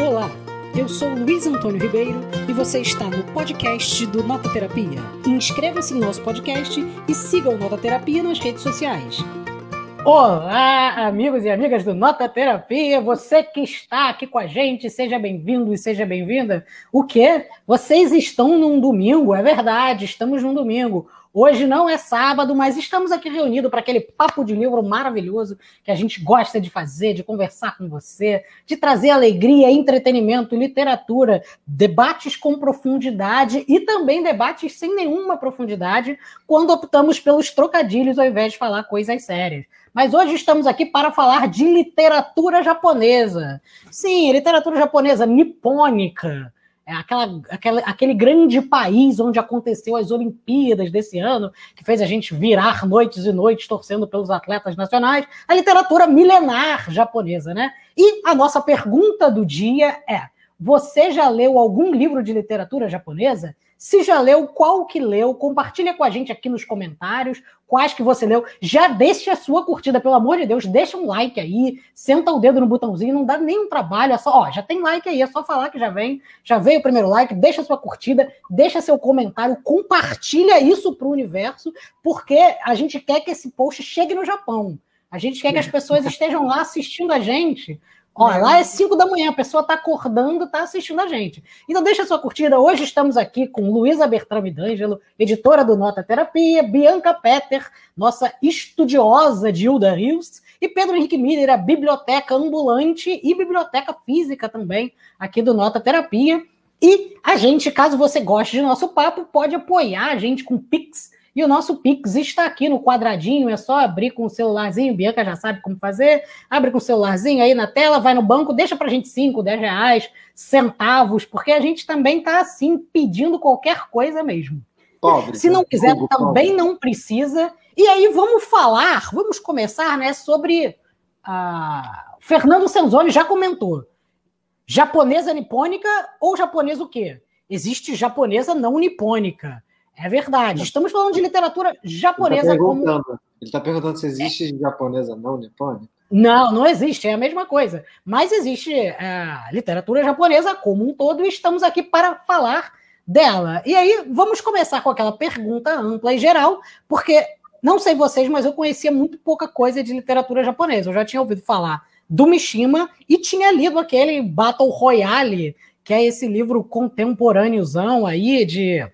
Olá, eu sou Luiz Antônio Ribeiro e você está no podcast do Nota Terapia. Inscreva-se no nosso podcast e siga o Nota Terapia nas redes sociais. Olá, amigos e amigas do Nota Terapia, você que está aqui com a gente, seja bem-vindo e seja bem-vinda. O quê? Vocês estão num domingo, é verdade, estamos num domingo. Hoje não é sábado, mas estamos aqui reunidos para aquele papo de livro maravilhoso que a gente gosta de fazer, de conversar com você, de trazer alegria, entretenimento, literatura, debates com profundidade e também debates sem nenhuma profundidade, quando optamos pelos trocadilhos ao invés de falar coisas sérias. Mas hoje estamos aqui para falar de literatura japonesa. Sim, literatura japonesa nipônica aquela, aquela, aquele grande país onde aconteceu as Olimpíadas desse ano, que fez a gente virar noites e noites torcendo pelos atletas nacionais, a literatura milenar japonesa, né? E a nossa pergunta do dia é: você já leu algum livro de literatura japonesa? Se já leu, qual que leu? Compartilha com a gente aqui nos comentários quais que você leu. Já deixa a sua curtida, pelo amor de Deus, deixa um like aí, senta o dedo no botãozinho, não dá nenhum trabalho, é só, ó, já tem like aí, é só falar que já vem, já veio o primeiro like, deixa a sua curtida, deixa seu comentário, compartilha isso para o universo, porque a gente quer que esse post chegue no Japão. A gente quer que as pessoas estejam lá assistindo a gente Ó, lá é 5 da manhã, a pessoa está acordando, está assistindo a gente. Então deixa a sua curtida. Hoje estamos aqui com Luísa Bertrame D'Angelo, editora do Nota Terapia, Bianca Petter, nossa estudiosa de Hilda Rios, e Pedro Henrique Miller, a biblioteca ambulante e biblioteca física também aqui do Nota Terapia. E a gente, caso você goste de nosso papo, pode apoiar a gente com Pix e o nosso Pix está aqui no quadradinho, é só abrir com o celularzinho, Bianca já sabe como fazer, abre com o celularzinho aí na tela, vai no banco, deixa para a gente 5, 10 reais, centavos, porque a gente também está assim pedindo qualquer coisa mesmo. Pobre, Se não quiser, pobre, também pobre. não precisa. E aí vamos falar, vamos começar né, sobre. A... Fernando Senzoni já comentou. Japonesa nipônica ou japonesa o quê? Existe japonesa não nipônica. É verdade. Estamos falando de literatura japonesa. Ele está perguntando, como... tá perguntando se existe é. japonesa não nipônica. Não, não existe, é a mesma coisa. Mas existe a é, literatura japonesa como um todo e estamos aqui para falar dela. E aí, vamos começar com aquela pergunta ampla e geral, porque não sei vocês, mas eu conhecia muito pouca coisa de literatura japonesa. Eu já tinha ouvido falar do Mishima e tinha lido aquele Battle Royale, que é esse livro contemporâneozão aí de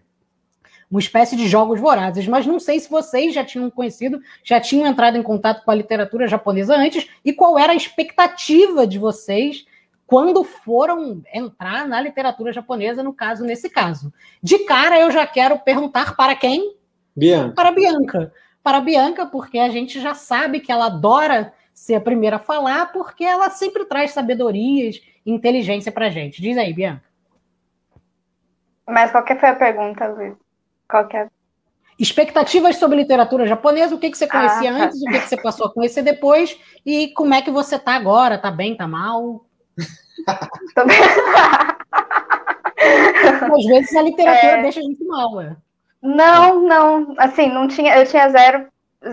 uma espécie de jogos vorazes, mas não sei se vocês já tinham conhecido, já tinham entrado em contato com a literatura japonesa antes e qual era a expectativa de vocês quando foram entrar na literatura japonesa, no caso, nesse caso. De cara, eu já quero perguntar para quem? Bianca. Para Bianca. Para Bianca, porque a gente já sabe que ela adora ser a primeira a falar, porque ela sempre traz sabedorias e inteligência para gente. Diz aí, Bianca. Mas qual que foi a pergunta, Luiz? Qual que é? Expectativas sobre literatura japonesa, o que, que você conhecia ah, tá. antes, o que, que você passou a conhecer depois, e como é que você tá agora? Tá bem, tá mal? Às vezes a literatura é... deixa a gente mal, né? Não, não, assim, não tinha, eu tinha zero,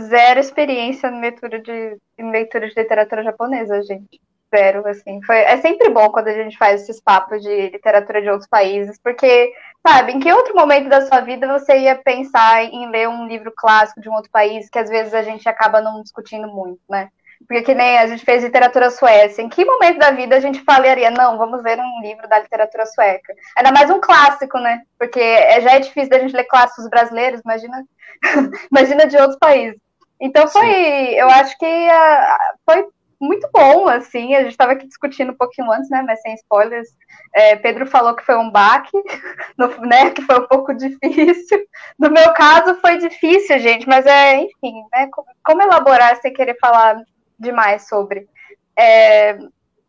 zero experiência em leitura de, em leitura de literatura japonesa, gente zero, assim. Foi, é sempre bom quando a gente faz esses papos de literatura de outros países, porque, sabe, em que outro momento da sua vida você ia pensar em ler um livro clássico de um outro país, que às vezes a gente acaba não discutindo muito, né? Porque que nem a gente fez literatura sueca. Em que momento da vida a gente falaria, não, vamos ler um livro da literatura sueca? Ainda mais um clássico, né? Porque é, já é difícil da gente ler clássicos brasileiros, imagina, imagina de outros países. Então foi, Sim. eu acho que uh, foi muito bom, assim. A gente estava aqui discutindo um pouquinho antes, né? Mas sem spoilers. É, Pedro falou que foi um baque, no, né? Que foi um pouco difícil. No meu caso, foi difícil, gente, mas é, enfim, né? Como, elaborar sem querer falar demais sobre? É,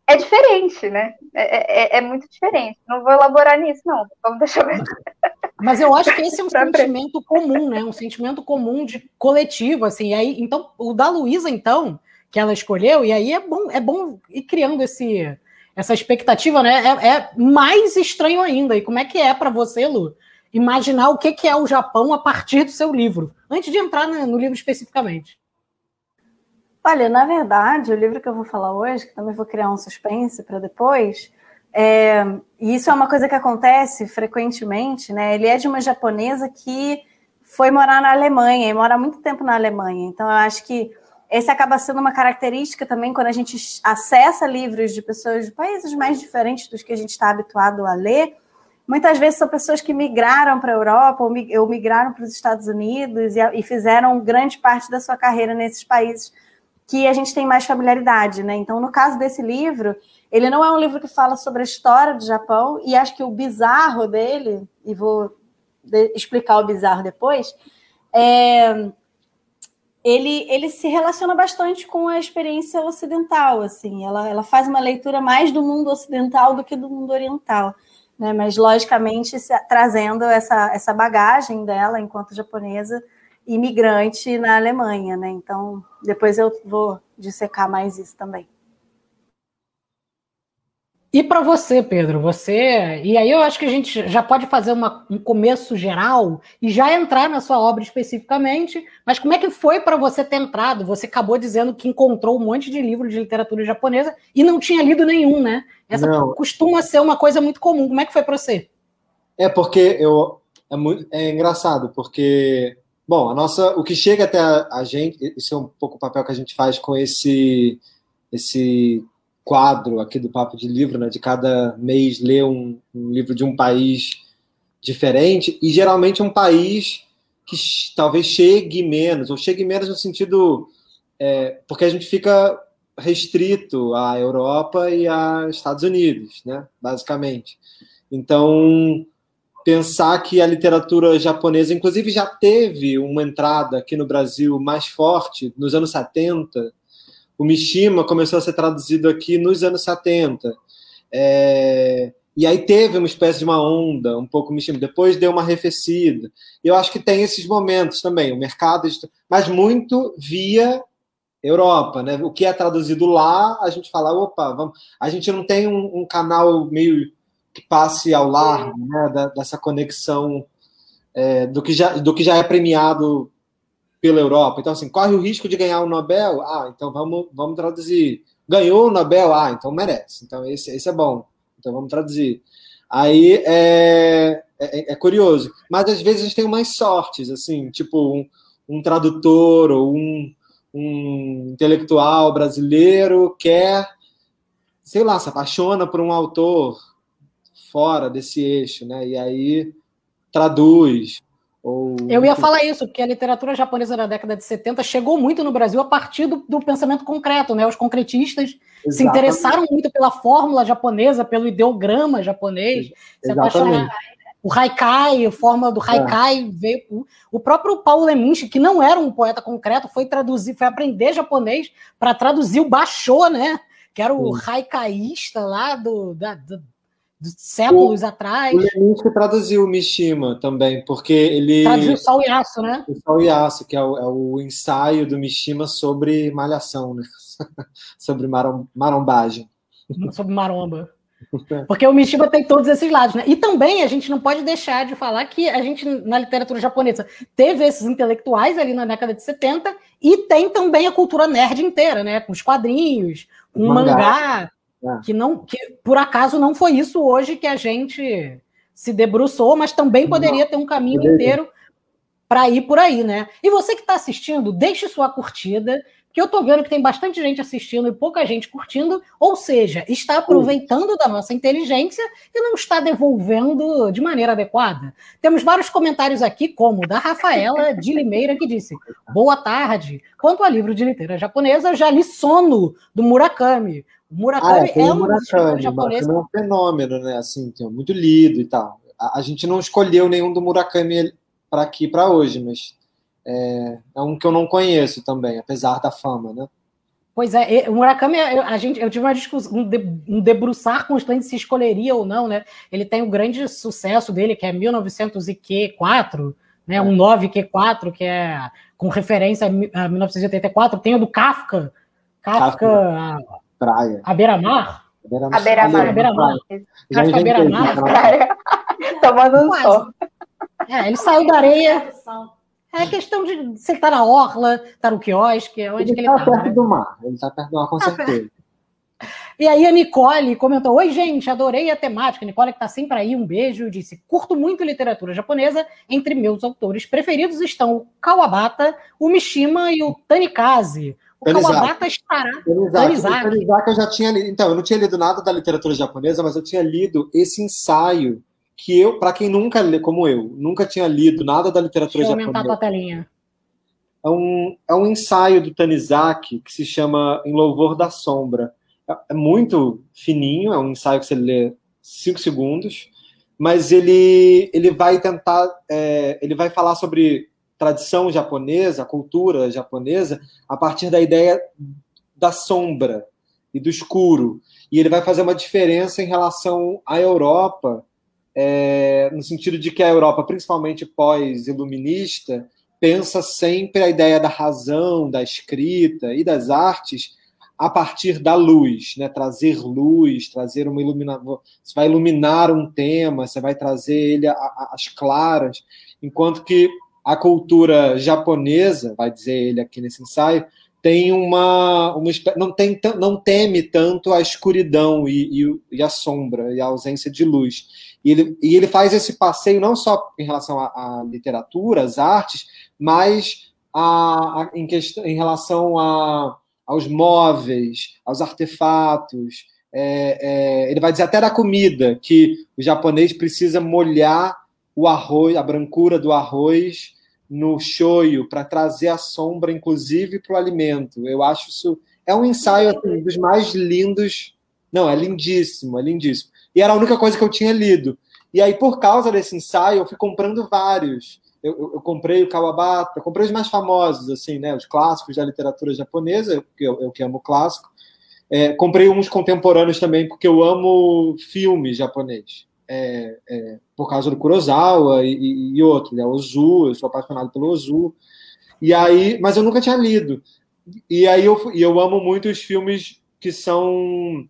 é diferente, né? É, é, é, muito diferente. Não vou elaborar nisso, não. Vamos deixar ver. Mas eu acho que esse é um sentimento comum, né? Um sentimento comum de coletivo, assim. E aí, então, o da Luísa, então, que ela escolheu, e aí é bom, é bom ir criando esse, essa expectativa, né? É, é mais estranho ainda. E como é que é para você, Lu, imaginar o que, que é o Japão a partir do seu livro, antes de entrar no, livro especificamente? Olha, na verdade, o livro que eu vou falar hoje, que também vou criar um suspense para depois, É, e isso é uma coisa que acontece frequentemente, né? Ele é de uma japonesa que foi morar na Alemanha e mora muito tempo na Alemanha. Então, eu acho que esse acaba sendo uma característica também quando a gente acessa livros de pessoas de países mais diferentes dos que a gente está habituado a ler. Muitas vezes são pessoas que migraram para a Europa ou migraram para os Estados Unidos e fizeram grande parte da sua carreira nesses países que a gente tem mais familiaridade, né? Então, no caso desse livro, ele não é um livro que fala sobre a história do Japão, e acho que o bizarro dele, e vou explicar o bizarro depois, é, ele, ele se relaciona bastante com a experiência ocidental, assim, ela, ela faz uma leitura mais do mundo ocidental do que do mundo oriental, né? Mas logicamente se, trazendo essa, essa bagagem dela enquanto japonesa imigrante na Alemanha, né? Então depois eu vou dissecar mais isso também. E para você, Pedro, você. E aí eu acho que a gente já pode fazer uma, um começo geral e já entrar na sua obra especificamente. Mas como é que foi para você ter entrado? Você acabou dizendo que encontrou um monte de livros de literatura japonesa e não tinha lido nenhum, né? Essa não. costuma ser uma coisa muito comum. Como é que foi para você? É porque eu é, muito, é engraçado porque bom, a nossa o que chega até a, a gente, isso é um pouco o papel que a gente faz com esse esse quadro aqui do Papo de Livro, né, de cada mês ler um, um livro de um país diferente, e geralmente um país que talvez chegue menos, ou chegue menos no sentido. É, porque a gente fica restrito à Europa e aos Estados Unidos, né, basicamente. Então, pensar que a literatura japonesa, inclusive, já teve uma entrada aqui no Brasil mais forte nos anos 70, o Mishima começou a ser traduzido aqui nos anos 70. É, e aí teve uma espécie de uma onda, um pouco Mishima. Depois deu uma arrefecida. Eu acho que tem esses momentos também. O mercado, mas muito via Europa, né? O que é traduzido lá, a gente fala, opa, vamos. A gente não tem um, um canal meio que passe ao largo, né? Da, dessa conexão é, do, que já, do que já é premiado pela Europa. Então, assim, corre o risco de ganhar o Nobel? Ah, então vamos, vamos traduzir. Ganhou o Nobel? Ah, então merece. Então esse, esse é bom. Então vamos traduzir. Aí é, é, é curioso. Mas às vezes a gente tem umas sortes, assim, tipo um, um tradutor ou um, um intelectual brasileiro quer, sei lá, se apaixona por um autor fora desse eixo, né? E aí traduz ou... Eu ia falar isso, porque a literatura japonesa da década de 70 chegou muito no Brasil a partir do, do pensamento concreto, né? Os concretistas Exatamente. se interessaram muito pela fórmula japonesa, pelo ideograma japonês. O haikai, a forma do haikai é. veio. O próprio Paulo Leminski, que não era um poeta concreto, foi traduzir, foi aprender japonês para traduzir o Basho, né? Que era o Sim. haikaísta lá do, da, do, séculos o, atrás. O Leminski traduziu o Mishima também, porque ele. Traduziu só o Yasu, né? O Sol Yasu, que é o, é o, ensaio do Mishima sobre malhação, né? sobre marom, marombagem. Sobre maromba. Porque o Mishima tem todos esses lados, né? E também a gente não pode deixar de falar que a gente, na literatura japonesa, teve esses intelectuais ali na década de 70 e tem também a cultura nerd inteira, né? Com os quadrinhos, com o mangá, mangá é. Que não, que por acaso não foi isso hoje que a gente se debruçou, mas também poderia ter um caminho inteiro para ir por aí, né? E você que está assistindo, deixe sua curtida, que eu estou vendo que tem bastante gente assistindo e pouca gente curtindo, ou seja, está aproveitando da nossa inteligência e não está devolvendo de maneira adequada. Temos vários comentários aqui, como da Rafaela de Limeira, que disse: Boa tarde. Quanto a livro de literatura japonesa, já li Sono, do Murakami. Murakami ah, é, é um Murakami, japonês. é um fenômeno, né? Assim, tem muito lido e tal. A, a gente não escolheu nenhum do Murakami para aqui para hoje, mas é, é, um que eu não conheço também, apesar da fama, né? Pois é, o Murakami, a gente, eu tive uma discussão, um, de, um debruçar constante se escolheria ou não, né? Ele tem o grande sucesso dele, que é 1904, né? Um 9Q4, que é com referência a 1984. Tem o do Kafka, Kafka, Kafka praia. A beira-mar? A beira-mar. A beira-mar. Acho que a beira-mar. Tomando um sol. É, ele saiu da areia. É questão de se ele tá na orla, tá no quiosque, onde ele que ele tá. tá perto né? do mar. Ele tá perto do mar, com tá certeza. E aí a Nicole comentou: Oi, gente, adorei a temática. Nicole, que está sempre aí, um beijo, disse: Curto muito literatura japonesa. Entre meus autores preferidos estão o Kawabata, o Mishima e o Tanikaze. O Tanizaki. Kawabata estará. Tanizaki. Tanizaki. Tanizaki eu já tinha lido. Então, eu não tinha lido nada da literatura japonesa, mas eu tinha lido esse ensaio que eu, para quem nunca lê, como eu, nunca tinha lido nada da literatura Deixa eu aumentar a japonesa. tua telinha. É um, é um ensaio do Tanizaki que se chama Em Louvor da Sombra. É, é muito fininho, é um ensaio que você lê cinco segundos, mas ele, ele vai tentar, é, ele vai falar sobre tradição japonesa, cultura japonesa, a partir da ideia da sombra e do escuro. E ele vai fazer uma diferença em relação à Europa, é, no sentido de que a Europa, principalmente pós-iluminista, pensa sempre a ideia da razão, da escrita e das artes a partir da luz, né? Trazer luz, trazer uma iluminação. Você vai iluminar um tema, você vai trazer ele às claras, enquanto que a cultura japonesa, vai dizer ele aqui nesse ensaio, tem uma, uma não tem não teme tanto a escuridão e, e, e, a sombra e a ausência de luz. E ele, e ele faz esse passeio não só em relação à, literatura às artes mas a, a, em, em relação a, aos móveis aos artefatos. É, é, ele vai dizer até da comida que o japonês precisa molhar o arroz a brancura do arroz no shoyu para trazer a sombra, inclusive, para o alimento. Eu acho isso. É um ensaio assim, dos mais lindos. Não, é lindíssimo, é lindíssimo. E era a única coisa que eu tinha lido. E aí, por causa desse ensaio, eu fui comprando vários. Eu, eu, eu comprei o Kawabata, eu comprei os mais famosos, assim, né? Os clássicos da literatura japonesa, porque eu, eu que amo clássico. É, comprei uns contemporâneos também, porque eu amo filme japonês é, é, por causa do Kurosawa e, e, e outro, né? Ozu, eu sou apaixonado pelo Ozu. E aí, mas eu nunca tinha lido. E aí eu, eu amo muito os filmes que são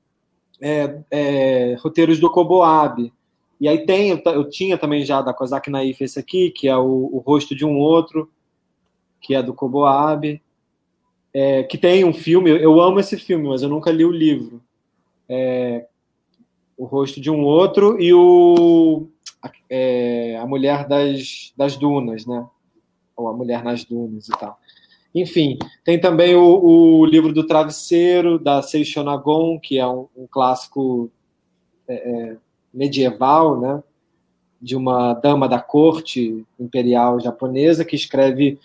é, é, roteiros do Koboabe. E aí tem, eu, eu, tinha também já da Kozak Naif esse aqui, que é o, o Rosto de um Outro, que é do Koboabe. É, que tem um filme, eu amo esse filme, mas eu nunca li o livro. É, o rosto de um outro e o é, a mulher das, das dunas, né? Ou a mulher nas dunas e tal. Enfim, tem também o, o livro do travesseiro da Seishonagon, que é um, um clássico é, é, medieval, né? De uma dama da corte imperial japonesa que escreve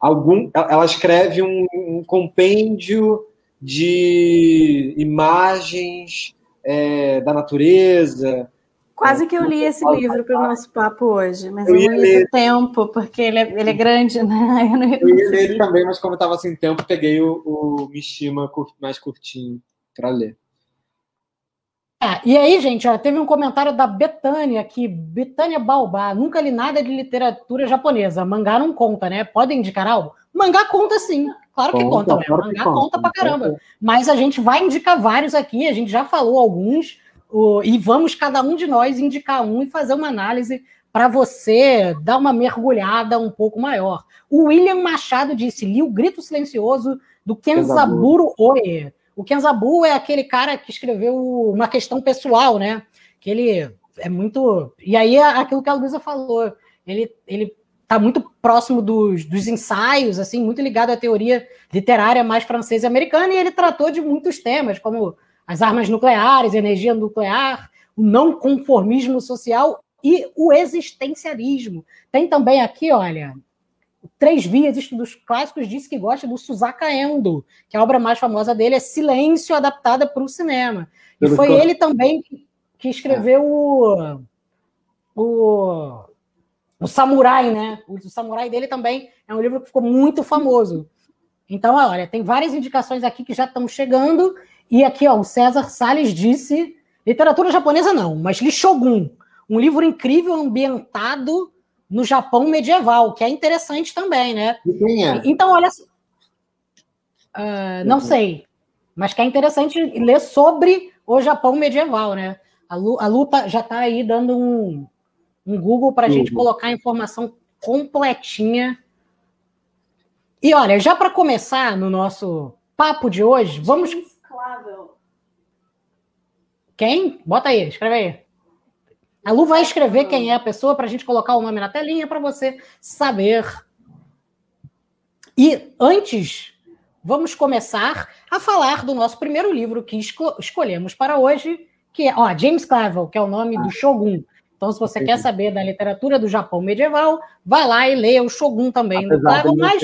algum, ela escreve um, um compêndio de imagens é, da natureza. Quase que eu li esse livro para o nosso papo hoje, mas eu, eu não li tempo, porque ele é, ele é grande, né? Eu, não ia, eu ia ler ele também, mas como eu estava sem tempo, peguei o, o Mishima mais curtinho para ler. Ah, e aí, gente, ó, teve um comentário da Betânia aqui, Betânia Balbá. Nunca li nada de literatura japonesa. Mangá não conta, né? Podem indicar algo? Mangá conta sim. Claro que conta, conta né? Mangá conta, conta pra caramba. Mas a gente vai indicar vários aqui, a gente já falou alguns, o, e vamos cada um de nós indicar um e fazer uma análise para você dar uma mergulhada um pouco maior. O William Machado disse: li o grito silencioso do Kenzaburo Oe. O Kenzabu é aquele cara que escreveu uma questão pessoal, né? Que ele é muito. E aí é aquilo que a Luísa falou. Ele, ele está muito próximo dos, dos ensaios, assim, muito ligado à teoria literária mais francesa e americana, e ele tratou de muitos temas, como as armas nucleares, energia nuclear, o não conformismo social e o existencialismo. Tem também aqui, olha, Três Vias, estudos clássicos, disse que gosta do Susaka Endo, que a obra mais famosa dele é Silêncio, adaptada para o cinema. E foi ele também que escreveu o, o o Samurai, né? O, Samurai dele também é um livro que ficou muito famoso. Então, olha, tem várias indicações aqui que já estão chegando. E aqui, ó, o César Salles disse: literatura japonesa não, mas li Shogun, um livro incrível ambientado no Japão medieval, que é interessante também, né? E quem é? Então, olha. Uh, não uhum. sei, mas que é interessante ler sobre o Japão medieval, né? A Lu, a Lu tá, já está aí dando um, um Google para a gente colocar a informação completinha. E olha, já para começar no nosso papo de hoje, vamos. Quem? Bota aí, escreve aí. A Lu vai escrever quem é a pessoa para a gente colocar o nome na telinha para você saber. E antes, vamos começar a falar do nosso primeiro livro que esco escolhemos para hoje, que é ó, James Clavell, que é o nome do Shogun. Então, se você quer saber da literatura do Japão medieval, vai lá e leia o Shogun também. Apesar Clavell, mas...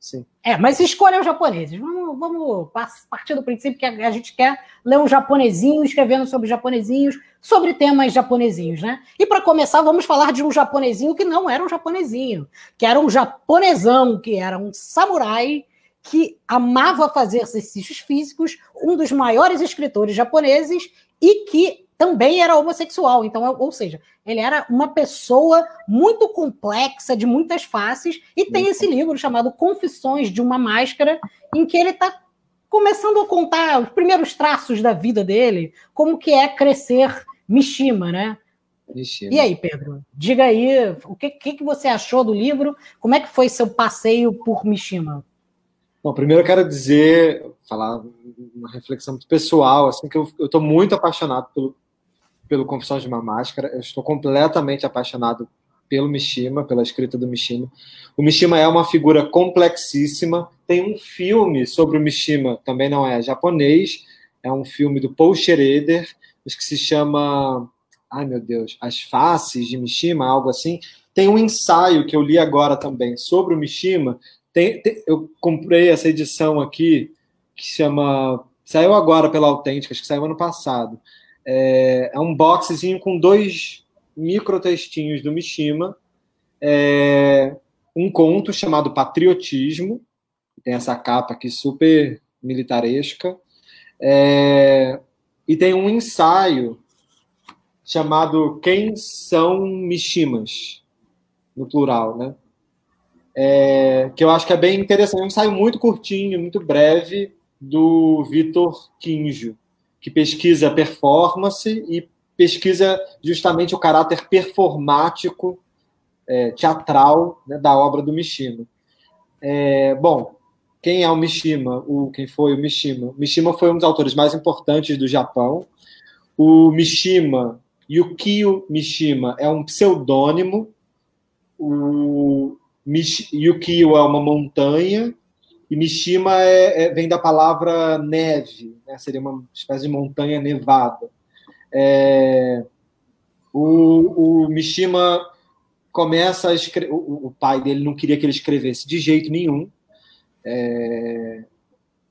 Sim. É, mas escolha os japoneses. Vamos, vamos partir do princípio que a, gente quer ler um japonesinho, escrevendo sobre japonesinhos, sobre temas japonesinhos, né? E para começar, vamos falar de um japonesinho que não era um japonesinho, que era um japonesão, que era um samurai que amava fazer exercícios físicos, um dos maiores escritores japoneses e que também era homossexual. Então, ou seja, ele era uma pessoa muito complexa, de muitas faces, e tem esse livro chamado Confissões de uma Máscara, em que ele está começando a contar os primeiros traços da vida dele, como que é crescer Mishima, né? Mishima. E aí, Pedro? Diga aí, o que, que, que você achou do livro? Como é que foi seu passeio por Mishima? Bom, primeiro eu quero dizer, falar uma reflexão muito pessoal, assim, que eu estou muito apaixonado pelo, pelo Confissões de uma Máscara. Eu estou completamente apaixonado pelo Mishima, pela escrita do Mishima. O Mishima é uma figura complexíssima. Tem um filme sobre o Mishima, também não é japonês, é um filme do Paul Schrader, que se chama, ai meu Deus, As Faces de Mishima, algo assim. Tem um ensaio que eu li agora também sobre o Mishima. Tem, tem, eu comprei essa edição aqui que chama, saiu agora pela Autêntica, acho que saiu ano passado é, é um boxezinho com dois microtextinhos do Mishima, é, um conto chamado Patriotismo, tem essa capa aqui super militaresca, é, e tem um ensaio chamado Quem são Mishimas, no plural, né? É, que eu acho que é bem interessante. É um ensaio muito curtinho, muito breve, do Vitor Quinjo que pesquisa performance e pesquisa justamente o caráter performático, é, teatral né, da obra do Mishima. É, bom, quem é o Mishima? O, quem foi o Mishima? O Mishima foi um dos autores mais importantes do Japão. O Mishima, Yukio Mishima, é um pseudônimo. O Mish, Yukio é uma montanha e Mishima é, é, vem da palavra neve, né? seria uma espécie de montanha nevada. É, o, o, Mishima começa a escrever. O, o, pai dele não queria que ele escrevesse de jeito nenhum. É,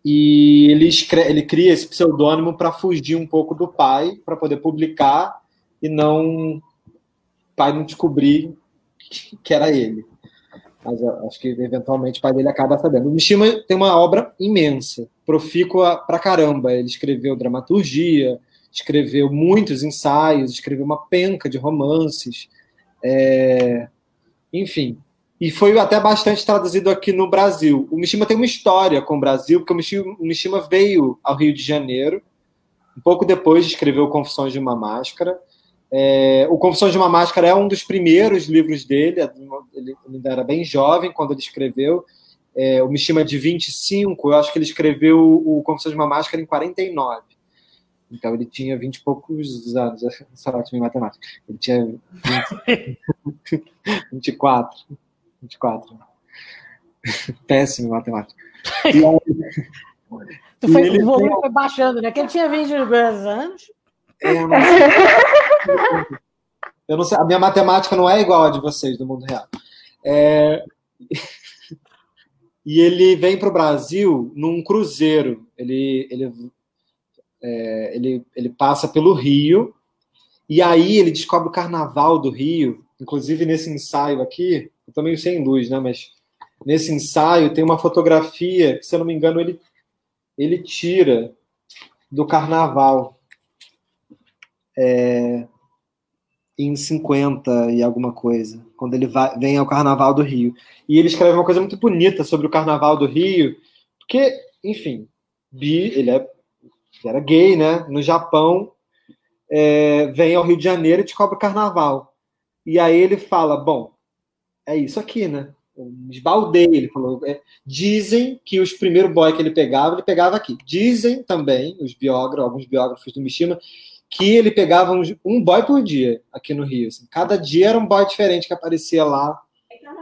e ele, escreve, ele cria esse pseudônimo para fugir um pouco do pai, para poder publicar e não o pai não descobrir que era ele mas acho que eventualmente o pai dele acaba sabendo. O Mishima tem uma obra imensa, profícua pra caramba. Ele escreveu dramaturgia, escreveu muitos ensaios, escreveu uma penca de romances, é... enfim. E foi até bastante traduzido aqui no Brasil. O Mishima tem uma história com o Brasil, porque o Mishima, o Mishima veio ao Rio de Janeiro, um pouco depois de escrever Confissões de uma Máscara, é, o Confissões de uma Máscara é um dos primeiros livros dele, ele ainda era bem jovem quando ele escreveu. É, o Mishima de 25, eu acho que ele escreveu o Confissões de uma Máscara em 49. Então ele tinha 20 e poucos anos, essa ótima em matemática. Ele tinha 20, 24. 24. Péssimo em matemática. E aí, tu foi, o volume tem... foi baixando, né? Que ele tinha 20 anos. É, eu não sei, a minha matemática não é igual a de vocês do mundo real. É... e ele vem para o Brasil num cruzeiro. Ele, ele, é, ele, ele passa pelo Rio e aí ele descobre o Carnaval do Rio. Inclusive nesse ensaio aqui, eu também sem luz, né? Mas nesse ensaio tem uma fotografia que, se eu não me engano, ele, ele tira do Carnaval é, em 50 e alguma coisa, quando ele vai, vem ao Carnaval do Rio. E ele escreve uma coisa muito bonita sobre o Carnaval do Rio, porque, enfim, bi, ele, é, ele era gay, né? No Japão, é, vem ao Rio de Janeiro e descobre o Carnaval. E aí ele fala, bom, é isso aqui, né? Esbaldei, ele falou. É, dizem que os primeiros boy que ele pegava, ele pegava aqui. Dizem também, os biógrafos, alguns biógrafos do Mishima, que ele pegava um, um boy por dia aqui no Rio. Assim. Cada dia era um boy diferente que aparecia lá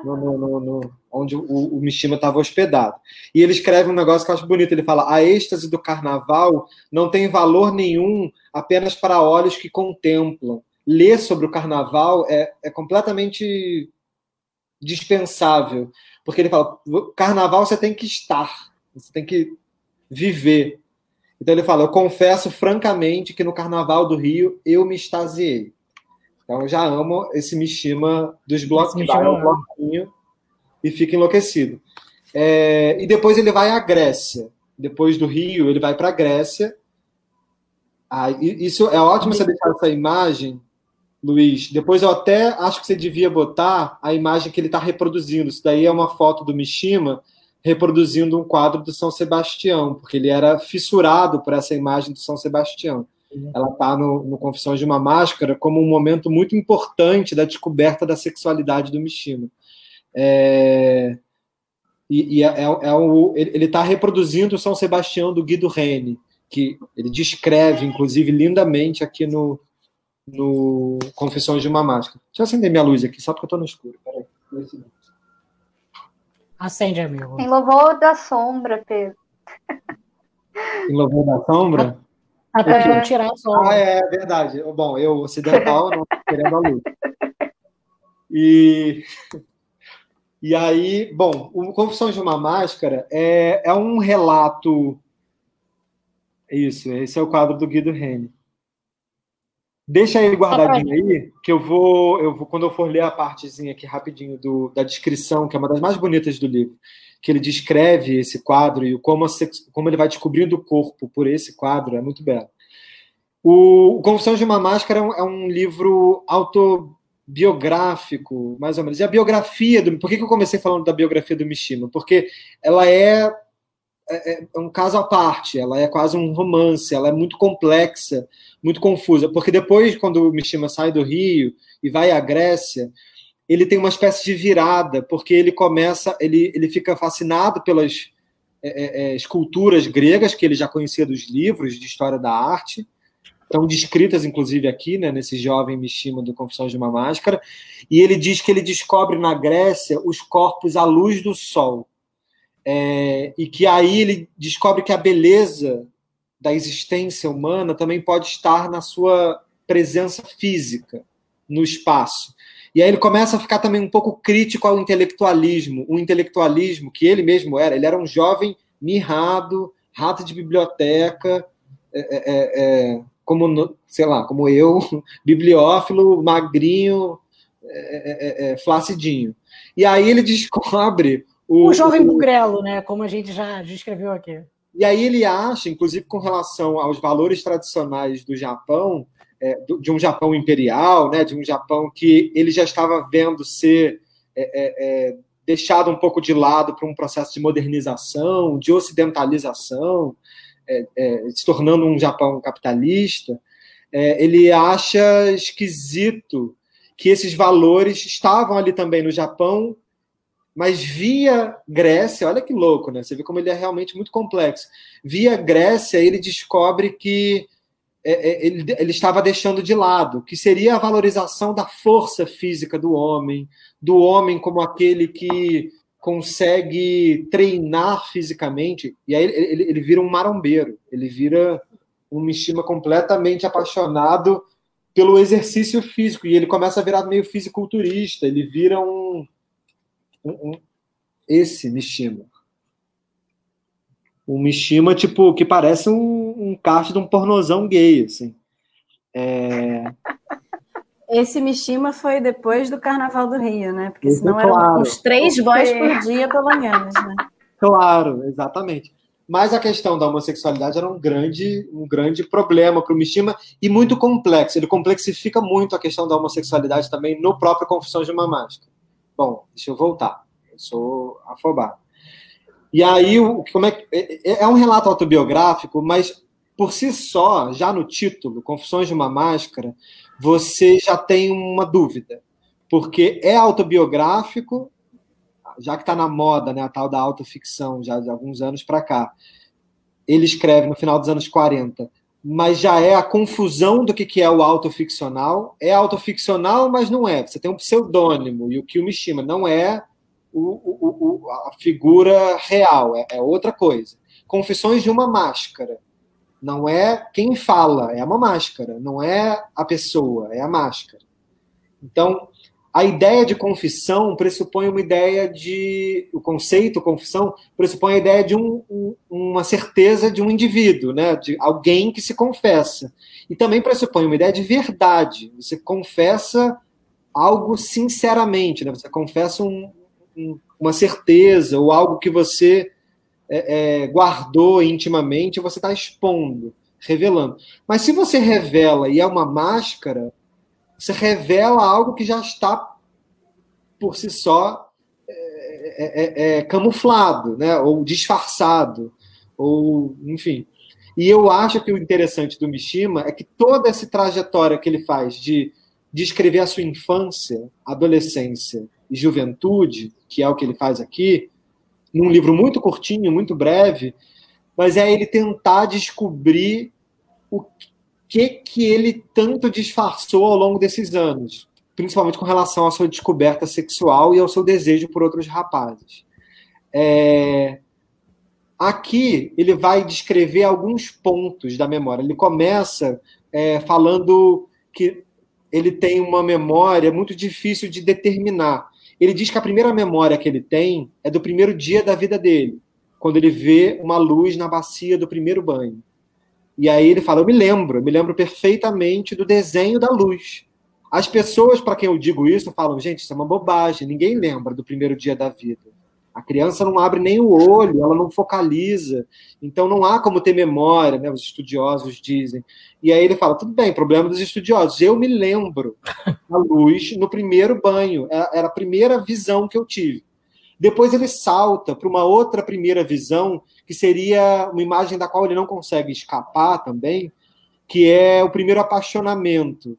no, no, no, onde o, o Mishima estava hospedado. E ele escreve um negócio que eu acho bonito. Ele fala: a êxtase do carnaval não tem valor nenhum apenas para olhos que contemplam. Ler sobre o carnaval é, é completamente dispensável, porque ele fala: carnaval você tem que estar, você tem que viver. Então ele fala: Eu confesso francamente que no Carnaval do Rio eu me extasiei. Então eu já amo esse Mishima dos blocos, que vai um bloquinho e fica enlouquecido. É, e depois ele vai à Grécia. Depois do Rio, ele vai para a Grécia. Ah, isso é ótimo você deixar essa imagem, Luiz. Depois eu até acho que você devia botar a imagem que ele está reproduzindo. Isso daí é uma foto do Mishima reproduzindo um quadro do São Sebastião, porque ele era fissurado por essa imagem do São Sebastião. Uhum. Ela está no, no, Confissões de uma Máscara como um momento muito importante da descoberta da sexualidade do Mishima. É, e, e é, é, é ele está reproduzindo o São Sebastião do Guido Reni, que ele descreve, inclusive, lindamente aqui no, no Confissões de uma Máscara. Deixa eu acender minha luz aqui, só porque eu estou no escuro. Peraí. Acende, amigo. Em louvor da sombra, Pedro. Em louvor da sombra? Até é. tirar a sombra. Ah, é verdade. Bom, eu ocidental não querendo a luz. E, e aí, bom, o Confissões de uma Máscara é, é um relato. Isso, esse é o quadro do Guido Reni. Deixa ele guardadinho aí, que eu vou, eu vou, quando eu for ler a partezinha aqui rapidinho do, da descrição, que é uma das mais bonitas do livro, que ele descreve esse quadro e como, a, como ele vai descobrindo o corpo por esse quadro, é muito belo. O, o de uma Máscara é um, é um, livro autobiográfico, mais ou menos. E a biografia do. Por que, que eu comecei falando da biografia do Mishima? Porque ela é é, é, é um caso à parte, ela é quase um romance, ela é muito complexa, muito confusa, porque depois, quando o Mishima sai do Rio e vai à Grécia, ele tem uma espécie de virada, porque ele começa, ele, ele fica fascinado pelas é, é, é esculturas gregas que ele já conhecia dos livros de história da arte, estão descritas inclusive aqui, né, nesse jovem Mishima do Confissões de uma Máscara, e ele diz que ele descobre na Grécia os corpos à luz do sol é, e que aí ele descobre que a beleza da existência humana também pode estar na sua presença física no espaço. E aí ele começa a ficar também um pouco crítico ao intelectualismo, o intelectualismo que ele mesmo era. Ele era um jovem mirrado, rato de biblioteca, é, é, é, é como sei lá, como eu, bibliófilo, magrinho, é, flacidinho. E aí ele descobre o, o jovem bugrelo, né? Como a gente já descreveu aqui. E aí ele acha, inclusive com relação aos valores tradicionais do Japão, é, de um Japão imperial, né, de um Japão que ele já estava vendo ser é, é, é deixado um pouco de lado para um processo de modernização, de ocidentalização, é, é, se tornando um Japão capitalista, ele acha esquisito que esses valores estavam ali também no Japão mas via Grécia, olha que louco, né? Você vê como ele é realmente muito complexo. Via Grécia, ele descobre que é, é, ele, ele estava deixando de lado, que seria a valorização da força física do homem, do homem como aquele que consegue treinar fisicamente, e aí ele, ele, ele vira um marombeiro, ele vira um Mishima completamente apaixonado pelo exercício físico, e ele começa a virar meio fisiculturista, ele vira um, um, um, esse Mishima. Um Mishima, tipo, que parece um, um cast de um pornozão gay, assim. É... Esse Mishima foi depois do Carnaval do Rio, né? Porque senão claro. eram uns três boys por dia, pelo menos, né? Claro, exatamente. Mas a questão da homossexualidade era um grande, um grande problema para o Mishima e muito complexo. Ele complexifica muito a questão da homossexualidade também no próprio Confissões de uma Máscara. Bom, deixa eu voltar. Eu sou afobado. E aí, como é, é, é, é um relato autobiográfico, mas por si só, já no título, Confissões de uma Máscara, você já tem uma dúvida. Porque é autobiográfico, já que está na moda, né, a tal da autoficção, já de alguns anos para cá. Ele escreve no final dos anos 40, mas já é a confusão do que é o autoficcional. É autoficcional, mas não é. Você tem um pseudônimo, e o que o Mishima não é o, o, o, a figura real, é, é outra coisa. Confissões de uma máscara. Não é quem fala, é uma máscara. Não é a pessoa, é a máscara. Então, a ideia de confissão pressupõe uma ideia de. O conceito confissão pressupõe a ideia de um, um, uma certeza de um indivíduo, né? de alguém que se confessa. E também pressupõe uma ideia de verdade. Você confessa algo sinceramente, né? você confessa um, uma certeza ou algo que você é, é, guardou intimamente, você está expondo, revelando. Mas se você revela e é uma máscara, você revela algo que já está por si só é, é, é, é, camuflado, né? ou disfarçado, ou enfim. E eu acho que o interessante do Mishima é que toda essa trajetória que ele faz de descrever a sua infância, adolescência e juventude, que é o que ele faz aqui, num livro muito curtinho, muito breve, mas é ele tentar descobrir o que que ele tanto disfarçou ao longo desses anos, principalmente com relação à sua descoberta sexual e ao seu desejo por outros rapazes. É... Aqui ele vai descrever alguns pontos da memória. Ele começa é, falando que ele tem uma memória muito difícil de determinar. Ele diz que a primeira memória que ele tem é do primeiro dia da vida dele, quando ele vê uma luz na bacia do primeiro banho. E aí ele fala: Eu me lembro, eu me lembro perfeitamente do desenho da luz. As pessoas para quem eu digo isso falam: Gente, isso é uma bobagem, ninguém lembra do primeiro dia da vida. A criança não abre nem o olho, ela não focaliza. Então não há como ter memória, né? Os estudiosos dizem. E aí ele fala: tudo bem, problema dos estudiosos. Eu me lembro da luz no primeiro banho. Era a primeira visão que eu tive. Depois ele salta para uma outra primeira visão, que seria uma imagem da qual ele não consegue escapar também, que é o primeiro apaixonamento.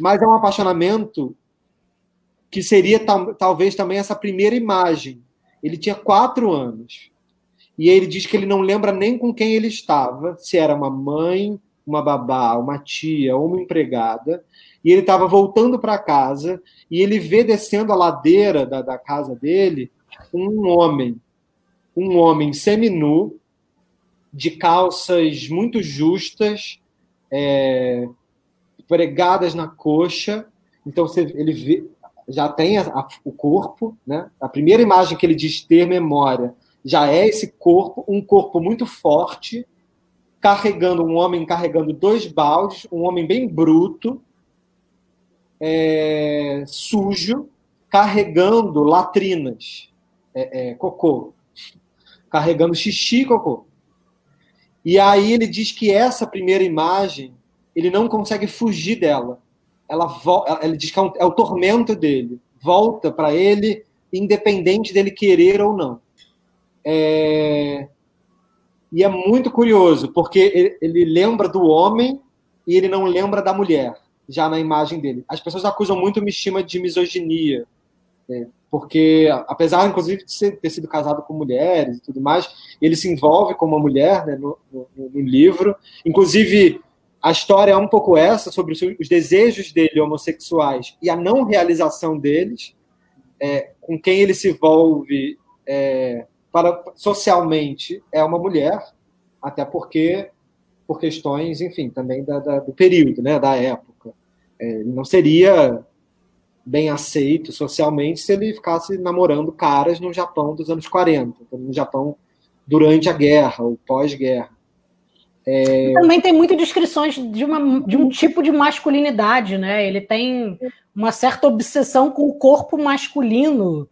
Mas é um apaixonamento que seria talvez também essa primeira imagem ele tinha quatro anos. E ele diz que ele não lembra nem com quem ele estava, se era uma mãe, uma babá, uma tia ou uma empregada. E ele estava voltando para casa e ele vê descendo a ladeira da, da casa dele um homem, um homem seminu, de calças muito justas, é, pregadas na coxa. Então ele vê, já tem a, a, o corpo, né? A primeira imagem que ele diz ter memória já é esse corpo, um corpo muito forte, carregando um homem carregando dois baldes, um homem bem bruto, é, sujo, carregando latrinas, é, é, cocô, carregando xixi cocô. E aí ele diz que essa primeira imagem ele não consegue fugir dela ela, ela diz que é, um, é o tormento dele, volta para ele, independente dele querer ou não. É... E é muito curioso, porque ele, ele lembra do homem e ele não lembra da mulher, já na imagem dele. As pessoas acusam muito o Mishima de misoginia, né? porque, apesar, inclusive, de ser, ter sido casado com mulheres e tudo mais, ele se envolve com uma mulher né, no, no, no livro. Inclusive, a história é um pouco essa, sobre os desejos dele homossexuais e a não realização deles, é, com quem ele se envolve é, para, socialmente é uma mulher, até porque, por questões, enfim, também da, da, do período, né, da época. É, não seria bem aceito socialmente se ele ficasse namorando caras no Japão dos anos 40, no Japão durante a guerra ou pós-guerra. É... Também tem muitas descrições de, uma, de um tipo de masculinidade, né? Ele tem uma certa obsessão com o corpo masculino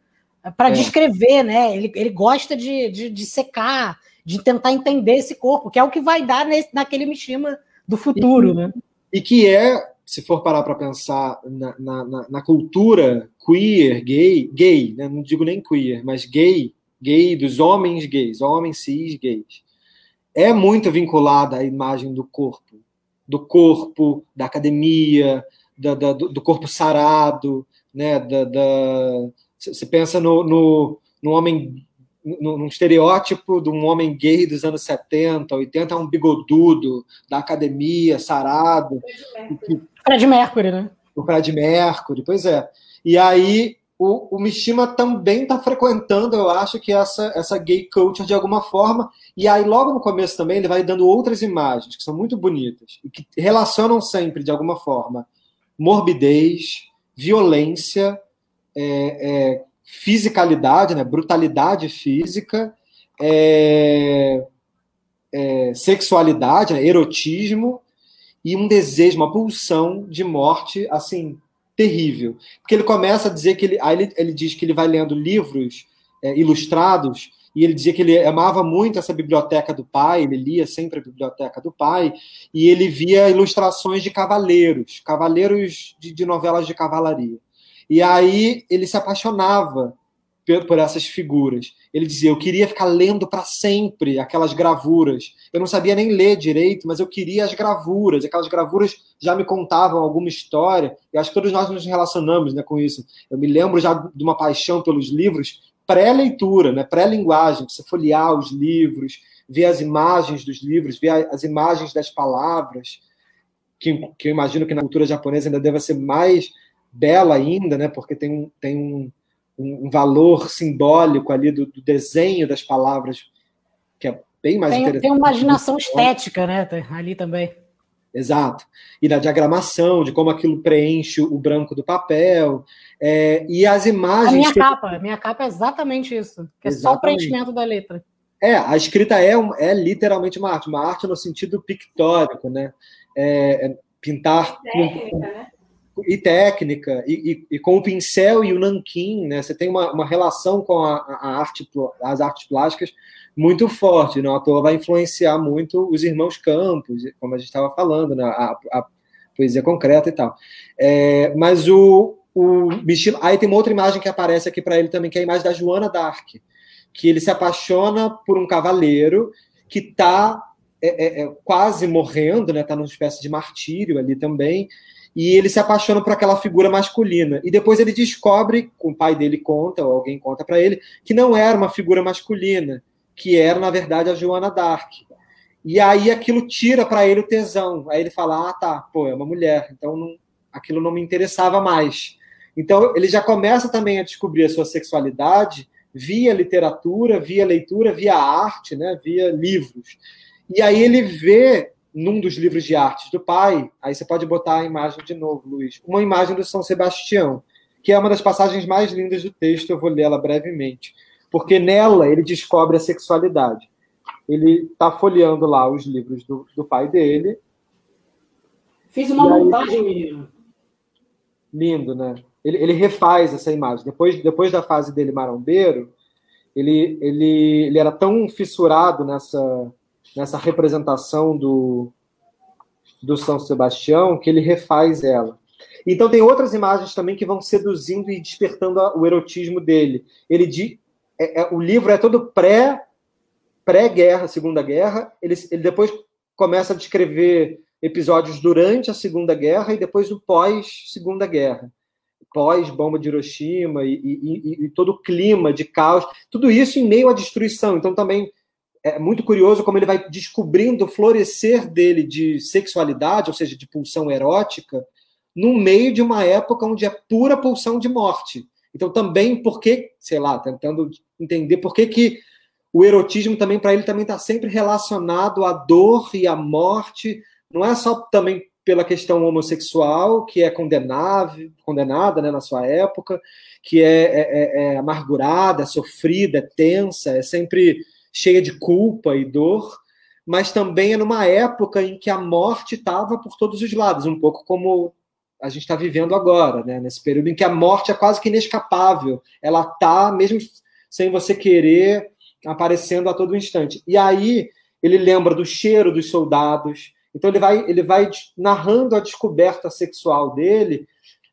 para é. descrever, né? Ele, ele gosta de, de, de, secar, de tentar entender esse corpo, que é o que vai dar nesse, naquele Mishima do futuro, e, né? E que é, se for parar para pensar na, na, na, cultura queer, gay, gay, né? não digo nem queer, mas gay, gay dos homens gays, homens cis gays é muito vinculada à imagem do corpo, do corpo, da academia, da, da, do corpo sarado, né? Da, da, você pensa no, no, no homem num estereótipo de um homem gay dos anos 70, 80, um bigodudo da academia, sarado. Fred Mercury, né? O Fred Mercury, pois é. E aí o, o Mishima também está frequentando, eu acho, que essa, essa gay culture de alguma forma. E aí, logo no começo também, ele vai dando outras imagens que são muito bonitas e que relacionam sempre, de alguma forma, morbidez, violência, é, é, fisicalidade, né, brutalidade física, é, é, sexualidade, né, erotismo e um desejo, uma pulsão de morte, assim, terrível. Porque ele começa a dizer que ele, aí ele, ele diz que ele vai lendo livros é, ilustrados e ele dizia que ele amava muito essa biblioteca do pai, ele lia sempre a biblioteca do pai, e ele via ilustrações de cavaleiros, cavaleiros de, de novelas de cavalaria. E aí ele se apaixonava por, essas figuras. Ele dizia: Eu queria ficar lendo para sempre aquelas gravuras. Eu não sabia nem ler direito, mas eu queria as gravuras. Aquelas gravuras já me contavam alguma história. E acho que todos nós nos relacionamos né, com isso. Eu me lembro já de uma paixão pelos livros pré-leitura, né, pré-linguagem. Você folhear os livros, ver as imagens dos livros, ver as imagens das palavras. Que, que eu imagino que na cultura japonesa ainda deve ser mais bela ainda, né? Porque tem um, tem um, um valor simbólico ali do, do, desenho das palavras que é bem mais tem, interessante. Tem uma imaginação estética, né? Ali também. Exato. E da diagramação, de como aquilo preenche o branco do papel. É, e as imagens. A minha que... capa, minha capa é exatamente isso. Que é exatamente. só o preenchimento da letra. É, a escrita é, é literalmente uma arte, uma arte no sentido pictórico, né? É, é pintar. Técnica, com, né? E técnica, e, e, e, com o pincel e o nanquim, né? Você tem uma, uma relação com a, a, arte, as artes plásticas muito forte, não à toa vai influenciar muito os irmãos Campos, como a gente estava falando, né? a, a, poesia concreta e tal. É, mas o, o Michel, aí tem uma outra imagem que aparece aqui para ele também, que é a imagem da Joana d'Arc, que ele se apaixona por um cavaleiro que está é, é, é, quase morrendo, né? Está numa espécie de martírio ali também e ele se apaixona por aquela figura masculina. E depois ele descobre, o pai dele conta, ou alguém conta para ele, que não era uma figura masculina, que era, na verdade, a Joana Dark. E aí aquilo tira para ele o tesão. Aí ele fala: ah, tá, pô, é uma mulher, então não, aquilo não me interessava mais. Então ele já começa também a descobrir a sua sexualidade via literatura, via leitura, via arte, né, via livros. E aí ele vê num dos livros de artes do pai, aí você pode botar a imagem de novo, Luiz, uma imagem do São Sebastião, que é uma das passagens mais lindas do texto, eu vou lê-la brevemente, porque nela ele descobre a sexualidade. Ele está folheando lá os livros do, do pai dele. Fiz uma montagem, menino. Lindo, né? Ele, ele refaz essa imagem. Depois, depois da fase dele marombeiro, ele, ele, ele era tão fissurado nessa nessa representação do, do São Sebastião que ele refaz ela. Então tem outras imagens também que vão seduzindo e despertando o erotismo dele. Ele de, é, é, o livro é todo pré pré-guerra, Segunda Guerra. Ele, ele depois começa a descrever episódios durante a Segunda Guerra e depois o pós Segunda Guerra, pós bomba de Hiroshima e, e, e, e todo o clima de caos. Tudo isso em meio à destruição. Então também é muito curioso como ele vai descobrindo o florescer dele de sexualidade, ou seja, de pulsão erótica, no meio de uma época onde é pura pulsão de morte. Então, também, por que, sei lá, tentando entender por que, que o erotismo também, para ele, também está sempre relacionado à dor e à morte, não é só também pela questão homossexual, que é condenável, condenada né, na sua época, que é, é, é, é amargurada, é sofrida, é tensa, é sempre cheia de culpa e dor, mas também é numa época em que a morte estava por todos os lados, um pouco como a gente está vivendo agora, né? nesse período em que a morte é quase que inescapável, ela está, mesmo sem você querer, aparecendo a todo instante. E aí ele lembra do cheiro dos soldados, então ele vai, ele vai narrando a descoberta sexual dele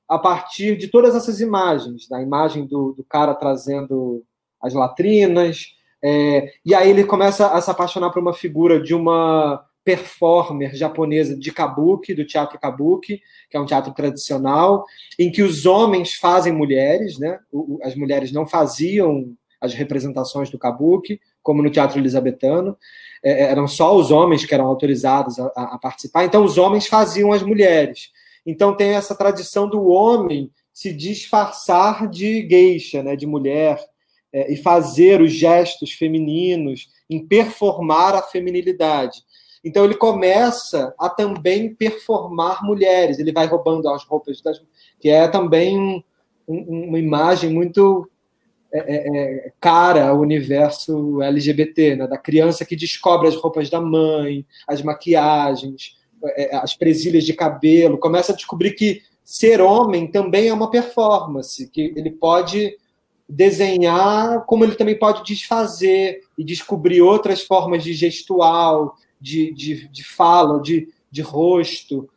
a partir de todas essas imagens, da imagem do, do cara trazendo as latrinas, é, e aí ele começa a se apaixonar por uma figura de uma performer japonesa de kabuki, do teatro kabuki, que é um teatro tradicional, em que os homens fazem mulheres, né? As mulheres não faziam as representações do kabuki, como no teatro elisabetano. É, eram só os homens que eram autorizados a, a, participar, então os homens faziam as mulheres. Então tem essa tradição do homem se disfarçar de geisha, né, de mulher, é, e fazer os gestos femininos, em performar a feminilidade. Então ele começa a também performar mulheres. Ele vai roubando as roupas das que é também um, um, uma imagem muito é, é, é cara ao universo LGBT, né? da criança que descobre as roupas da mãe, as maquiagens, é, as presilhas de cabelo, começa a descobrir que ser homem também é uma performance, que ele pode desenhar, como ele também pode desfazer e descobrir outras formas de gestual, de, de, de fala, de, de rosto.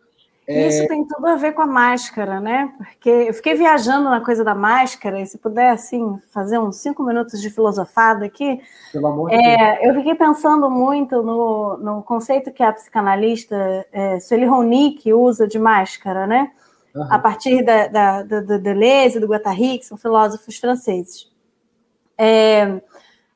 É, Isso é... tem tudo a ver com a máscara, né? Porque eu fiquei viajando na coisa da máscara, e se puder, assim, fazer uns cinco minutos de filosofada aqui. Pelo amor de é, Deus. Eu fiquei pensando muito no, no conceito que a psicanalista é, Sueli Ronick usa de máscara, né? Uhum. A partir da, da, da, do Deleuze do Guattari, que são filósofos franceses. É,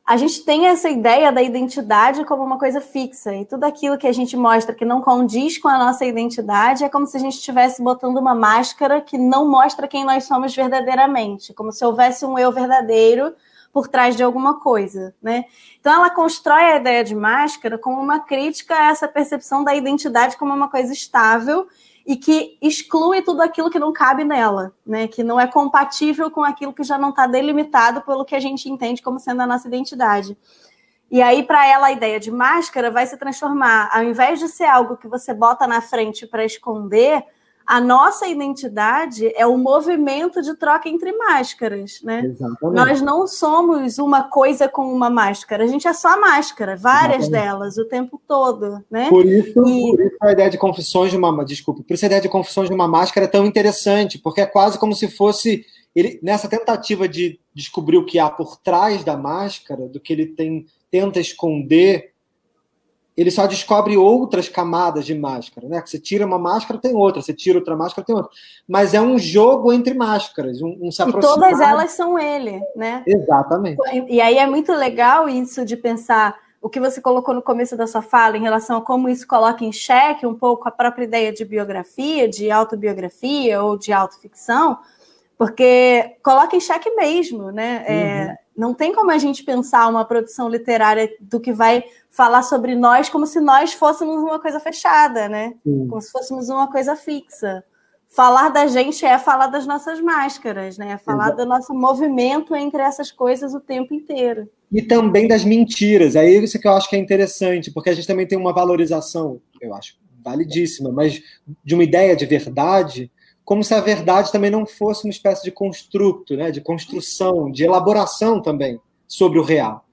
a gente tem essa ideia da identidade como uma coisa fixa, e tudo aquilo que a gente mostra que não condiz com a nossa identidade é como se a gente estivesse botando uma máscara que não mostra quem nós somos verdadeiramente, como se houvesse um eu verdadeiro por trás de alguma coisa, né? Então ela constrói a ideia de máscara como uma crítica a essa percepção da identidade como uma coisa estável e que exclui tudo aquilo que não cabe nela, né? Que não é compatível com aquilo que já não está delimitado pelo que a gente entende como sendo a nossa identidade. E aí, para ela, a ideia de máscara vai se transformar, ao invés de ser algo que você bota na frente para esconder, a nossa identidade é o movimento de troca entre máscaras, né? Exatamente. Nós não somos uma coisa com uma máscara, a gente é só máscara, várias Exatamente. delas, o tempo todo, né? Por isso, e... por isso a ideia de confissões de uma, desculpa, por isso a ideia de confissões de uma máscara é tão interessante, porque é quase como se fosse ele nessa tentativa de descobrir o que há por trás da máscara, do que ele tem tenta esconder ele só descobre outras camadas de máscara, né? Você tira uma máscara, tem outra, você tira outra máscara, tem outra. Mas é um jogo entre máscaras, um, um se aproximar. E todas elas são ele, né? Exatamente. E aí é muito legal isso de pensar o que você colocou no começo da sua fala em relação a como isso coloca em xeque um pouco a própria ideia de biografia, de autobiografia ou de autoficção, porque coloca em xeque mesmo, né? É, uhum. É, não tem como a gente pensar uma produção literária do que vai falar sobre nós como se nós fôssemos uma coisa fechada, né? Sim. Como se fôssemos uma coisa fixa. Falar da gente é falar das nossas máscaras, né? É falar Exato. do nosso movimento entre essas coisas o tempo inteiro. E também das mentiras. É isso que eu acho que é interessante, porque a gente também tem uma valorização, eu acho, validíssima, mas de uma ideia de verdade como se a verdade também não fosse uma espécie de construto, né, de construção, de elaboração também sobre o real.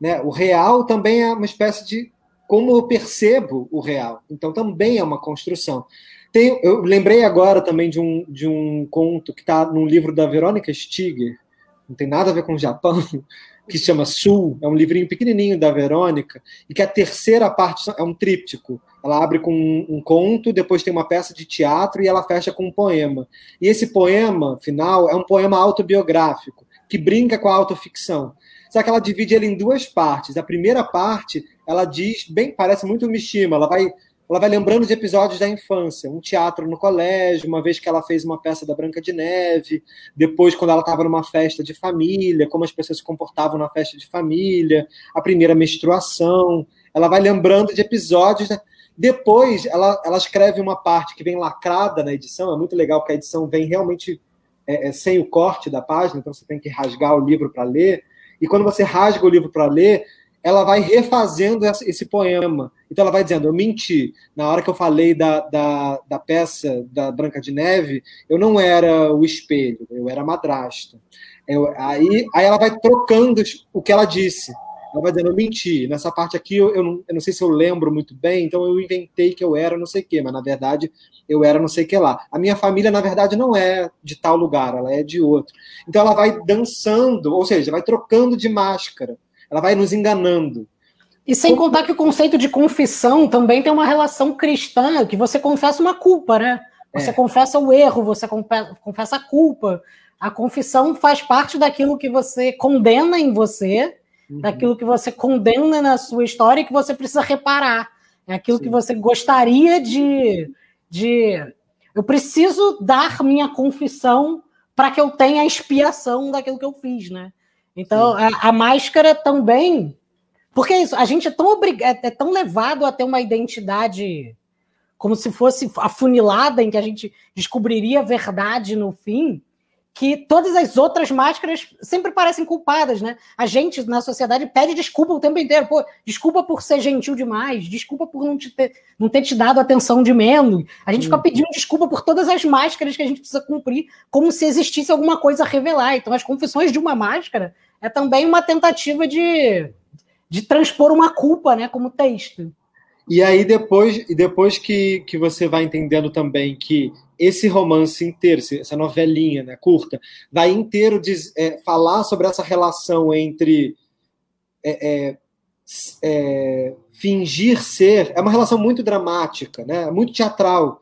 Né? O real também é uma espécie de como eu percebo o real. Então também é uma construção. Tem, eu lembrei agora também de um, de um conto que está num livro da Verônica Stiger, não tem nada a ver com o Japão, que se chama Sul, é um livrinho pequenininho da Verônica, e que a terceira parte é um tríptico. Ela abre com um, conto, depois tem uma peça de teatro e ela fecha com um poema. E esse poema final é um poema autobiográfico, que brinca com a autoficção. Só que ela divide ele em duas partes. A primeira parte, ela diz, bem, parece muito Mishima, ela vai ela vai lembrando de episódios da infância, um teatro no colégio, uma vez que ela fez uma peça da Branca de Neve, depois quando ela estava numa festa de família, como as pessoas se comportavam na festa de família, a primeira menstruação, ela vai lembrando de episódios depois, ela, ela escreve uma parte que vem lacrada na edição, é muito legal porque a edição vem realmente é, é, sem o corte da página, então você tem que rasgar o livro para ler. E quando você rasga o livro para ler, ela vai refazendo esse, poema. Então ela vai dizendo: Eu menti. Na hora que eu falei da, da, da, peça da Branca de Neve, eu não era o espelho, eu era a madrasta. Eu, aí, aí ela vai trocando o que ela disse. Ela vai dizendo, eu menti. Nessa parte aqui, eu, eu, não, eu, não, sei se eu lembro muito bem, então eu inventei que eu era não sei o quê, mas na verdade eu era não sei o que lá. A minha família, na verdade, não é de tal lugar, ela é de outro. Então ela vai dançando, ou seja, vai trocando de máscara, ela vai nos enganando. E sem contar que o conceito de confissão também tem uma relação cristã, que você confessa uma culpa, né? Você é. confessa o erro, você confessa a culpa. A confissão faz parte daquilo que você condena em você, uhum. daquilo que você condena na sua história e que você precisa reparar. É aquilo Sim. que você gostaria de, de. Eu preciso dar minha confissão para que eu tenha a expiação daquilo que eu fiz, né? Então, a, a, máscara também. Porque é isso, a gente é tão, obrigado, é, é tão levado a ter uma identidade como se fosse afunilada, em que a gente descobriria a verdade no fim, que todas as outras máscaras sempre parecem culpadas, né? A gente na sociedade pede desculpa o tempo inteiro. Pô, desculpa por ser gentil demais, desculpa por não, te ter, não ter te dado atenção de menos. A gente fica uhum. pedindo desculpa por todas as máscaras que a gente precisa cumprir, como se existisse alguma coisa a revelar. Então, as confissões de uma máscara é também uma tentativa de, de transpor uma culpa, né, como texto. E aí, depois, depois que, que você vai entendendo também que esse romance inteiro, essa novelinha né, curta, vai inteiro diz, é, falar sobre essa relação entre é, é, é, fingir ser. É uma relação muito dramática, né, muito teatral.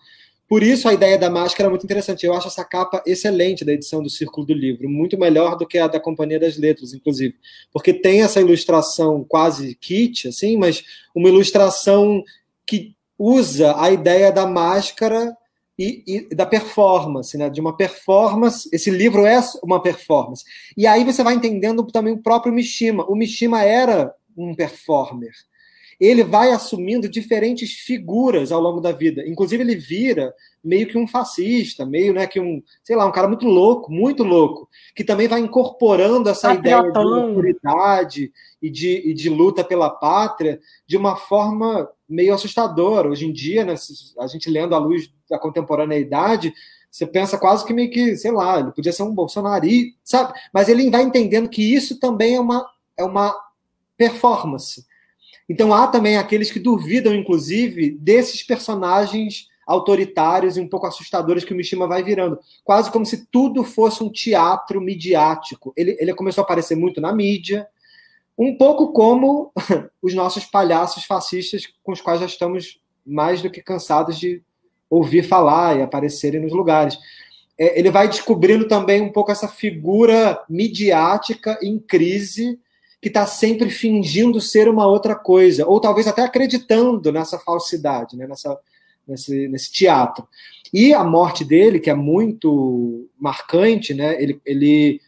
Por isso a ideia da máscara é muito interessante. Eu acho essa capa excelente da edição do Círculo do Livro, muito melhor do que a da Companhia das Letras, inclusive, porque tem essa ilustração quase kit, assim, mas uma ilustração que usa a ideia da máscara e, e, da performance, né? De uma performance. Esse livro é uma performance. E aí você vai entendendo também o próprio Mishima. O Mishima era um performer ele vai assumindo diferentes figuras ao longo da vida. Inclusive, ele vira meio que um fascista, meio né, que um, sei lá, um cara muito louco, muito louco, que também vai incorporando essa ideia de autoridade e de, e de luta pela pátria de uma forma meio assustadora. Hoje em dia, né, a gente lendo à luz da contemporaneidade, você pensa quase que meio que, sei lá, ele podia ser um bolsonarista, sabe? Mas ele vai entendendo que isso também é uma, é uma performance então há também aqueles que duvidam, inclusive, desses personagens autoritários e um pouco assustadores que o Mishima vai virando. Quase como se tudo fosse um teatro midiático. Ele, ele começou a aparecer muito na mídia, um pouco como os nossos palhaços fascistas com os quais já estamos mais do que cansados de ouvir falar e aparecerem nos lugares. É, ele vai descobrindo também um pouco essa figura midiática em crise que está sempre fingindo ser uma outra coisa, ou talvez até acreditando nessa falsidade, né? nessa, nesse, nesse teatro. E a morte dele, que é muito marcante, né? ele, ele,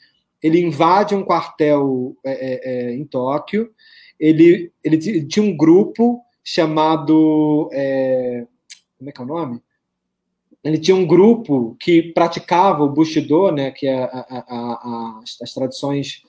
ele invade um quartel é, é, é em Tóquio, ele, ele tinha um grupo chamado. É, como é que é o nome? ele tinha um grupo que praticava o Bushido, né, que é a, a, a, as tradições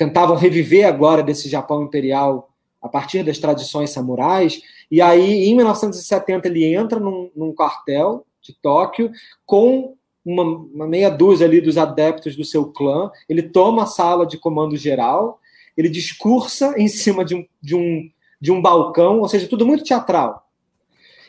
tentavam reviver agora desse Japão imperial a partir das tradições samurais. E aí, em 1970, ele entra num, num quartel de Tóquio com uma, uma, meia dúzia ali dos adeptos do seu clã. Ele toma a sala de comando geral, ele discursa em cima de um, de um, de um balcão, ou seja, tudo muito teatral.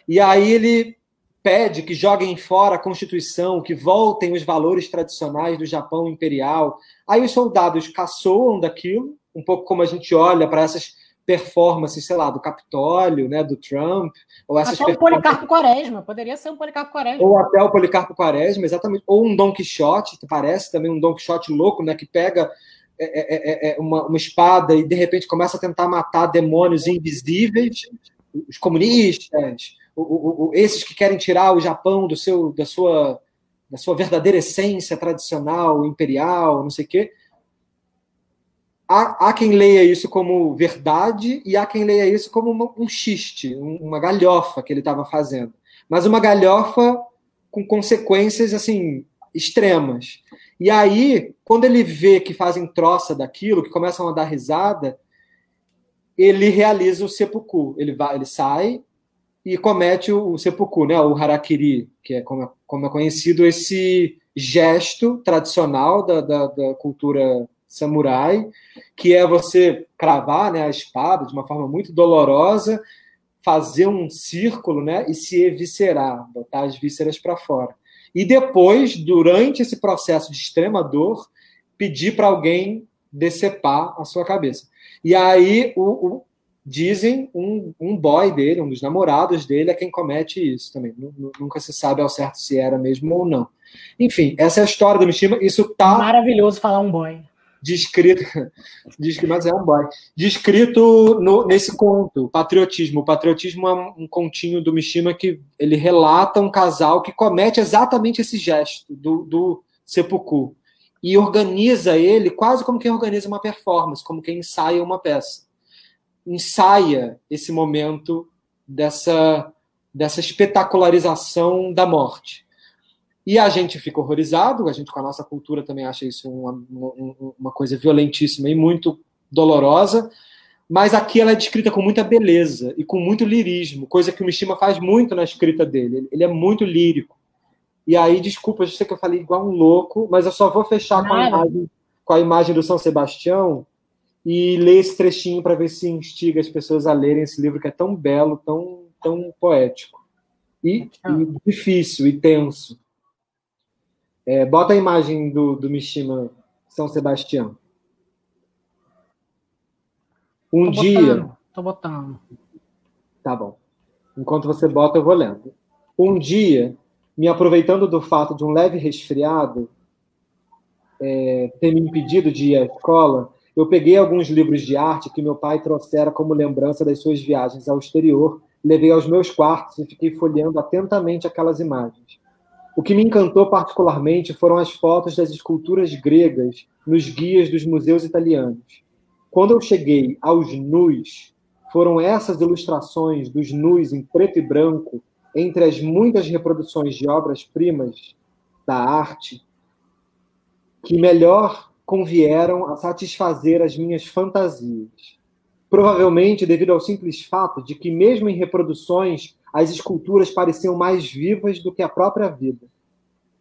E aí ele pede que joguem fora a Constituição, que voltem os valores tradicionais do Japão imperial. Aí os soldados caçoam daquilo, um pouco como a gente olha para essas performances, sei lá, do Capitólio, né, do Trump, ou essas até o Policarpo Quaresma, poderia ser um Policarpo Quaresma. Ou até o Policarpo Quaresma, exatamente, ou um Don Quixote, que parece também um Don Quixote louco, né, que pega é, é, é, é uma, uma espada e de repente começa a tentar matar demônios invisíveis, os comunistas, o, o, esses que querem tirar o Japão do seu, da, sua, da sua verdadeira essência tradicional, imperial, não sei o quê. Há, há, quem leia isso como verdade e há quem leia isso como uma, um xiste, uma galhofa que ele estava fazendo. Mas uma galhofa com consequências assim extremas. E aí, quando ele vê que fazem troça daquilo, que começam a dar risada, ele realiza o seppuku. Ele vai, ele sai, e comete o, o seppuku, né, o harakiri, que é como, é como é conhecido esse gesto tradicional da, da, da, cultura samurai, que é você cravar né, a espada de uma forma muito dolorosa, fazer um círculo né, e se eviscerar, botar as vísceras para fora. E depois, durante esse processo de extrema dor, pedir para alguém decepar a sua cabeça. E aí o, o dizem um, um boy dele, um dos namorados dele, é quem comete isso também. Nunca se sabe ao certo se era mesmo ou não. Enfim, essa é a história do Mishima. Isso tá. Maravilhoso falar um boy. Descrito, mas é um boy. Descrito no, nesse conto, patriotismo. O patriotismo é um continho do Mishima que ele relata um casal que comete exatamente esse gesto do, do seppuku e organiza ele quase como quem organiza uma performance, como quem ensaia uma peça. Ensaia esse momento dessa, dessa espetacularização da morte. E a gente fica horrorizado, a gente com a nossa cultura também acha isso uma, uma, coisa violentíssima e muito dolorosa, mas aqui ela é descrita com muita beleza e com muito lirismo, coisa que o Mishima faz muito na escrita dele. Ele é muito lírico. E aí, desculpa, eu sei que eu falei igual um louco, mas eu só vou fechar com a, imagem, com a imagem do São Sebastião e ler esse trechinho para ver se instiga as pessoas a lerem esse livro que é tão belo, tão, tão poético. E, e difícil, e tenso. É, bota a imagem do, do Mishima São Sebastião. Um tô dia. Botando, tô botando. Tá bom. Enquanto você bota, eu vou lendo. Um dia me aproveitando do fato de um leve resfriado é, ter me impedido de ir à escola, eu peguei alguns livros de arte que meu pai trouxera como lembrança das suas viagens ao exterior, levei aos meus quartos e fiquei folheando atentamente aquelas imagens. O que me encantou particularmente foram as fotos das esculturas gregas nos guias dos museus italianos. Quando eu cheguei aos nus, foram essas ilustrações dos nus em preto e branco entre as muitas reproduções de obras-primas da arte que melhor convieram a satisfazer as minhas fantasias. Provavelmente devido ao simples fato de que, mesmo em reproduções, as esculturas pareciam mais vivas do que a própria vida.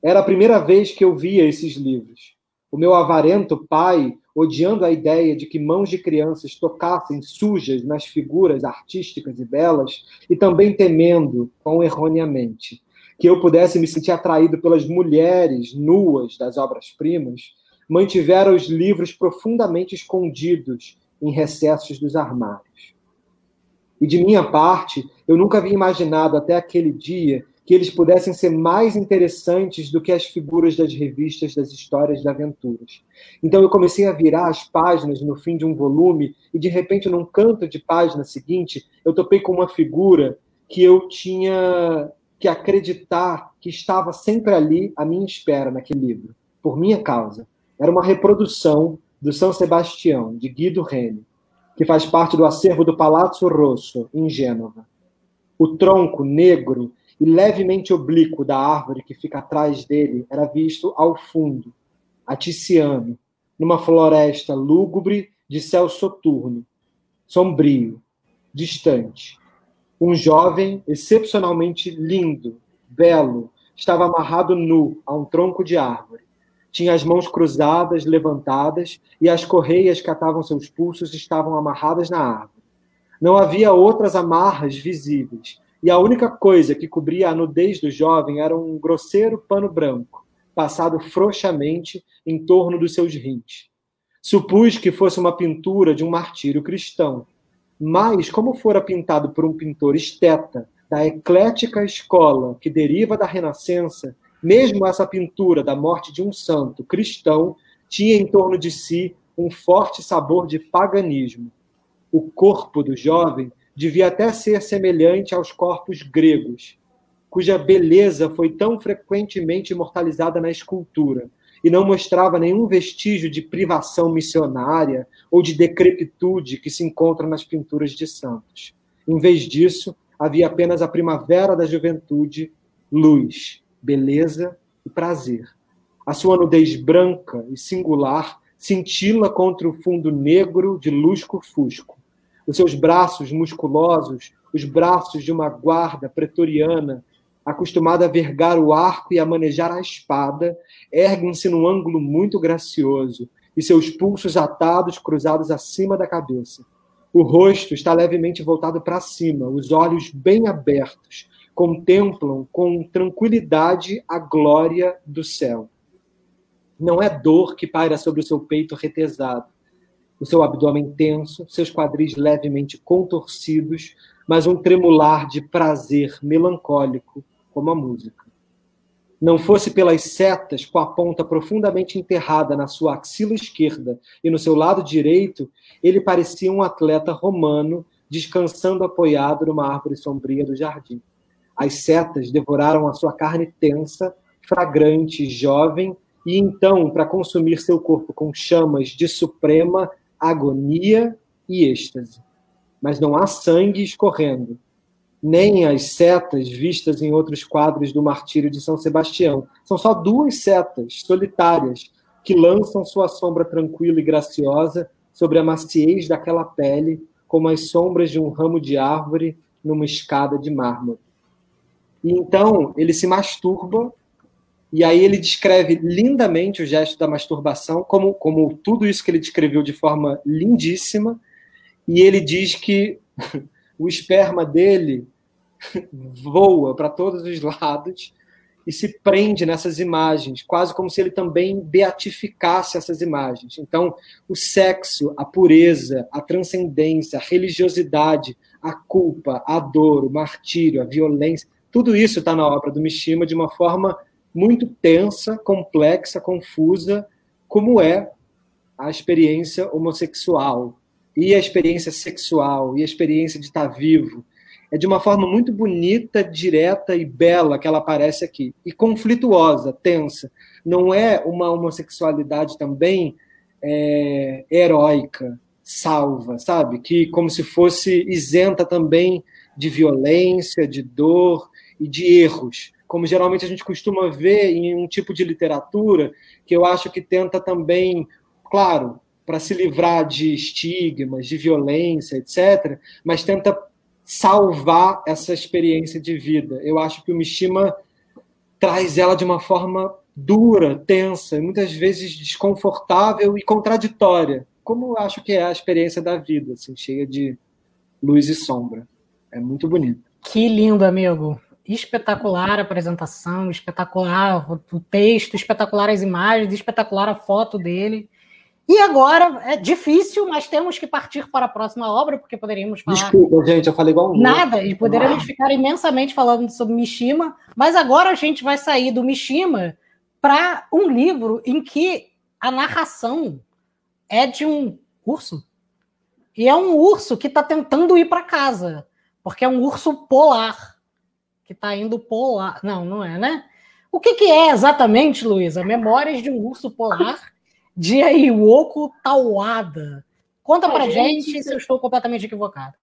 Era a primeira vez que eu via esses livros. O meu avarento pai odiando a ideia de que mãos de crianças tocassem sujas nas figuras artísticas e belas, e também temendo, quão erroneamente, que eu pudesse me sentir atraído pelas mulheres nuas das obras-primas, mantiveram os livros profundamente escondidos em recessos dos armários. E de minha parte, eu nunca havia imaginado até aquele dia que eles pudessem ser mais interessantes do que as figuras das revistas das histórias de aventuras. Então eu comecei a virar as páginas no fim de um volume e de repente num canto de página seguinte eu topei com uma figura que eu tinha que acreditar que estava sempre ali à minha espera naquele livro, por minha causa. Era uma reprodução do São Sebastião, de Guido Reni, que faz parte do acervo do Palazzo Rosso, em Gênova. O tronco negro e levemente oblíquo da árvore que fica atrás dele era visto ao fundo, a Tiziano, numa floresta lúgubre de céu soturno, sombrio, distante. Um jovem excepcionalmente lindo, belo, estava amarrado nu a um tronco de árvore. Tinha as mãos cruzadas, levantadas, e as correias que atavam seus pulsos estavam amarradas na árvore. Não havia outras amarras visíveis, e a única coisa que cobria a nudez do jovem era um grosseiro pano branco, passado frouxamente em torno dos seus rins. Supus que fosse uma pintura de um martírio cristão, mas, como fora pintado por um pintor esteta da eclética escola que deriva da Renascença, mesmo essa pintura da morte de um santo cristão tinha em torno de si um forte sabor de paganismo. O corpo do jovem devia até ser semelhante aos corpos gregos, cuja beleza foi tão frequentemente imortalizada na escultura e não mostrava nenhum vestígio de privação missionária ou de decrepitude que se encontra nas pinturas de santos. Em vez disso, havia apenas a primavera da juventude, luz, beleza e prazer. A sua nudez branca e singular cintila contra o fundo negro de lusco-fusco os seus braços musculosos, os braços de uma guarda pretoriana, acostumada a vergar o arco e a manejar a espada, erguem-se num ângulo muito gracioso, e seus pulsos atados cruzados acima da cabeça. O rosto está levemente voltado para cima, os olhos bem abertos, contemplam com tranquilidade a glória do céu. Não é dor que paira sobre o seu peito retesado, o seu abdômen tenso, seus quadris levemente contorcidos, mas um tremular de prazer melancólico, como a música. Não fosse pelas setas com a ponta profundamente enterrada na sua axila esquerda e no seu lado direito, ele parecia um atleta romano descansando apoiado numa árvore sombria do jardim. As setas devoraram a sua carne tensa, fragrante, jovem, e então, para consumir seu corpo com chamas de suprema agonia e êxtase. Mas não há sangue escorrendo, nem as setas vistas em outros quadros do martírio de São Sebastião. São só duas setas solitárias que lançam sua sombra tranquila e graciosa sobre a maciez daquela pele, como as sombras de um ramo de árvore numa escada de mármore. Então ele se masturba, e aí ele descreve lindamente o gesto da masturbação, como, como tudo isso que ele descreveu de forma lindíssima, e ele diz que o esperma dele voa para todos os lados e se prende nessas imagens, quase como se ele também beatificasse essas imagens. Então, o sexo, a pureza, a transcendência, a religiosidade, a culpa, a dor, o martírio, a violência, tudo isso está na obra do Mishima de uma forma muito tensa, complexa, confusa, como é a experiência homossexual e a experiência sexual e a experiência de estar vivo. É de uma forma muito bonita, direta e bela que ela aparece aqui. E conflituosa, tensa. Não é uma homossexualidade também é, heróica, salva, sabe? Que como se fosse isenta também de violência, de dor e de erros, como geralmente a gente costuma ver em um tipo de literatura que eu acho que tenta também, claro, para se livrar de estigmas, de violência, etc., mas tenta salvar essa experiência de vida. Eu acho que o Mishima traz ela de uma forma dura, tensa, muitas vezes desconfortável e contraditória, como eu acho que é a experiência da vida, assim, cheia de luz e sombra. É muito bonito. Que lindo, amigo. Espetacular a apresentação, espetacular o texto, espetacular as imagens, espetacular a foto dele. E agora é difícil, mas temos que partir para a próxima obra, porque poderíamos falar. Desculpa, gente, eu falei igual um. Nada, e poderíamos ah. ficar imensamente falando sobre Mishima, mas agora a gente vai sair do Mishima para um livro em que a narração é de um urso. E é um urso que está tentando ir para casa, porque é um urso polar, que está indo polar. Não, não é, né? O que, que é exatamente, Luísa? Memórias de um urso polar de Iwoko Tawada. Conta pra gente, gente se eu estou completamente equivocado.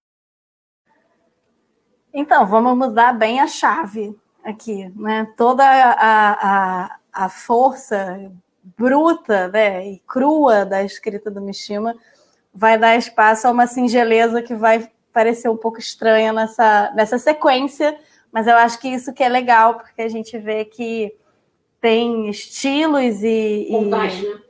Então, vamos mudar bem a chave aqui, né? Toda a, a, a força bruta né, e crua da escrita do Mishima vai dar espaço a uma singeleza que vai parecer um pouco estranha nessa, nessa sequência, mas eu acho que isso que é legal, porque a gente vê que tem estilos e, e né?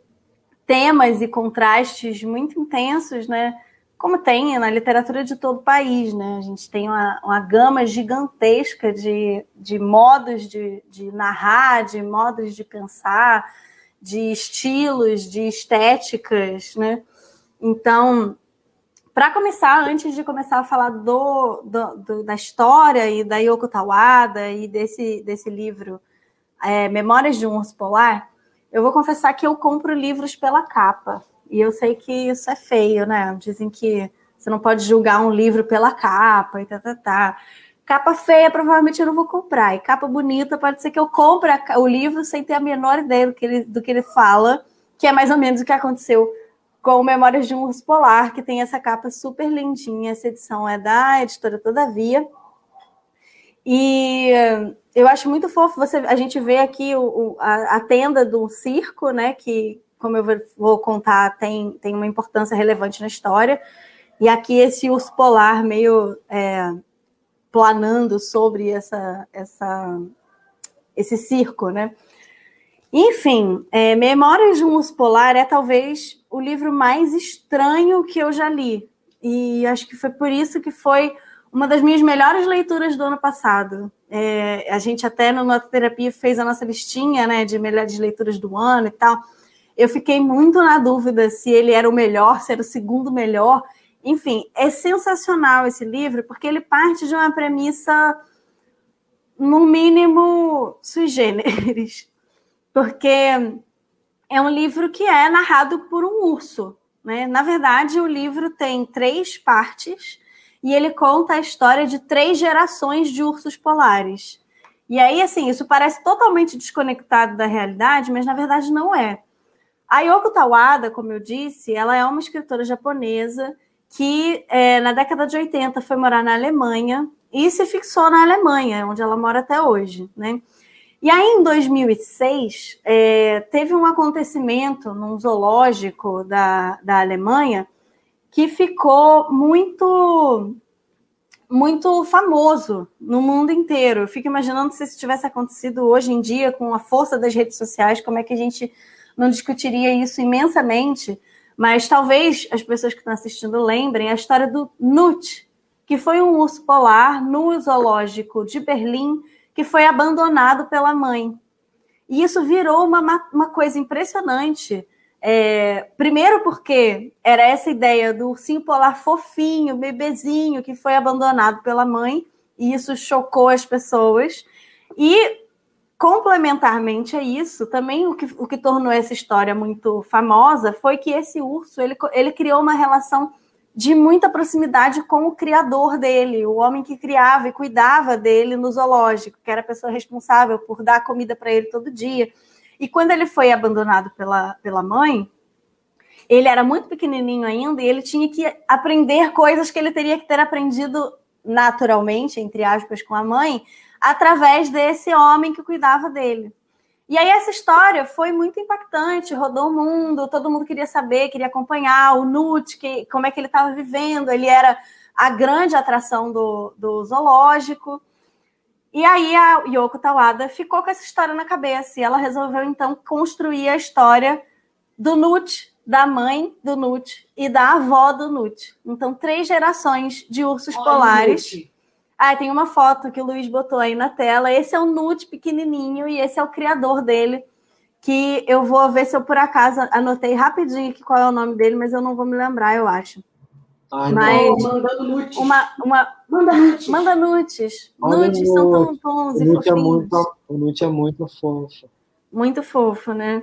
temas e contrastes muito intensos, né? Como tem na literatura de todo o país, né? A gente tem uma, uma gama gigantesca de, de modos de, de narrar, de modos de pensar, de estilos, de estéticas, né? Então, para começar, antes de começar a falar do, do, do, da história e da Yoko Tawada e desse, desse livro é, Memórias de um Urso Polar, eu vou confessar que eu compro livros pela capa. E eu sei que isso é feio, né? Dizem que você não pode julgar um livro pela capa e tá, tá, tá. Capa feia, provavelmente eu não vou comprar. E capa bonita, pode ser que eu compre o livro sem ter a menor ideia do que ele, do que ele fala, que é mais ou menos o que aconteceu com Memórias de um Urso Polar, que tem essa capa super lindinha. Essa edição é da editora Todavia. E eu acho muito fofo você a gente vê aqui o, o, a, a, tenda do circo, né? Que, como eu vou contar, tem, tem uma importância relevante na história. E aqui esse urso polar meio é, planando sobre essa, essa, esse circo, né? Enfim, é, Memórias de um Urso Polar é talvez o livro mais estranho que eu já li. E acho que foi por isso que foi uma das minhas melhores leituras do ano passado. É, a gente até no Nota Terapia fez a nossa listinha né, de melhores leituras do ano e tal. Eu fiquei muito na dúvida se ele era o melhor, se era o segundo melhor. Enfim, é sensacional esse livro, porque ele parte de uma premissa, no mínimo, sui generis. Porque é um livro que é narrado por um urso. Né? Na verdade, o livro tem três partes e ele conta a história de três gerações de ursos polares. E aí, assim, isso parece totalmente desconectado da realidade, mas na verdade não é. A Yoko Tawada, como eu disse, ela é uma escritora japonesa que é, na década de 80 foi morar na Alemanha e se fixou na Alemanha, onde ela mora até hoje, né? E aí, em 2006, é, teve um acontecimento num zoológico da, da Alemanha que ficou muito muito famoso no mundo inteiro. Eu fico imaginando se isso tivesse acontecido hoje em dia com a força das redes sociais, como é que a gente não discutiria isso imensamente. Mas talvez as pessoas que estão assistindo lembrem a história do Nut, que foi um urso polar no zoológico de Berlim que foi abandonado pela mãe. E isso virou uma, uma coisa impressionante. É, primeiro porque era essa ideia do ursinho polar fofinho, bebezinho, que foi abandonado pela mãe, e isso chocou as pessoas. E, complementarmente a isso, também o que, o que tornou essa história muito famosa foi que esse urso ele, ele criou uma relação de muita proximidade com o criador dele, o homem que criava e cuidava dele no zoológico, que era a pessoa responsável por dar comida para ele todo dia. E quando ele foi abandonado pela, pela mãe, ele era muito pequenininho ainda e ele tinha que aprender coisas que ele teria que ter aprendido naturalmente, entre aspas, com a mãe, através desse homem que cuidava dele. E aí essa história foi muito impactante, rodou o mundo, todo mundo queria saber, queria acompanhar o Nut, que, como é que ele estava vivendo, ele era a grande atração do, do zoológico. E aí a Yoko Tawada ficou com essa história na cabeça e ela resolveu então construir a história do Nut, da mãe do Nut e da avó do Nut. Então, três gerações de ursos Olha polares. Ah, tem uma foto que o Luiz botou aí na tela. Esse é o Nut pequenininho e esse é o criador dele. Que eu vou ver se eu por acaso anotei rapidinho aqui qual é o nome dele, mas eu não vou me lembrar, eu acho. Ai, mas não. mandando nudes. uma, uma Manda nudes. manda nudes. Olha Nudes são tão bons e é fofinhos. muito, o Nut é muito fofo. Muito fofo, né?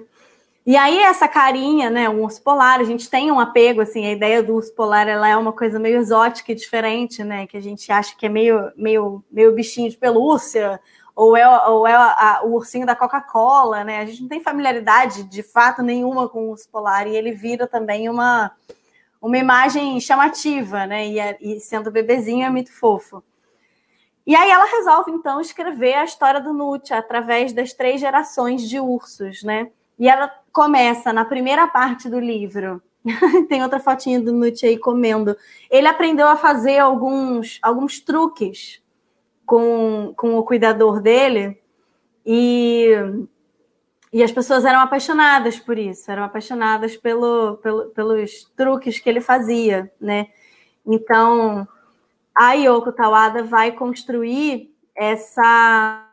E aí essa carinha, né, um urso polar, a gente tem um apego, assim, a ideia do urso polar, ela é uma coisa meio exótica e diferente, né, que a gente acha que é meio, meio, meio bichinho de pelúcia, ou é, ou é a- o ursinho da Coca-Cola, né, a gente não tem familiaridade, de fato, nenhuma com o urso polar, e ele vira também uma, uma imagem chamativa, né, e, é- e sendo bebezinho é muito fofo. E aí ela resolve, então, escrever a história do Nut através das três gerações de ursos, né? E ela começa na primeira parte do livro. Tem outra fotinha do Nut aí comendo. Ele aprendeu a fazer alguns, alguns truques com, com o cuidador dele e, e as pessoas eram apaixonadas por isso, eram apaixonadas pelo, pelo, pelos truques que ele fazia, né? Então, a Yoko Tawada vai construir essa,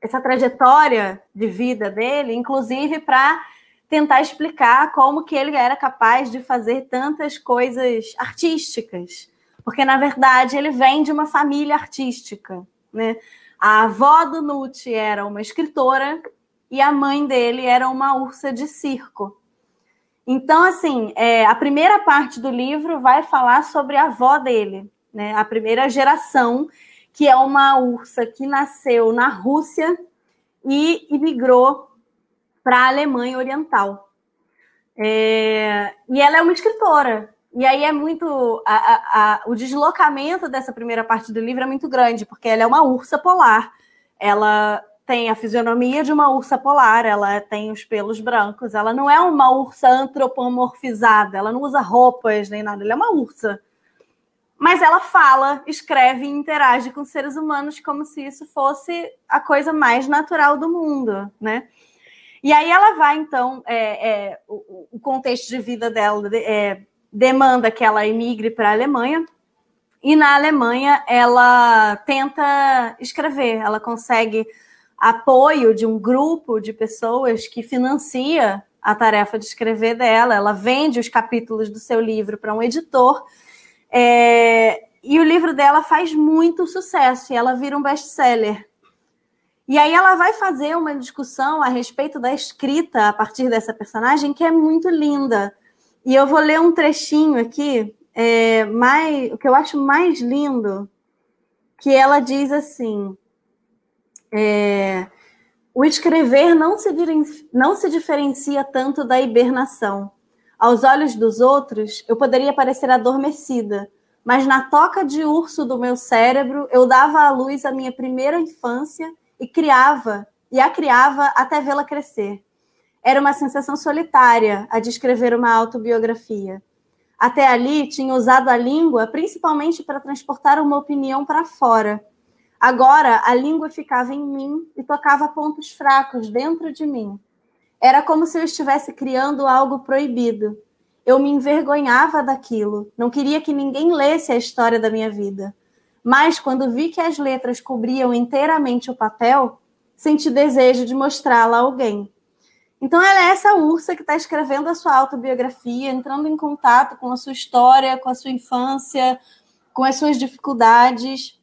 essa trajetória de vida dele, inclusive para tentar explicar como que ele era capaz de fazer tantas coisas artísticas. Porque, na verdade, ele vem de uma família artística. Né? A avó do Nucci era uma escritora e a mãe dele era uma ursa de circo. Então, assim, é, a primeira parte do livro vai falar sobre a avó dele, né? A primeira geração, que é uma ursa que nasceu na Rússia e imigrou para a Alemanha Oriental. É, e ela é uma escritora. E aí é muito. a- a- a- o deslocamento dessa primeira parte do livro é muito grande, porque ela é uma ursa polar. Ela tem a fisionomia de uma ursa polar, ela tem os pelos brancos, ela não é uma ursa antropomorfizada, ela não usa roupas nem nada, ela é uma ursa. Mas ela fala, escreve e interage com seres humanos como se isso fosse a coisa mais natural do mundo, né? E aí ela vai, então, é, é, o, o contexto de vida dela é, demanda que ela emigre para a Alemanha, e na Alemanha ela tenta escrever, ela consegue apoio de um grupo de pessoas que financia a tarefa de escrever dela, ela vende os capítulos do seu livro para um editor, é, e o livro dela faz muito sucesso, e ela vira um best-seller. E aí ela vai fazer uma discussão a respeito da escrita a partir dessa personagem que é muito linda. E eu vou ler um trechinho aqui, é, mais, o que eu acho mais lindo, que ela diz assim: é, o escrever não se, não se diferencia tanto da hibernação. Aos olhos dos outros, eu poderia parecer adormecida, mas na toca de urso do meu cérebro, eu dava à luz a minha primeira infância e criava, e a criava até vê-la crescer. Era uma sensação solitária a de escrever uma autobiografia. Até ali, tinha usado a língua principalmente para transportar uma opinião para fora Agora a língua ficava em mim e tocava pontos fracos dentro de mim. Era como se eu estivesse criando algo proibido. Eu me envergonhava daquilo, não queria que ninguém lesse a história da minha vida. Mas quando vi que as letras cobriam inteiramente o papel, senti desejo de mostrá-la a alguém. Então ela é essa ursa que está escrevendo a sua autobiografia, entrando em contato com a sua história, com a sua infância, com as suas dificuldades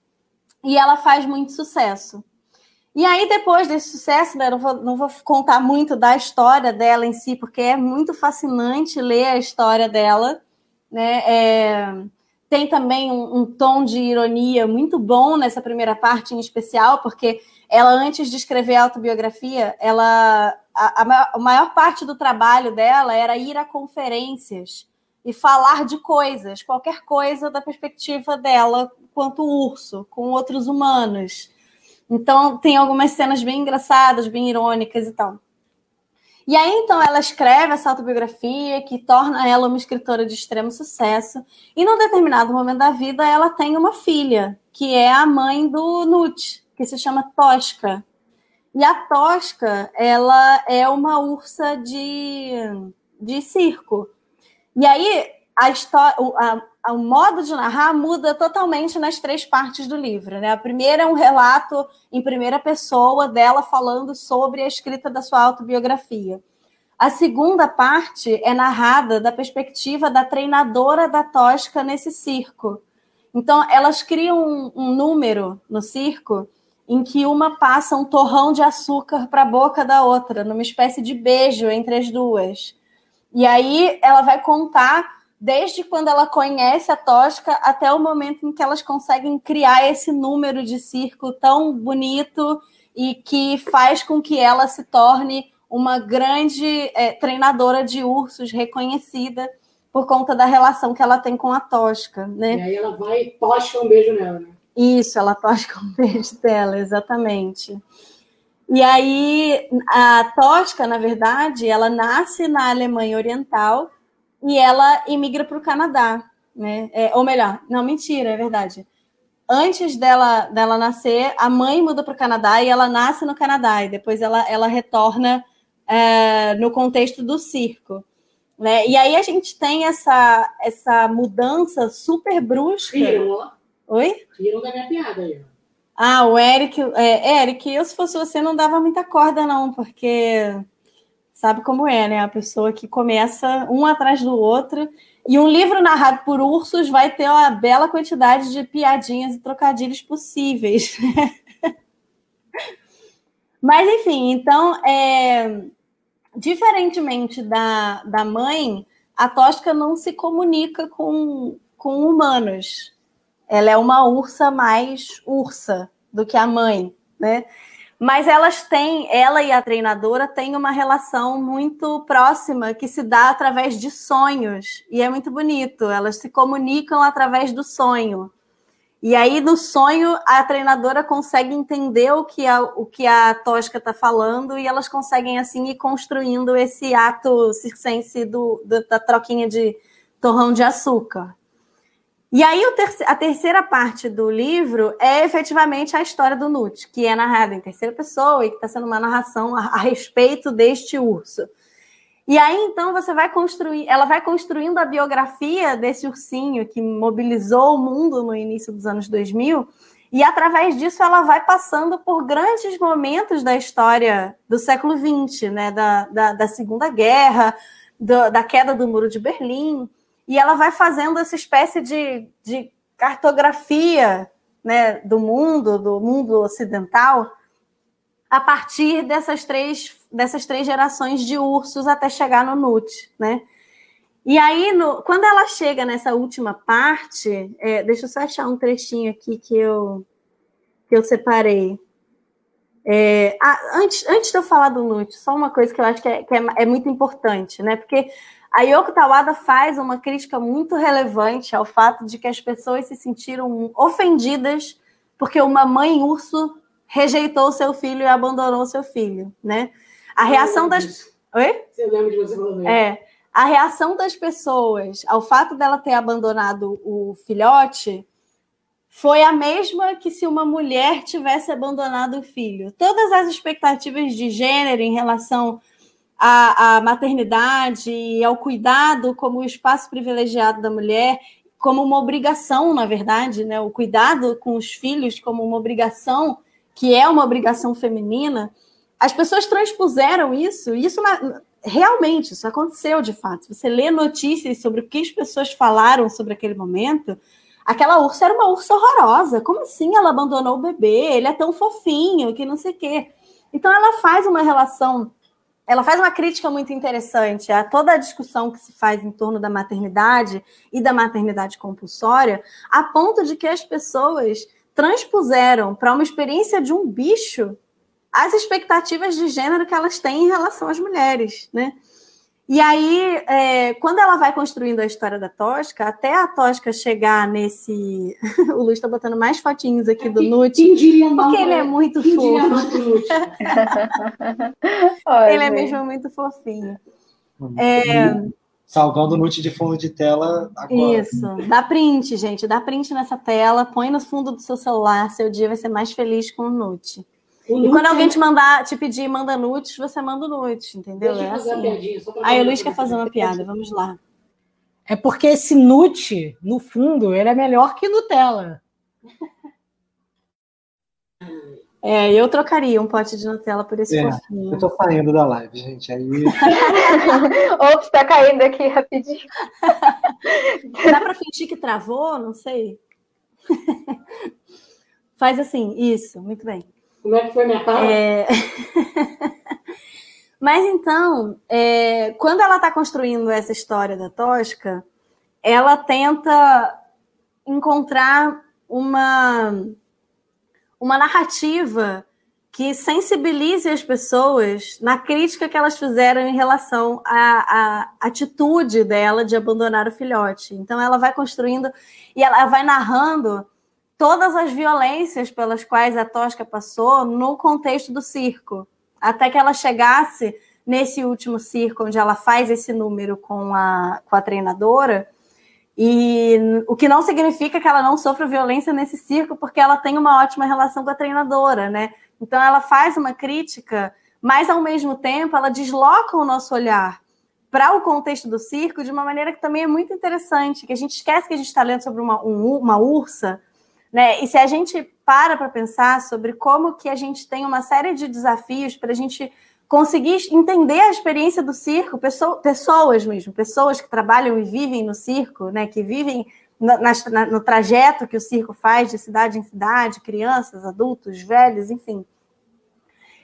e ela faz muito sucesso. E aí, depois desse sucesso, né, não, vou, não vou contar muito da história dela em si, porque é muito fascinante ler a história dela. Né? É, tem também um, um, tom de ironia muito bom nessa primeira parte em especial, porque ela, antes de escrever a autobiografia, ela, a, a, maior, a maior parte do trabalho dela era ir a conferências e falar de coisas, qualquer coisa da perspectiva dela quanto urso, com outros humanos. Então, tem algumas cenas bem engraçadas, bem irônicas e tal. E aí, então, ela escreve essa autobiografia que torna ela uma escritora de extremo sucesso. E, num determinado momento da vida, ela tem uma filha, que é a mãe do Nut, que se chama Tosca. E a Tosca, ela é uma ursa de, de circo. E aí, a história, a, o modo de narrar muda totalmente nas três partes do livro. Né? A primeira é um relato em primeira pessoa dela falando sobre a escrita da sua autobiografia. A segunda parte é narrada da perspectiva da treinadora da Tosca nesse circo. Então, elas criam um, um número no circo em que uma passa um torrão de açúcar para a boca da outra, numa espécie de beijo entre as duas. E aí ela vai contar desde quando ela conhece a Tosca até o momento em que elas conseguem criar esse número de circo tão bonito e que faz com que ela se torne uma grande é, treinadora de ursos reconhecida por conta da relação que ela tem com a Tosca, né? E aí ela vai e tosca um beijo nela, né? Isso, ela tosca um beijo dela, exatamente. E aí, a Tosca, na verdade, ela nasce na Alemanha Oriental e ela imigra para o Canadá, né? É, ou melhor, não, mentira, é verdade. Antes dela, dela nascer, a mãe muda para o Canadá e ela nasce no Canadá, e depois ela, ela retorna é, no contexto do circo. Né? E aí a gente tem essa, essa mudança super brusca. Tirou. Oi? Tirou da minha piada aí. Ah, o Eric, é, Eric, eu se fosse você não dava muita corda não, porque sabe como é, né? A pessoa que começa um atrás do outro e um livro narrado por ursos vai ter uma bela quantidade de piadinhas e trocadilhos possíveis. Mas enfim, então, é, diferentemente da, da mãe, a Tosca não se comunica com, com humanos ela é uma ursa mais ursa do que a mãe, né? Mas elas têm, ela e a treinadora têm uma relação muito próxima que se dá através de sonhos. E é muito bonito. Elas se comunicam através do sonho. E aí, no sonho, a treinadora consegue entender o que a, o que a Tosca está falando e elas conseguem, assim, ir construindo esse ato circense do, do, da troquinha de torrão de açúcar. E aí a terceira parte do livro é efetivamente a história do Nut, que é narrada em terceira pessoa e que está sendo uma narração a, respeito deste urso. E aí então você vai construir, ela vai construindo a biografia desse ursinho que mobilizou o mundo no início dos anos 2000, E através disso ela vai passando por grandes momentos da história do século XX, né? da, da, da Segunda Guerra, do, da queda do Muro de Berlim, e ela vai fazendo essa espécie de, de cartografia né, do mundo, do mundo ocidental, a partir dessas três, dessas três gerações de ursos até chegar no Nut, né? E aí, no, quando ela chega nessa última parte, é, deixa eu só achar um trechinho aqui que eu, que eu separei. É, antes, antes de eu falar do Nut, só uma coisa que eu acho que, é, que é, é muito importante, né? Porque a Yoko Tawada faz uma crítica muito relevante ao fato de que as pessoas se sentiram ofendidas porque uma mãe urso rejeitou seu filho e abandonou seu filho, né? A reação das disso. Oi? Você lembra de você falando? É. A reação das pessoas ao fato dela ter abandonado o filhote foi a mesma que se uma mulher tivesse abandonado o filho. Todas as expectativas de gênero em relação à, à maternidade e ao cuidado como o espaço privilegiado da mulher, como uma obrigação, na verdade, né? o cuidado com os filhos como uma obrigação, que é uma obrigação feminina, as pessoas transpuseram isso, e isso na, realmente, isso aconteceu de fato. Você lê notícias sobre o que as pessoas falaram sobre aquele momento, aquela ursa era uma ursa horrorosa. Como assim ela abandonou o bebê? Ele é tão fofinho, que não sei o quê. Então ela faz uma relação, ela faz uma crítica muito interessante a toda a discussão que se faz em torno da maternidade e da maternidade compulsória, a ponto de que as pessoas transpuseram para uma experiência de um bicho as expectativas de gênero que elas têm em relação às mulheres, né? E aí, é, quando ela vai construindo a história da Tosca, até a Tosca chegar nesse. o Luiz está botando mais fotinhos aqui do Nut, porque ele é muito fofo. ele é mesmo muito fofinho. É... Salvando o Nut de fundo de tela agora. Isso. Dá print, gente. Dá print nessa tela, põe no fundo do seu celular. Seu dia vai ser mais feliz com o Nut. E quando alguém te mandar, te pedir, manda nudes, você manda nudes, entendeu? Deixa é assim. Aí o Luiz quer fazer uma piada, vamos lá. É porque esse nut, no fundo, ele é melhor que Nutella. É, eu trocaria um pote de Nutella por esse é, fofinho. Eu tô saindo da live, gente. Aí. Ops, tá caindo aqui rapidinho. Dá pra fingir que travou? Não sei. Faz assim, isso, muito bem. Como é que foi minha fala? É... Mas então, é... quando ela está construindo essa história da Tosca, ela tenta encontrar uma, uma narrativa que sensibilize as pessoas na crítica que elas fizeram em relação à, à, atitude dela de abandonar o filhote. Então, ela vai construindo e ela vai narrando todas as violências pelas quais a Tosca passou no contexto do circo, até que ela chegasse nesse último circo, onde ela faz esse número com a, com a treinadora, e o que não significa que ela não sofra violência nesse circo, porque ela tem uma ótima relação com a treinadora, né? Então ela faz uma crítica, mas ao mesmo tempo ela desloca o nosso olhar para o contexto do circo de uma maneira que também é muito interessante, que a gente esquece que a gente está lendo sobre uma, um, uma ursa, né? E se a gente para para pensar sobre como que a gente tem uma série de desafios para a gente conseguir entender a experiência do circo, pessoas mesmo, pessoas que trabalham e vivem no circo, né? que vivem na, na, no trajeto que o circo faz de cidade em cidade, crianças, adultos, velhos, enfim.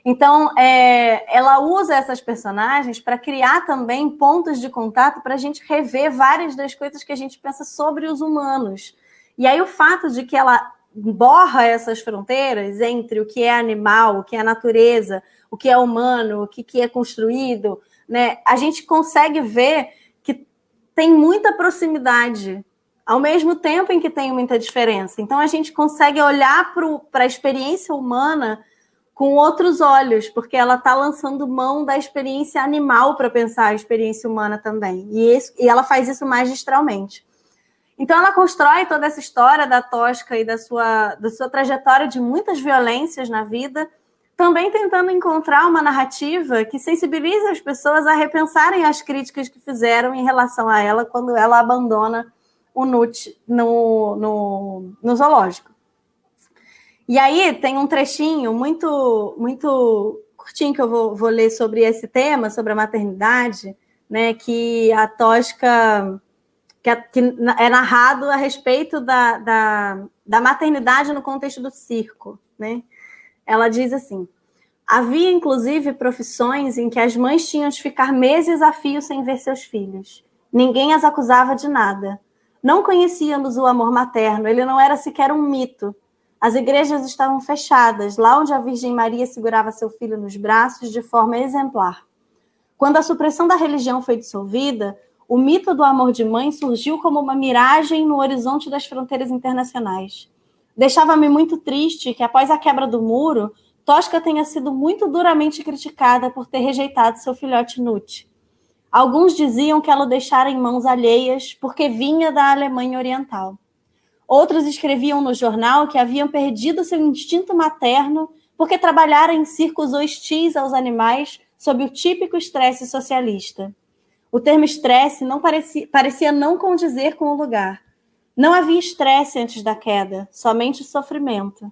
Então, é, ela usa essas personagens para criar também pontos de contato para a gente rever várias das coisas que a gente pensa sobre os humanos. E aí o fato de que ela borra essas fronteiras entre o que é animal, o que é natureza, o que é humano, o que, que é construído, né? A gente consegue ver que tem muita proximidade, ao mesmo tempo em que tem muita diferença. Então a gente consegue olhar para a experiência humana com outros olhos, porque ela está lançando mão da experiência animal para pensar a experiência humana também. E, isso, e ela faz isso magistralmente. Então ela constrói toda essa história da Tosca e da sua, da sua trajetória de muitas violências na vida, também tentando encontrar uma narrativa que sensibilize as pessoas a repensarem as críticas que fizeram em relação a ela quando ela abandona o Nut no, no, no zoológico. E aí tem um trechinho muito, muito curtinho que eu vou, vou ler sobre esse tema, sobre a maternidade, né? Que a Tosca que, é, narrado a respeito da, da, da maternidade no contexto do circo, né? Ela diz assim: havia inclusive profissões em que as mães tinham de ficar meses a fio sem ver seus filhos. Ninguém as acusava de nada. Não conhecíamos o amor materno, ele não era sequer um mito. As igrejas estavam fechadas, lá onde a Virgem Maria segurava seu filho nos braços de forma exemplar. Quando a supressão da religião foi dissolvida, o mito do amor de mãe surgiu como uma miragem no horizonte das fronteiras internacionais. Deixava-me muito triste que, após a quebra do muro, Tosca tenha sido muito duramente criticada por ter rejeitado seu filhote Nut. Alguns diziam que ela o deixara em mãos alheias porque vinha da Alemanha Oriental. Outros escreviam no jornal que haviam perdido seu instinto materno porque trabalhara em circos hostis aos animais sob o típico estresse socialista. O termo estresse não parecia, parecia não condizer com o lugar. Não havia estresse antes da queda, somente sofrimento.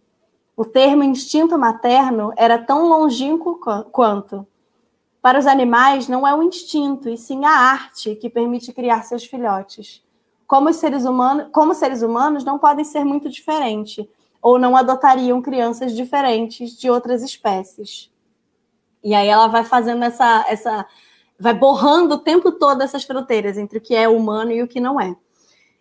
O termo instinto materno era tão longínquo quanto. Para os animais, não é o instinto, e sim a arte que permite criar seus filhotes. Como, os seres humanos, como seres humanos não podem ser muito diferentes, ou não adotariam crianças diferentes de outras espécies. E aí ela vai fazendo essa, essa vai borrando o tempo todo essas fronteiras entre o que é humano e o que não é.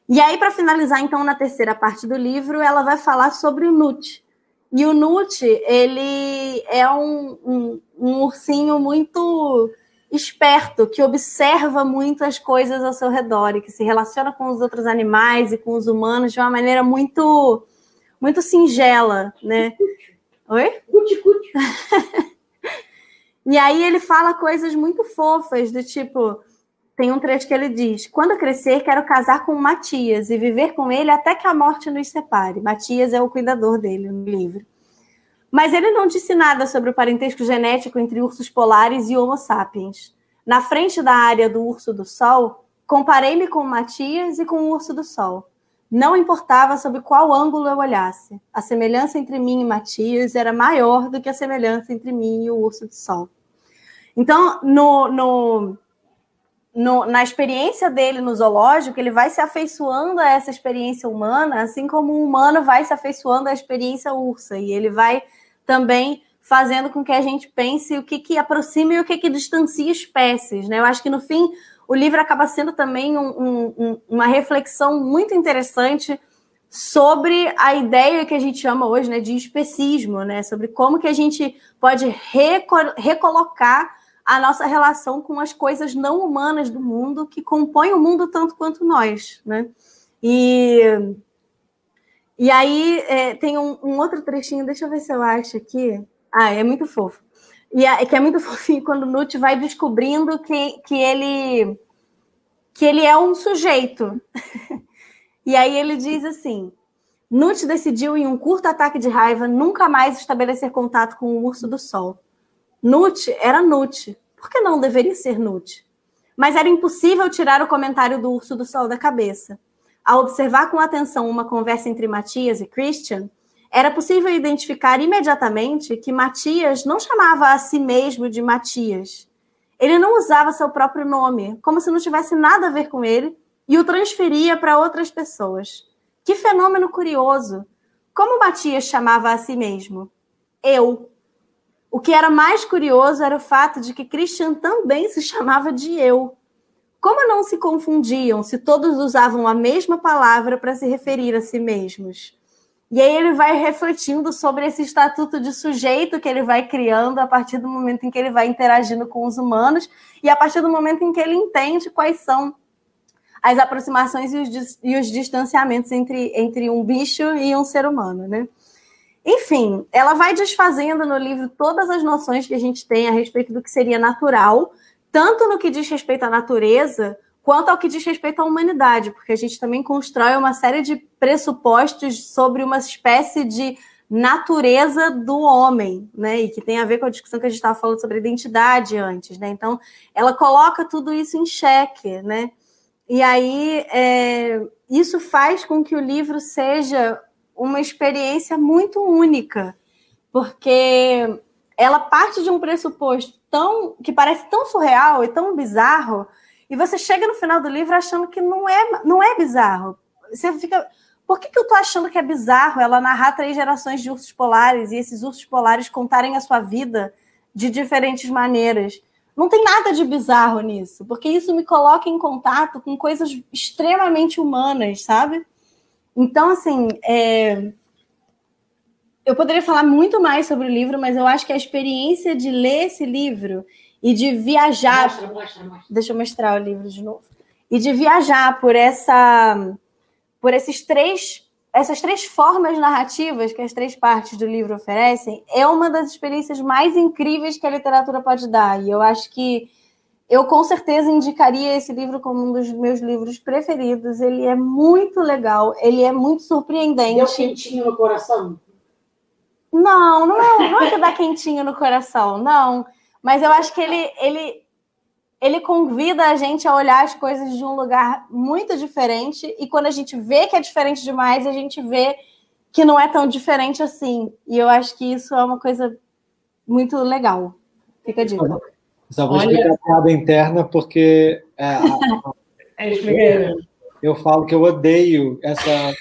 E aí, para finalizar, então, na terceira parte do livro, ela vai falar sobre o Nut. E o Nut, ele é um, um, um ursinho muito esperto, que observa muito as coisas ao seu redor e que se relaciona com os outros animais e com os humanos de uma maneira muito muito singela, né? Oi? Cuti, cuti. E aí ele fala coisas muito fofas, do tipo, tem um trecho que ele diz: Quando crescer, quero casar com Matias e viver com ele até que a morte nos separe. Matias é o cuidador dele no livro. Mas ele não disse nada sobre o parentesco genético entre ursos polares e Homo sapiens. Na frente da área do urso do sol, comparei-me com Matias e com o urso do sol. Não importava sob qual ângulo eu olhasse. A semelhança entre mim e Matias era maior do que a semelhança entre mim e o urso do sol. Então, no, no, no, na experiência dele no zoológico, ele vai se afeiçoando a essa experiência humana, assim como o humano vai se afeiçoando à experiência ursa. E ele vai também fazendo com que a gente pense o que, que aproxima e o que, que distancia espécies. Né? Eu acho que, no fim, o livro acaba sendo também um, um, uma reflexão muito interessante sobre a ideia que a gente chama hoje né, de especismo, né, sobre como que a gente pode reco recolocar a nossa relação com as coisas não humanas do mundo que compõem o mundo tanto quanto nós. Né? E, e aí é, tem um, um, outro trechinho, deixa eu ver se eu acho aqui. Ah, é muito fofo. E é, que é muito fofinho quando o Nut vai descobrindo que, que ele que ele é um sujeito. e aí ele diz assim: Nut decidiu, em um curto ataque de raiva, nunca mais estabelecer contato com o urso do sol. Nut era Nut. Por que não deveria ser Nut? Mas era impossível tirar o comentário do urso do sol da cabeça. Ao observar com atenção uma conversa entre Matias e Christian, era possível identificar imediatamente que Matias não chamava a si mesmo de Matias. Ele não usava seu próprio nome, como se não tivesse nada a ver com ele, e o transferia para outras pessoas. Que fenômeno curioso! Como Matias chamava a si mesmo? Eu. O que era mais curioso era o fato de que Christian também se chamava de eu. Como não se confundiam se todos usavam a mesma palavra para se referir a si mesmos? E aí ele vai refletindo sobre esse estatuto de sujeito que ele vai criando a partir do momento em que ele vai interagindo com os humanos e a partir do momento em que ele entende quais são as aproximações e os, e os distanciamentos entre, entre um bicho e um ser humano, né? Enfim, ela vai desfazendo no livro todas as noções que a gente tem a respeito do que seria natural, tanto no que diz respeito à natureza, quanto ao que diz respeito à humanidade, porque a gente também constrói uma série de pressupostos sobre uma espécie de natureza do homem, né? E que tem a ver com a discussão que a gente estava falando sobre identidade antes, né? Então, ela coloca tudo isso em xeque, né? E aí, é, isso faz com que o livro seja uma experiência muito única, porque ela parte de um pressuposto tão que parece tão surreal e tão bizarro, e você chega no final do livro achando que não é, não é bizarro. Você fica, por que, que eu tô achando que é bizarro ela narrar três gerações de ursos polares e esses ursos polares contarem a sua vida de diferentes maneiras? Não tem nada de bizarro nisso, porque isso me coloca em contato com coisas extremamente humanas, sabe? Então, assim, é... eu poderia falar muito mais sobre o livro, mas eu acho que a experiência de ler esse livro e de viajar. Mostra, mostra, mostra. Deixa eu mostrar o livro de novo. E de viajar por essa, por esses três, essas três formas narrativas que as três partes do livro oferecem, é uma das experiências mais incríveis que a literatura pode dar. E eu acho que eu com certeza indicaria esse livro como um dos meus livros preferidos. Ele é muito legal, ele é muito surpreendente. Deu quentinho no coração? Não, não é, não é que dá quentinho no coração, não. Mas eu acho que ele, ele, ele convida a gente a olhar as coisas de um lugar muito diferente. E quando a gente vê que é diferente demais, a gente vê que não é tão diferente assim. E eu acho que isso é uma coisa muito legal. Fica a dica. Só vou Olha... explicar a piada interna, porque é, a, a, é, eu falo que eu odeio essa,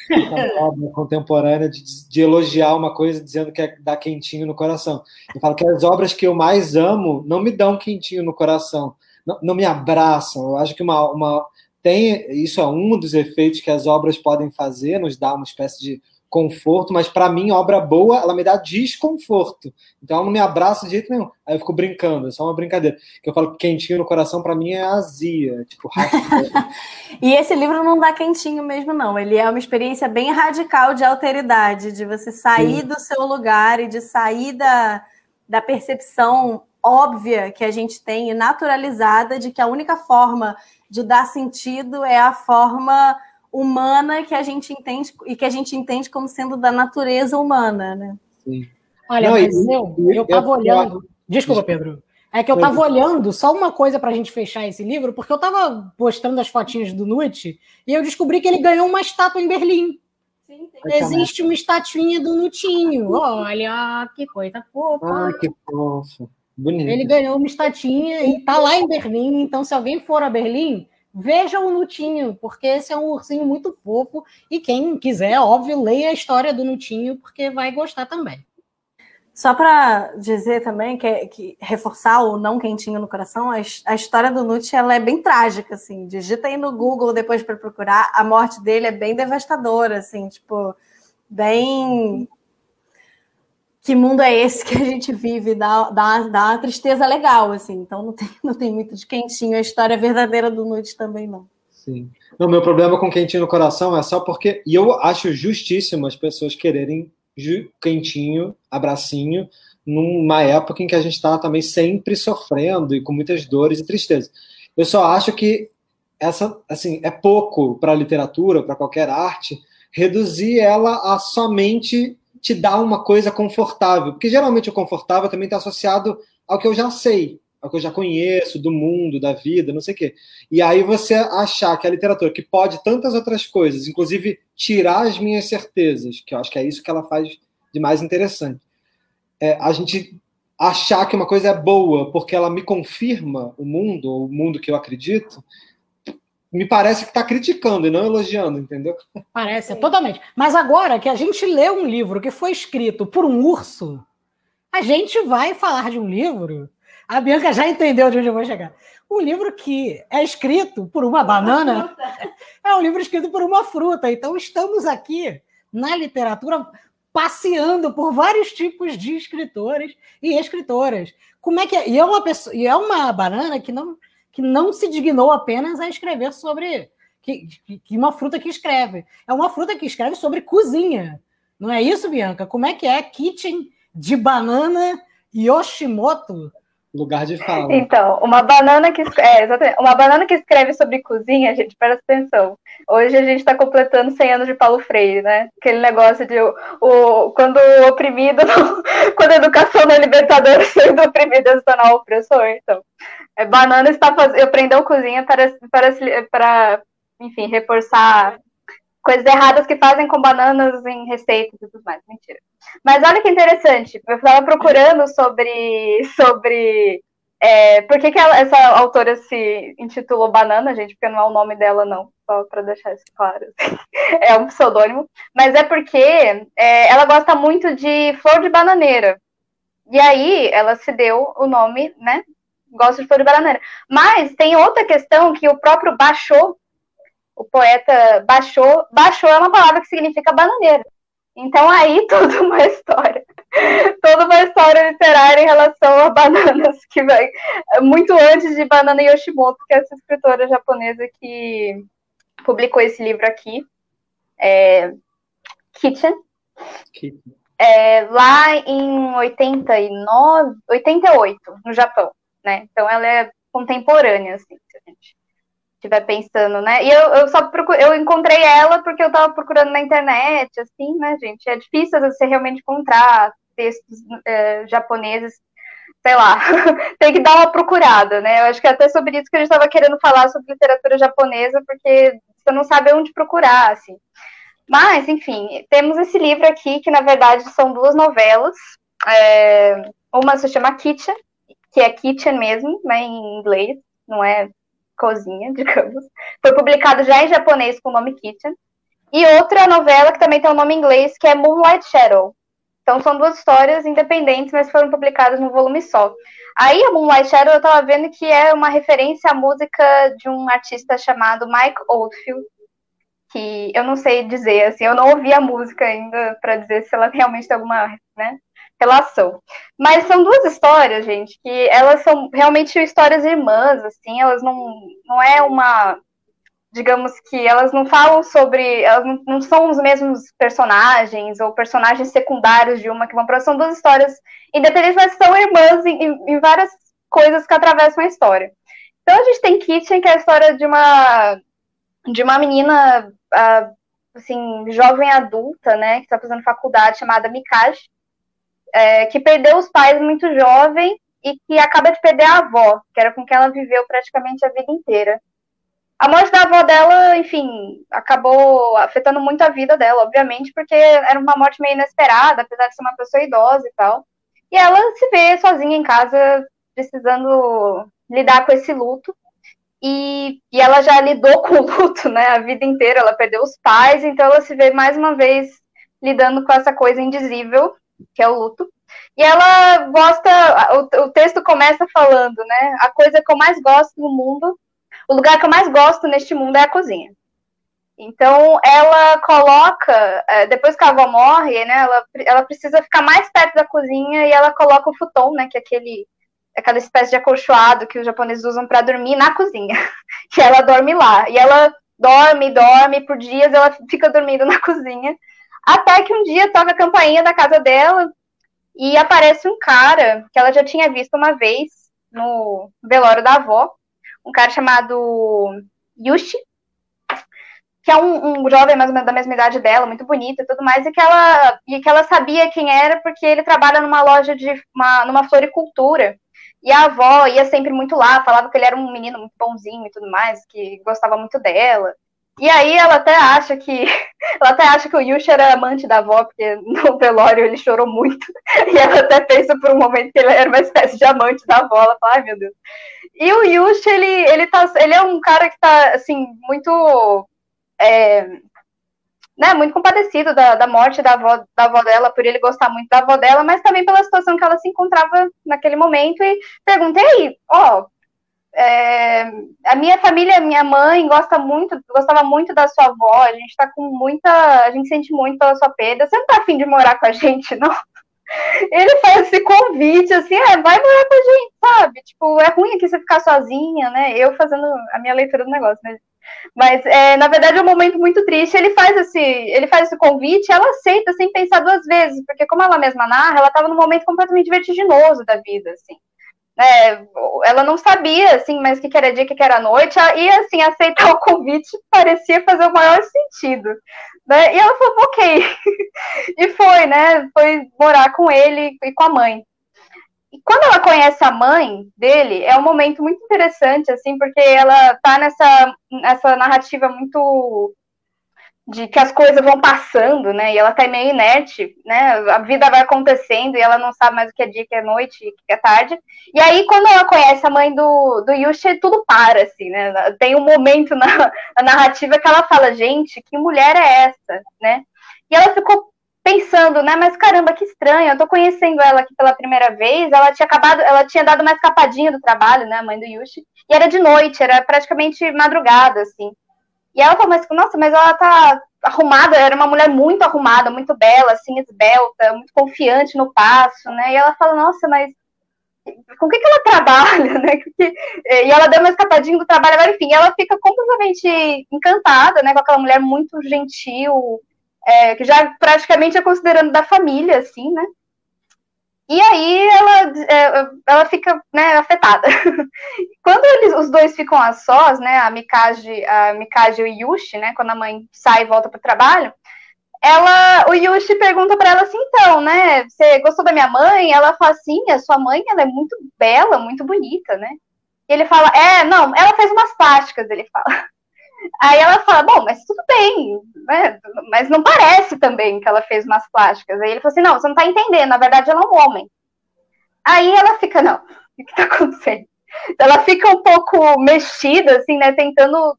obra contemporânea de, de, elogiar uma coisa dizendo que é dar quentinho no coração. Eu falo que as obras que eu mais amo não me dão quentinho no coração, não, não me abraçam. Eu acho que uma, uma tem isso é um dos efeitos que as obras podem fazer, nos dá uma espécie de conforto, mas para mim, obra boa, ela me dá desconforto. Então ela não me abraça de jeito nenhum. Aí eu fico brincando, é só uma brincadeira. Que eu falo que quentinho no coração, para mim, é azia. Tipo, E esse livro não dá quentinho mesmo, não. Ele é uma experiência bem radical de alteridade, de você sair Sim. do seu lugar e de sair da, da percepção óbvia que a gente tem e naturalizada de que a única forma de dar sentido é a forma humana que a gente entende e que a gente entende como sendo da natureza humana, né? Sim. Olha, Não, mas eu, eu, eu tava olhando. Desculpa, Pedro. É que eu tava olhando só uma coisa para a gente fechar esse livro, porque eu tava postando as fotinhas do Nut e eu descobri que ele ganhou uma estátua em Berlim. Sim, Existe uma estatuinha do Nutinho. Olha, que coisa fofa. Ah, que fofo. Bonito. Ele ganhou uma estatinha e tá lá em Berlim. Então, se alguém for a Berlim, veja o Nutinho, porque esse é um ursinho muito fofo. E quem quiser, óbvio, leia a história do Nutinho, porque vai gostar também. Só para dizer também que, que, reforçar o não quentinho no coração, a, a história do Nut ela é bem trágica, assim. Digita aí no Google depois para procurar, a morte dele é bem devastadora, assim, tipo, bem que mundo é esse que a gente vive? Dá, dá, dá uma tristeza legal, assim. Então não tem, não tem muito de quentinho. A história verdadeira do Nude também não. Sim. O meu problema com quentinho no coração é só porque. E eu acho justíssimo as pessoas quererem quentinho, abracinho, numa época em que a gente está também sempre sofrendo e com muitas dores e tristezas. Eu só acho que essa, assim, é pouco para a literatura, para qualquer arte, reduzir ela a somente te dá uma coisa confortável. Porque geralmente o confortável também está associado ao que eu já sei, ao que eu já conheço do mundo, da vida, não sei o quê. E aí você achar que a literatura, que pode tantas outras coisas, inclusive tirar as minhas certezas, que eu acho que é isso que ela faz de mais interessante. É, a gente achar que uma coisa é boa porque ela me confirma o mundo, o mundo que eu acredito, me parece que está criticando e não elogiando, entendeu? Parece, totalmente. Mas agora que a gente lê um livro que foi escrito por um urso, a gente vai falar de um livro. A Bianca já entendeu de onde eu vou chegar. Um livro que é escrito por uma banana é um livro escrito por uma fruta. Então estamos aqui na literatura passeando por vários tipos de escritores e escritoras. Como é que é? E é uma pessoa, e é uma banana que não que não se dignou apenas a escrever sobre que, que, uma fruta que escreve. É uma fruta que escreve sobre cozinha. Não é isso, Bianca? Como é que é Kitchen de banana Yoshimoto? Lugar de fala. Então, uma banana que é, exatamente, uma banana que escreve sobre cozinha, gente, presta atenção. Hoje a gente está completando 100 anos de Paulo Freire, né? Aquele negócio de o, o quando o oprimido, quando a educação não é libertadora, sendo oprimido é se tornar opressor. Então, banana está fazendo, aprendeu cozinha para, para, para, enfim, reforçar coisas erradas que fazem com bananas em receitas e tudo mais. Mentira. Mas olha que interessante, eu estava procurando sobre, sobre é, por que, que ela, essa autora se intitulou Banana, gente, porque não é o nome dela, não, só para deixar isso claro. é um pseudônimo. Mas é porque é, ela gosta muito de flor de bananeira. E aí ela se deu o nome, né? Gosta de flor de bananeira. Mas tem outra questão que o próprio Baixou, o poeta Baixou, Baixou é uma palavra que significa bananeira. Então aí toda uma história, toda uma história literária em relação a bananas que vai muito antes de Banana Yoshimoto, que é essa escritora japonesa que publicou esse livro aqui, é, Kitchen. Kitchen. É, lá em 89, 88, no Japão, né? Então ela é contemporânea, assim, se a gente estiver pensando, né? E eu, eu só procuro, eu encontrei ela porque eu estava procurando na internet, assim, né, gente? É difícil você realmente encontrar textos é, japoneses, sei lá, tem que dar uma procurada, né? Eu acho que é até sobre isso que a gente estava querendo falar sobre literatura japonesa, porque você não sabe onde procurar, assim. Mas, enfim, temos esse livro aqui, que na verdade são duas novelas. É, uma se chama Kitchen, que é Kitchen mesmo, né, em inglês, não é cozinha, digamos. Foi publicado já em japonês com o nome Kitchen. E outra novela que também tem o um nome em inglês, que é Moonlight Shadow. Então são duas histórias independentes, mas foram publicadas num volume só. Aí a Moonlight Shadow eu tava vendo que é uma referência à música de um artista chamado Mike Oldfield, que eu não sei dizer, assim, eu não ouvi a música ainda para dizer se ela realmente tem alguma, né, relação. Mas são duas histórias, gente, que elas são realmente histórias irmãs, assim, elas não, não é uma. Digamos que elas não falam sobre. Elas não, são os mesmos personagens ou personagens secundários de uma que vão para. São duas histórias independentes, mas são irmãs em, em várias coisas que atravessam a história. Então a gente tem Kitchen, que é a história de uma de uma menina ah, assim jovem adulta, né, que está fazendo faculdade chamada Mikashi, é, que perdeu os pais muito jovem e que acaba de perder a avó, que era com quem ela viveu praticamente a vida inteira. A morte da avó dela, enfim, acabou afetando muito a vida dela, obviamente, porque era uma morte meio inesperada, apesar de ser uma pessoa idosa e tal. E ela se vê sozinha em casa, precisando lidar com esse luto. E, e ela já lidou com o luto, né, a vida inteira. Ela perdeu os pais, então ela se vê mais uma vez lidando com essa coisa indizível que é o luto. E ela gosta, o, o, texto começa falando, né? A coisa que eu mais gosto no mundo, o lugar que eu mais gosto neste mundo é a cozinha. Então, ela coloca, é, depois que a avó morre, né, ela, ela precisa ficar mais perto da cozinha e ela coloca o futon, né, que é aquele, aquela espécie de acolchoado que os japoneses usam para dormir na cozinha. E ela dorme lá. E ela dorme, dorme, por dias ela fica dormindo na cozinha. Até que um dia toca a campainha da casa dela e aparece um cara que ela já tinha visto uma vez no velório da avó, um cara chamado Yushi, que é um, um jovem mais ou menos da mesma idade dela, muito bonito e tudo mais, e que ela, e que ela sabia quem era porque ele trabalha numa loja de uma, numa floricultura. E a avó ia sempre muito lá, falava que ele era um menino muito bonzinho e tudo mais, que gostava muito dela. E aí ela até acha que. Ela até acha que o Yushi era amante da avó, porque no velório ele chorou muito. E ela até pensa por um momento que ele era uma espécie de amante da avó. Ela fala, ai meu Deus. E o Yushi, ele, ele, tá, ele é um cara que tá, assim, muito. É, né, muito compadecido da, da morte da avó, da avó dela, por ele gostar muito da avó dela, mas também pela situação que ela se encontrava naquele momento. E perguntei, ó, oh, é, a minha família, minha mãe gosta muito, gostava muito da sua avó, a gente tá com muita, a gente sente muito pela sua perda. Você não tá afim de morar com a gente, não? Ele faz esse convite, assim, é, vai morar com a gente, sabe? Tipo, é ruim aqui você ficar sozinha, né? Eu fazendo a minha leitura do negócio, né? Mas, é, na verdade, é um momento muito triste. Ele faz esse, ele faz esse convite, ela aceita sem pensar duas vezes, porque como ela mesma narra, ela estava num momento completamente vertiginoso da vida, assim né, ela não sabia, assim, mas o que era dia, o que era noite, e, assim, aceitar o convite parecia fazer o maior sentido, né, e ela falou, ok, e foi, né, foi morar com ele e com a mãe. E quando ela conhece a mãe dele, é um momento muito interessante, assim, porque ela tá nessa, nessa narrativa muito de que as coisas vão passando, né? E ela tá meio inerte, né? A vida vai acontecendo e ela não sabe mais o que é dia, que é noite, que é tarde. E aí, quando ela conhece a mãe do, do Yushi, tudo para, assim, né? Tem um momento na, na narrativa que ela fala, gente, que mulher é essa, né? E ela ficou pensando, né? Mas caramba, que estranho, eu tô conhecendo ela aqui pela primeira vez. Ela tinha acabado, ela tinha dado uma escapadinha do trabalho, né? A mãe do Yushi. E era de noite, era praticamente madrugada, assim. E ela falou, mas, nossa, mas ela tá arrumada, era uma mulher muito arrumada, muito bela, assim, esbelta, muito confiante no passo, né? E ela fala, nossa, mas com o que, que ela trabalha, né? E ela deu uma escapadinha do trabalho, enfim, ela fica completamente encantada, né, com aquela mulher muito gentil, é, que já praticamente é considerando da família, assim, né? E aí ela, é, ela fica né, afetada. Quando eles, os dois ficam a sós, né, a Mikage, a Mikage e o Yushi, né, quando a mãe sai e volta para o trabalho, ela, o Yushi pergunta para ela assim, então, né, você gostou da minha mãe? Ela fala assim, a sua mãe, ela é muito bela, muito bonita, né? E ele fala, é, não, ela fez umas plásticas, ele fala. Aí ela fala, bom, mas tudo bem, né? Mas não parece também que ela fez umas plásticas. Aí ele falou assim, não, você não tá entendendo, na verdade ela é um homem. Aí ela fica, não, o que tá acontecendo? Ela fica um pouco mexida, assim, né, tentando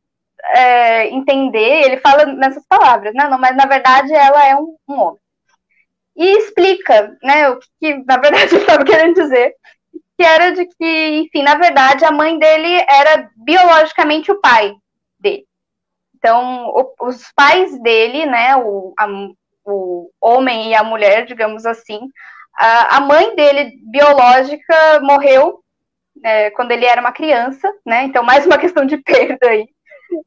é, entender, ele fala nessas palavras, né, não, mas na verdade ela é um, um homem. E explica, né, o que, que na verdade ele estava querendo dizer, que era de que, enfim, na verdade a mãe dele era biologicamente o pai. Então, o, os pais dele, né, o, a, o homem e a mulher, digamos assim, a, a mãe dele, biológica, morreu é, quando ele era uma criança, né? Então, mais uma questão de perda aí,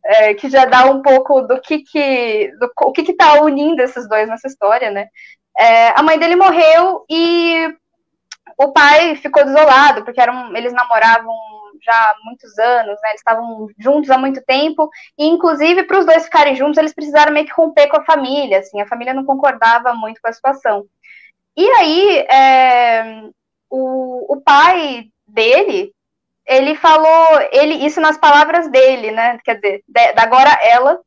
é, que já dá um pouco do que que, do, o que que tá unindo esses dois nessa história, né? É, a mãe dele morreu e o pai ficou desolado, porque eram, eles namoravam já há muitos anos, né? Eles estavam juntos há muito tempo, e inclusive para os dois ficarem juntos, eles precisaram meio que romper com a família, assim, a família não concordava muito com a situação. E aí, é, o, o pai dele, ele falou, ele isso nas palavras dele, né? Quer dizer, de, da agora ela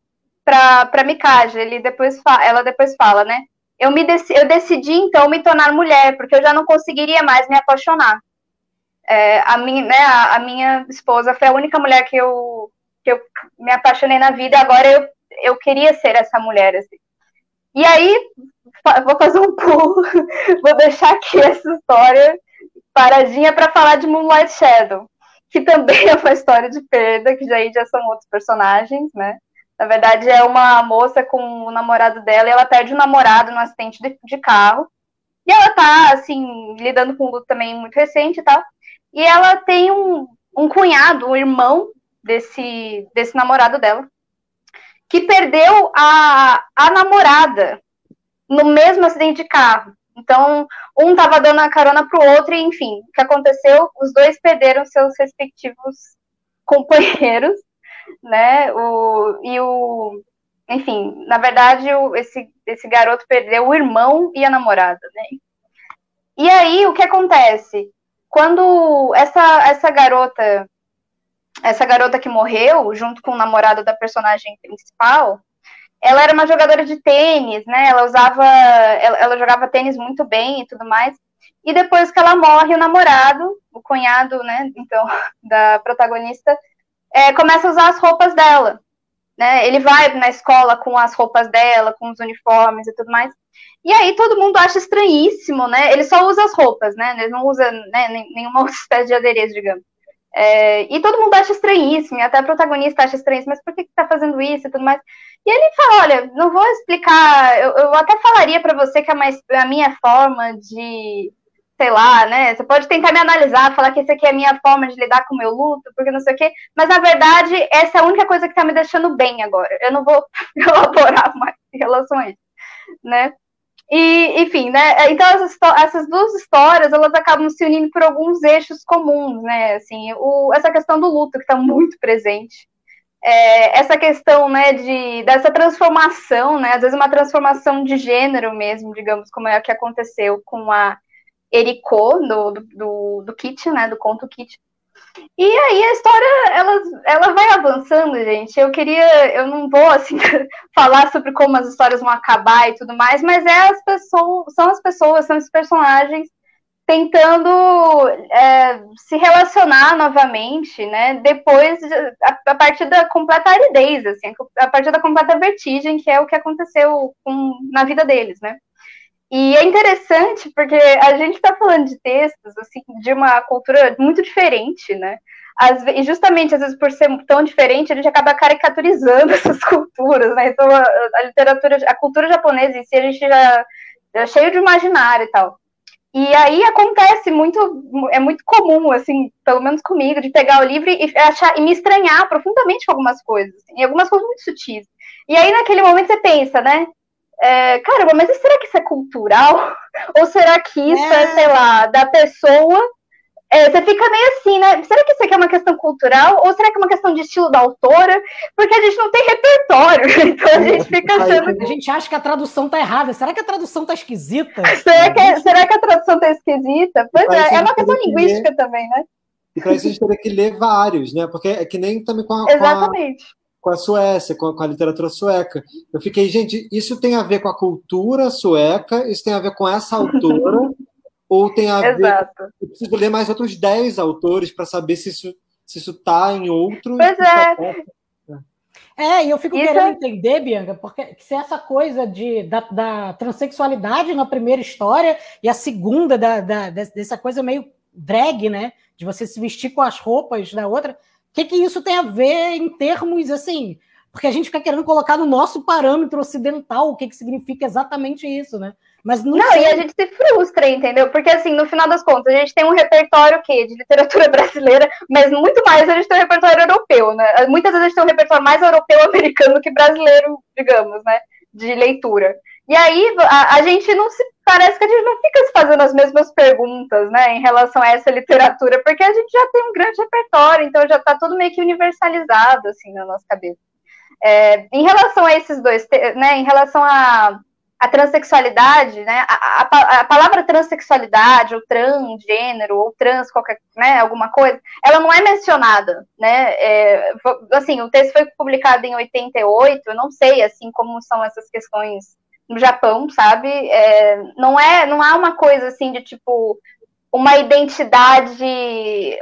para Mikage, ele depois ela depois fala, né? Eu me eu decidi então me tornar mulher, porque eu já não conseguiria mais me apaixonar. É, a, minha, né, a, a, minha esposa foi a única mulher que eu, que eu me apaixonei na vida, agora eu, eu queria ser essa mulher. Assim. E aí, vou fazer um pulo, vou deixar aqui essa história paradinha para falar de Moonlight Shadow, que também é uma história de perda, que já, já são outros personagens, né? Na verdade, é uma moça com o namorado dela e ela perde o namorado no acidente de, de carro. E ela tá, assim, lidando com um luto também muito recente e tal. E ela tem um, um cunhado, um irmão desse, desse namorado dela, que perdeu a, a namorada no mesmo acidente de carro. Então, um tava dando a carona pro outro, e enfim, o que aconteceu? Os dois perderam seus respectivos companheiros, né? O, e o. Enfim, na verdade, o, esse, esse garoto perdeu o irmão e a namorada, né? E aí, o que acontece? Quando essa, essa garota, essa garota que morreu, junto com o namorado da personagem principal, ela era uma jogadora de tênis, né? Ela usava, ela, ela, jogava tênis muito bem e tudo mais. E depois que ela morre, o namorado, o cunhado, né? Então, da protagonista, é, começa a usar as roupas dela. Né? Ele vai na escola com as roupas dela, com os uniformes e tudo mais. E aí todo mundo acha estranhíssimo, né? Ele só usa as roupas, né? Ele não usa né, nenhuma outra espécie de adereço, digamos. É, e todo mundo acha estranhíssimo, até a protagonista acha estranhíssimo, mas por que, que tá fazendo isso e tudo mais? E ele fala, olha, não vou explicar, eu, eu até falaria para você que é mais a minha forma de, sei lá, né? Você pode tentar me analisar, falar que essa aqui é a minha forma de lidar com o meu luto, porque não sei o quê, mas na verdade, essa é a única coisa que tá me deixando bem agora. Eu não vou elaborar mais em relação a isso, né? E, enfim, né? Então essas, essas, duas histórias elas acabam se unindo por alguns eixos comuns, né? Assim, o, essa questão do luto que está muito presente, é, essa questão, né, de dessa transformação, né? Às vezes uma transformação de gênero mesmo, digamos, como é o que aconteceu com a Eriko do, do, do Kit, né? Do conto Kit. E aí a história, ela, ela vai avançando, gente. Eu queria, eu não vou assim falar sobre como as histórias vão acabar e tudo mais, mas é as pessoas, são as pessoas, são os personagens tentando é, se relacionar novamente, né? Depois, a, a, partir da completa aridez, assim, a partir da completa vertigem, que é o que aconteceu com, na vida deles, né? E é interessante porque a gente está falando de textos assim de uma cultura muito diferente, né? Às, e justamente às vezes por ser tão diferente, a gente acaba caricaturizando essas culturas, né? Então a, a literatura, a cultura japonesa em si a gente já, é cheio de imaginário e tal. E aí acontece muito, é muito comum, assim, pelo menos comigo, de pegar o livro e achar e me estranhar profundamente com algumas coisas, assim, e algumas coisas muito sutis. E aí naquele momento você pensa, né? É, caramba, mas será que isso é cultural? Ou será que isso é, é sei lá, da pessoa? É, você fica meio assim, né? Será que isso aqui é uma questão cultural? Ou será que é uma questão de estilo da autora? Porque a gente não tem repertório, então a gente fica achando. A gente acha que a tradução tá errada. Será que a tradução tá esquisita? Será que, será que a tradução tá esquisita? Pois é, é uma questão linguística ler... também, né? E para isso a gente teria que ler vários, né? Porque é que nem também com a. Exatamente. Com a com a Suécia, com a, com a, literatura sueca. Eu fiquei, gente, isso tem a ver com a cultura sueca, isso tem a ver com essa autora, ou tem a Exato. ver. Eu preciso ler mais outros 10 autores para saber se isso se isso está em outro. Pois é. É, e eu fico isso... querendo entender, Bianca, porque se essa coisa de, da, da transexualidade na primeira história e a segunda da, da, dessa coisa meio drag, né? De você se vestir com as roupas da outra que, que isso tem a ver em termos assim? Porque a gente fica querendo colocar no nosso parâmetro ocidental o que, que significa exatamente isso, né? Mas não, não e a gente se frustra, entendeu? Porque, assim, no final das contas, a gente tem um repertório quê? de literatura brasileira, mas muito mais a gente tem um repertório europeu, né? Muitas vezes a gente tem um repertório mais europeu-americano que brasileiro, digamos, né? De leitura. E aí a, a, gente não se. Parece que a gente não fica se fazendo as mesmas perguntas, né, em relação a essa literatura, porque a gente já tem um grande repertório, então já está tudo meio que universalizado, assim, na nossa cabeça. É, em relação a esses dois, né, em relação a, a transexualidade, né, a, a, a, palavra transexualidade, ou transgênero, ou trans, qualquer, né, alguma coisa, ela não é mencionada, né, é, assim, o texto foi publicado em 88, eu não sei, assim, como são essas questões no Japão, sabe? É, não é, não há uma coisa assim de tipo uma identidade,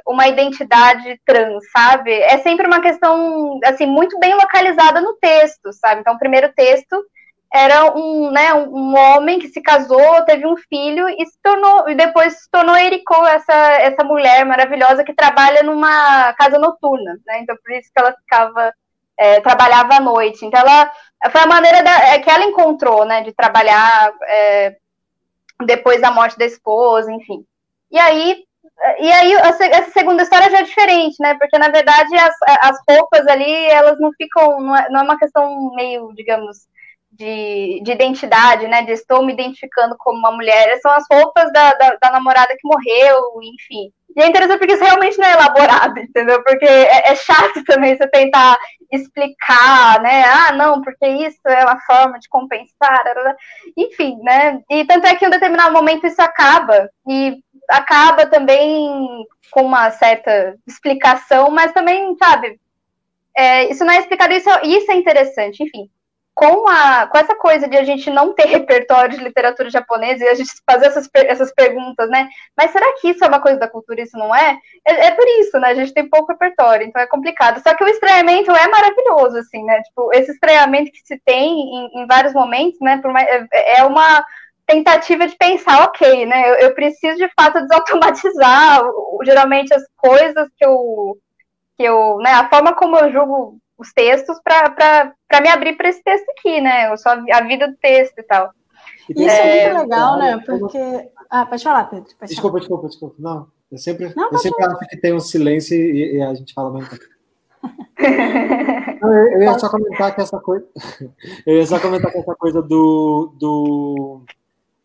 uma identidade trans, sabe? É sempre uma questão assim muito bem localizada no texto, sabe? Então, o primeiro texto era um, né, um homem que se casou, teve um filho e se tornou e depois se tornou Eriko, essa essa mulher maravilhosa que trabalha numa casa noturna, né? Então por isso que ela ficava é, trabalhava à noite. Então, ela foi a maneira da, é, que ela encontrou, né, de trabalhar é, depois da morte da esposa, enfim. E aí, e aí essa segunda história já é diferente, né? Porque na verdade as, as roupas ali elas não ficam, não é, não é uma questão meio, digamos, de, de, identidade, né? De estou me identificando como uma mulher. São as roupas da, da, da namorada que morreu, enfim. E é interessante porque isso realmente não é elaborado, entendeu? Porque é, é, chato também você tentar explicar, né? Ah, não, porque isso é uma forma de compensar, enfim, né? E tanto é que em um determinado momento isso acaba, e acaba também com uma certa explicação, mas também, sabe, é, isso não é explicado, isso, isso é interessante, enfim com, a, com essa coisa de a gente não ter repertório de literatura japonesa e a gente fazer essas, essas perguntas, né? Mas será que isso é uma coisa da cultura isso não é? é? é? por isso, né? A gente tem pouco repertório, então é complicado. Só que o estranhamento é maravilhoso, assim, né? Tipo, esse estranhamento que se tem em, em vários momentos, né? Mais, é, é uma tentativa de pensar, ok, né? Eu, eu preciso de fato desautomatizar geralmente as coisas que eu que eu, né, a forma como eu julgo os textos para me abrir para esse texto aqui, né? Eu só a vida do texto e tal. Isso é, é muito legal, né? Porque. Ah, pode falar, Pedro. Pode desculpa, falar. desculpa, desculpa. Não, eu sempre, não, eu sempre acho que tem um silêncio e, e a gente fala muito. eu, ia só comentar que essa coisa. Eu ia só comentar que essa coisa do, do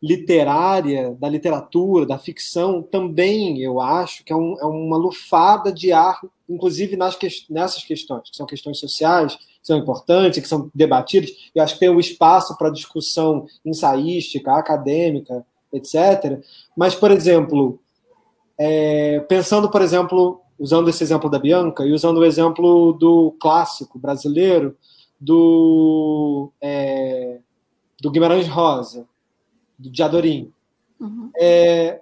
literária, da literatura, da ficção, também eu acho que é, um, é uma lufada de ar, inclusive nas que, nessas questões, que são questões sociais, que são importantes, que são debatidas, eu acho que tem um espaço para discussão ensaística, acadêmica, etc. Mas, por exemplo, é, pensando, por exemplo, usando esse exemplo da Bianca e usando o exemplo do clássico brasileiro do, é, do Guimarães Rosa, do Diadorim. Uhum. É,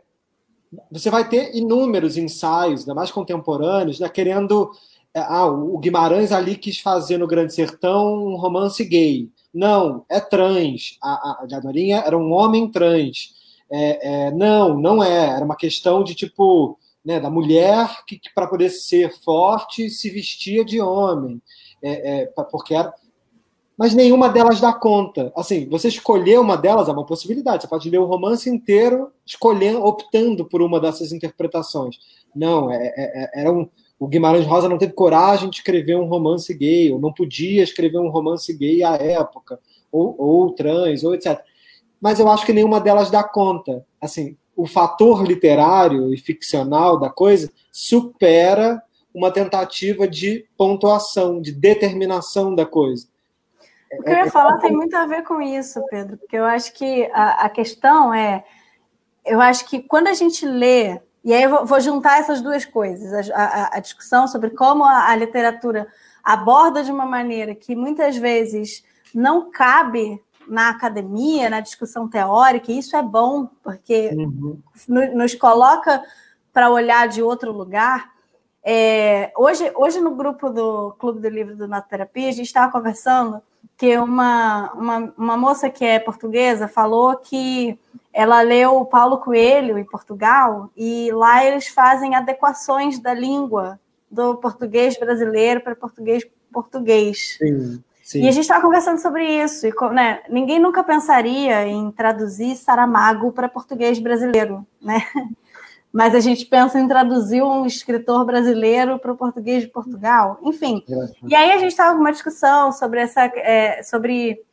você vai ter inúmeros ensaios, ainda mais contemporâneos, né, querendo. É, ah, o Guimarães ali quis fazer no Grande Sertão um romance gay. Não, é trans. A, a era um homem trans. É, é, não, não é. Era uma questão de tipo né, da mulher que, que para poder ser forte se vestia de homem, é, é, porque era... mas nenhuma delas dá conta. Assim, você escolher uma delas é uma possibilidade. Você pode ler o romance inteiro escolhendo, optando por uma dessas interpretações. Não, é, é, é era um o Guimarães Rosa não teve coragem de escrever um romance gay, ou não podia escrever um romance gay à época, ou, ou trans, ou etc. Mas eu acho que nenhuma delas dá conta. Assim, o fator literário e ficcional da coisa supera uma tentativa de pontuação, de determinação da coisa. O que eu ia é, é falar tem muito a ver com isso, Pedro, porque eu acho que a, a questão é, eu acho que quando a gente lê, e aí eu vou, vou juntar essas duas coisas, a, a, a discussão sobre como a, literatura aborda de uma maneira que muitas vezes não cabe na academia, na discussão teórica, e isso é bom, porque uhum. nos coloca para olhar de outro lugar. É, hoje, hoje, no grupo do Clube do Livro do Terapia, a gente estava conversando que uma, uma, uma moça que é portuguesa falou que ela leu Paulo Coelho em Portugal e lá eles fazem adequações da língua do português brasileiro para português português. Sim. Sim. E a gente estava conversando sobre isso. E, né, ninguém nunca pensaria em traduzir Saramago para português brasileiro, né? Mas a gente pensa em traduzir um escritor brasileiro para o português de Portugal. Enfim. E aí a gente estava com uma discussão sobre essa, é, sobre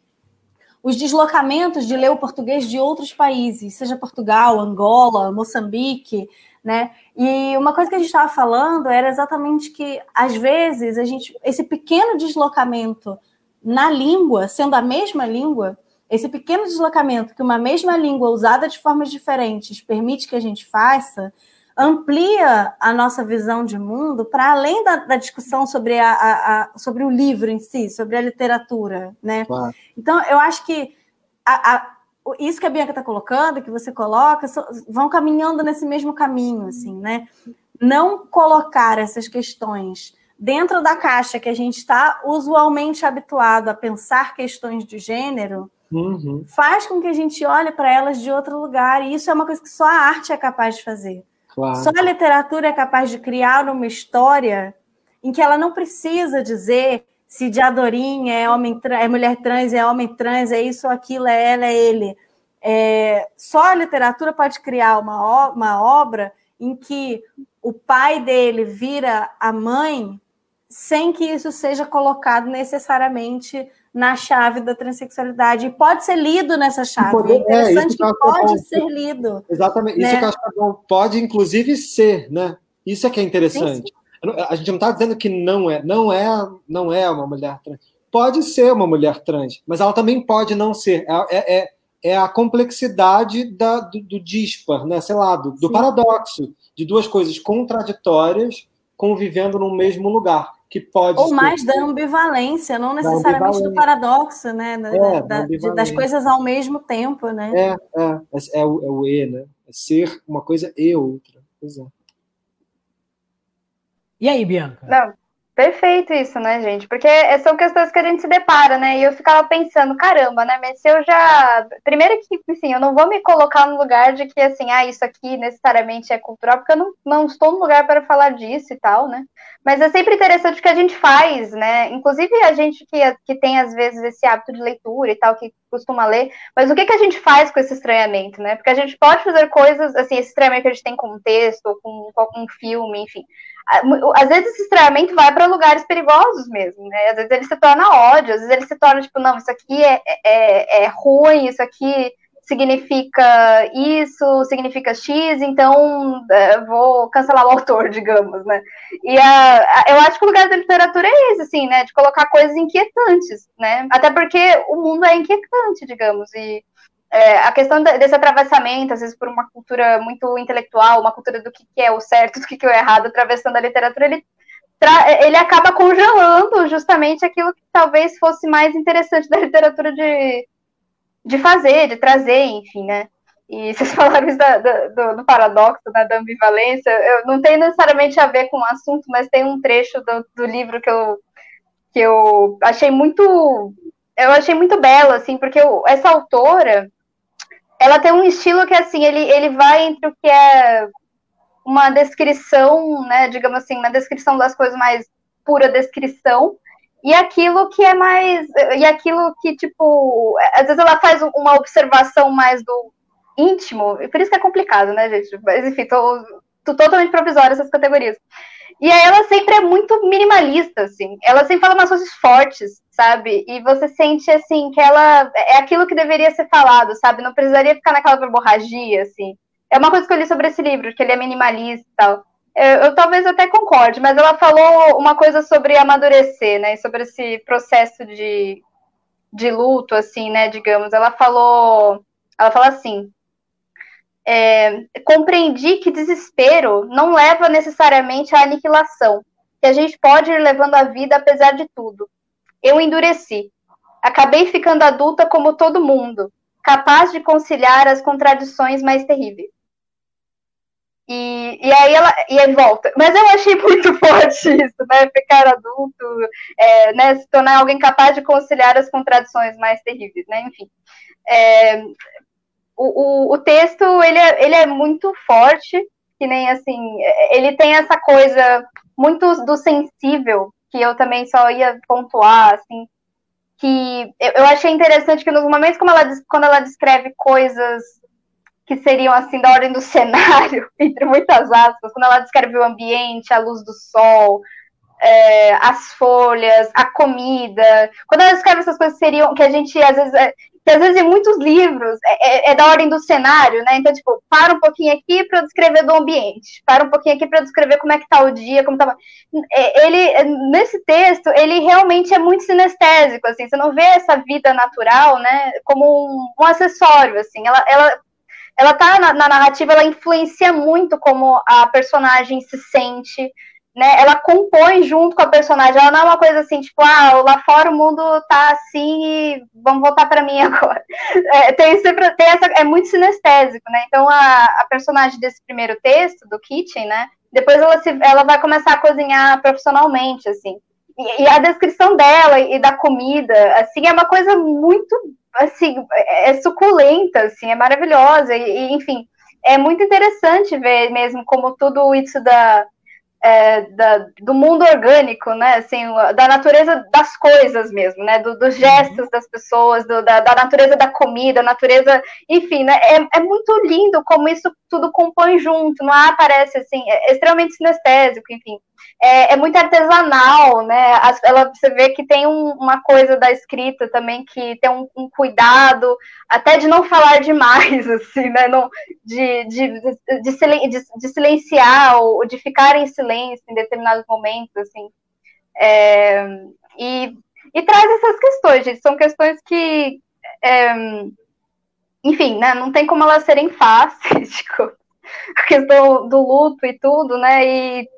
os deslocamentos de ler o português de outros países, seja Portugal, Angola, Moçambique, né? E uma coisa que a gente estava falando era exatamente que às vezes a gente esse pequeno deslocamento na língua, sendo a mesma língua, esse pequeno deslocamento que uma mesma língua usada de formas diferentes permite que a gente faça, amplia a nossa visão de mundo para além da, da, discussão sobre, a, a, a, sobre o livro em si, sobre a literatura, né? Claro. Então, eu acho que isso que a Bianca está colocando, que você coloca, vão caminhando nesse mesmo caminho, assim, né? Não colocar essas questões dentro da caixa que a gente está usualmente habituado a pensar questões de gênero, uhum. faz com que a gente olhe para elas de outro lugar. E isso é uma coisa que só a arte é capaz de fazer. Claro. Só a literatura é capaz de criar uma história em que ela não precisa dizer se Diadorim é homem é mulher trans, é homem trans, é isso, aquilo, é ela, é ele. É, só a literatura pode criar uma, uma obra em que o pai dele vira a mãe sem que isso seja colocado necessariamente na chave da transexualidade. E pode ser lido nessa chave. Poder, é interessante é, que, pode ser lido. Exatamente. Né? Isso que eu acho que é bom. Pode, inclusive, ser, né? Isso é que é interessante. Sim, sim. A gente não está dizendo que não é, não é, não é uma mulher trans. Pode ser uma mulher trans, mas ela também pode não ser. É, é, é a complexidade da, do, do dispar, né? Sei lá, do, do paradoxo de duas coisas contraditórias convivendo no mesmo lugar que pode ou mais da ambivalência, não necessariamente do paradoxo, né, da, é, da, da, das coisas ao mesmo tempo, né? É, é, é, é, o, é o e, né? É ser uma coisa e outra. Pois é. E aí, Bianca? Não, Perfeito isso, né, gente? Porque são questões que a gente se depara, né? E eu ficava pensando, caramba, né? Mas se eu já. Primeiro que, enfim, eu não vou me colocar no lugar de que, assim, ah, isso aqui necessariamente é cultural, porque eu não, não estou no lugar para falar disso e tal, né? Mas é sempre interessante o que a gente faz, né? Inclusive a gente que, que tem, às vezes, esse hábito de leitura e tal, que costuma ler, mas o que, que a gente faz com esse estranhamento, né? Porque a gente pode fazer coisas, assim, esse estranhamento que a gente tem com um texto, com, com um filme, enfim às vezes esse estranhamento vai para lugares perigosos mesmo, né? Às vezes ele se torna ódio, às vezes ele se torna tipo, não, isso aqui é, é, é ruim, isso aqui significa isso, significa X, então é, vou cancelar o autor, digamos, né? E a, a, eu acho que o lugar da literatura é esse, assim, né? De colocar coisas inquietantes, né? Até porque o mundo é inquietante, digamos, e é, a questão desse atravessamento, às vezes por uma cultura muito intelectual, uma cultura do que, é o certo, do que, é o errado, atravessando a literatura, ele, ele acaba congelando justamente aquilo que talvez fosse mais interessante da literatura de, de fazer, de trazer, enfim, né? E vocês falaram isso da, do, do, paradoxo, né, da ambivalência, eu, não tem necessariamente a ver com o assunto, mas tem um trecho do, do livro que eu, que eu achei muito eu achei muito belo, assim, porque eu, essa autora, ela tem um estilo que, assim, ele, ele vai entre o que é uma descrição, né, digamos assim, uma descrição das coisas mais pura descrição, e aquilo que é mais, e aquilo que, tipo, às vezes ela faz uma observação mais do íntimo, e por isso que é complicado, né, gente, mas enfim, tô, tô totalmente provisória essas categorias. E aí ela sempre é muito minimalista, assim. Ela sempre fala umas coisas fortes, sabe? E você sente, assim, que ela é aquilo que deveria ser falado, sabe? Não precisaria ficar naquela verborragia, assim. É uma coisa que eu li sobre esse livro, que ele é minimalista e tal. Eu, eu, talvez até concorde, mas ela falou uma coisa sobre amadurecer, né? Sobre esse processo de, de luto, assim, né? Digamos. Ela falou. Ela fala assim: é, compreendi que desespero não leva necessariamente à aniquilação, que a gente pode ir levando a vida apesar de tudo. Eu endureci. Acabei ficando adulta como todo mundo, capaz de conciliar as contradições mais terríveis. E, e aí ela e aí volta. Mas eu achei muito forte isso, né? Ficar adulto, é, né? Se tornar alguém capaz de conciliar as contradições mais terríveis, né? Enfim. É, o, o, texto ele é, ele é muito forte, que nem assim, ele tem essa coisa muito do sensível, que eu também só ia pontuar, assim, que eu, achei interessante que nos momentos como ela, quando ela descreve coisas que seriam assim da ordem do cenário, entre muitas aspas, quando ela descreve o ambiente, a luz do sol, é, as folhas, a comida, quando ela descreve essas coisas que seriam que a gente às vezes é, que às vezes em muitos livros é, é, é, da ordem do cenário, né? Então, tipo, para um pouquinho aqui para descrever do ambiente, para um pouquinho aqui para descrever como é que tá o dia, como tá. Ele, nesse texto, ele realmente é muito sinestésico, assim, você não vê essa vida natural, né, como um, um acessório, assim, ela, ela, ela tá na, na narrativa, ela influencia muito como a personagem se sente, né, ela compõe junto com a personagem. Ela não é uma coisa assim, tipo, ah, lá fora o mundo tá assim e vamos voltar para mim agora. É, tem sempre tem essa, é muito sinestésico, né? Então a, a personagem desse primeiro texto do Kitchen, né? Depois ela se, ela vai começar a cozinhar profissionalmente, assim. E, e a descrição dela e da comida, assim, é uma coisa muito assim, é, é suculenta, assim, é maravilhosa e, e enfim, é muito interessante ver mesmo como tudo isso da é, da, do mundo orgânico, né? Assim, da natureza das coisas mesmo, né? Do, dos gestos uhum. das pessoas, do, da, da, natureza da comida, natureza, enfim, né? É, é, muito lindo como isso tudo compõe junto, não aparece assim, é extremamente sinestésico, enfim é, é muito artesanal, né? ela, você vê que tem um, uma coisa da escrita também que tem um, um, cuidado, até de não falar demais, assim, né? Não, de, de, de, de, silenciar ou de ficar em silêncio em determinados momentos, assim. É, e, e traz essas questões, gente. São questões que, é, enfim, né? Não tem como elas serem fáceis, tipo, a questão do luto e tudo, né? E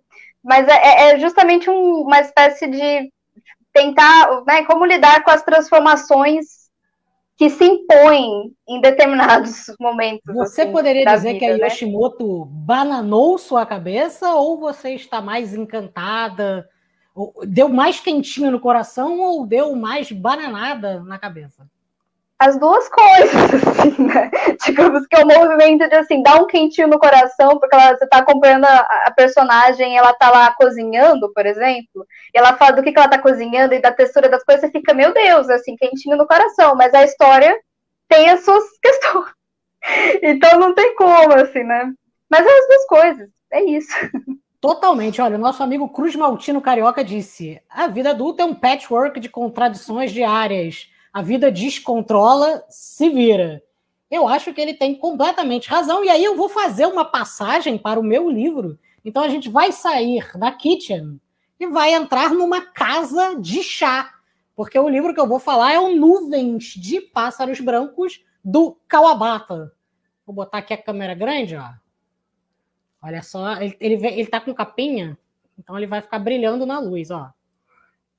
mas é, é, é justamente um, uma espécie de tentar, né, como lidar com as transformações que se impõem em determinados momentos. Você assim, poderia dizer vida, que a né? Yoshimoto né? bananou sua cabeça ou você está mais encantada? Deu mais quentinho no coração ou deu mais bananada na cabeça? As duas coisas, assim, né? Digamos que é um movimento de, assim, dar um quentinho no coração, porque ela, você tá acompanhando a, a, personagem, ela tá lá cozinhando, por exemplo, e ela fala do que, que ela tá cozinhando e da textura das coisas, você fica, meu Deus, assim, quentinho no coração, mas a história tem as suas questões. Então não tem como, assim, né? Mas é as duas coisas, é isso. Totalmente. Olha, o nosso amigo Cruz Maltino Carioca disse: a vida adulta é um patchwork de contradições diárias a vida descontrola, se vira. Eu acho que ele tem completamente razão, e aí eu vou fazer uma passagem para o meu livro. Então a gente vai sair da kitchen e vai entrar numa casa de chá, porque o livro que eu vou falar é o Nuvens de Pássaros Brancos, do Kawabata. Vou botar aqui a câmera grande, ó. Olha só, ele, ele, ele tá com capinha, então ele vai ficar brilhando na luz, ó.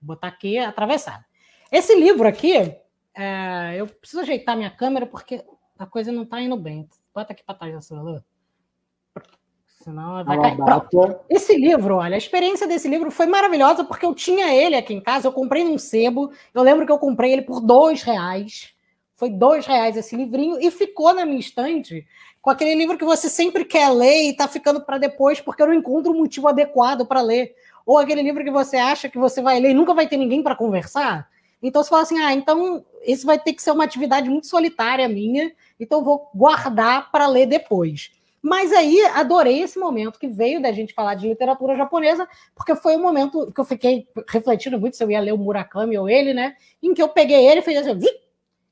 Vou botar aqui atravessado. Esse livro aqui, é, eu preciso ajeitar minha câmera porque a coisa não tá indo bem. Bota aqui para trás da sua Senão vai cair. Pronto. Esse livro, olha, a experiência desse livro foi maravilhosa porque eu tinha ele aqui em casa, eu comprei num sebo. Eu lembro que eu comprei ele por dois reais. Foi dois reais esse livrinho e ficou na minha estante com aquele livro que você sempre quer ler e está ficando para depois porque eu não encontro um motivo adequado para ler. Ou aquele livro que você acha que você vai ler e nunca vai ter ninguém para conversar. Então você fala assim: ah, então esse vai ter que ser uma atividade muito solitária minha, então vou guardar para ler depois. Mas aí adorei esse momento que veio da gente falar de literatura japonesa, porque foi um momento que eu fiquei refletindo muito se eu ia ler o Murakami ou ele, né? Em que eu peguei ele e fiz assim,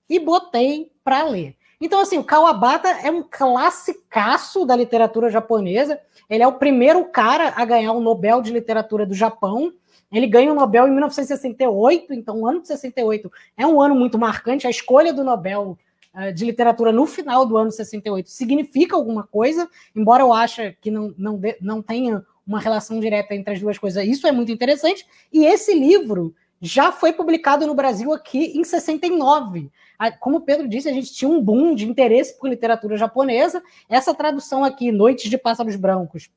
e botei para ler. Então, assim, o Kawabata é um classicaço da literatura japonesa. Ele é o primeiro cara a ganhar o Nobel de Literatura do Japão. Ele ganha o Nobel em 1968, então o ano de 68 é um ano muito marcante. A escolha do Nobel uh, de Literatura no final do ano 68 significa alguma coisa, embora eu ache que não, não, não tenha uma relação direta entre as duas coisas. Isso é muito interessante. E esse livro já foi publicado no Brasil aqui em 69. Como o Pedro disse, a gente tinha um boom de interesse por literatura japonesa. Essa tradução aqui, Noites de Pássaros Brancos,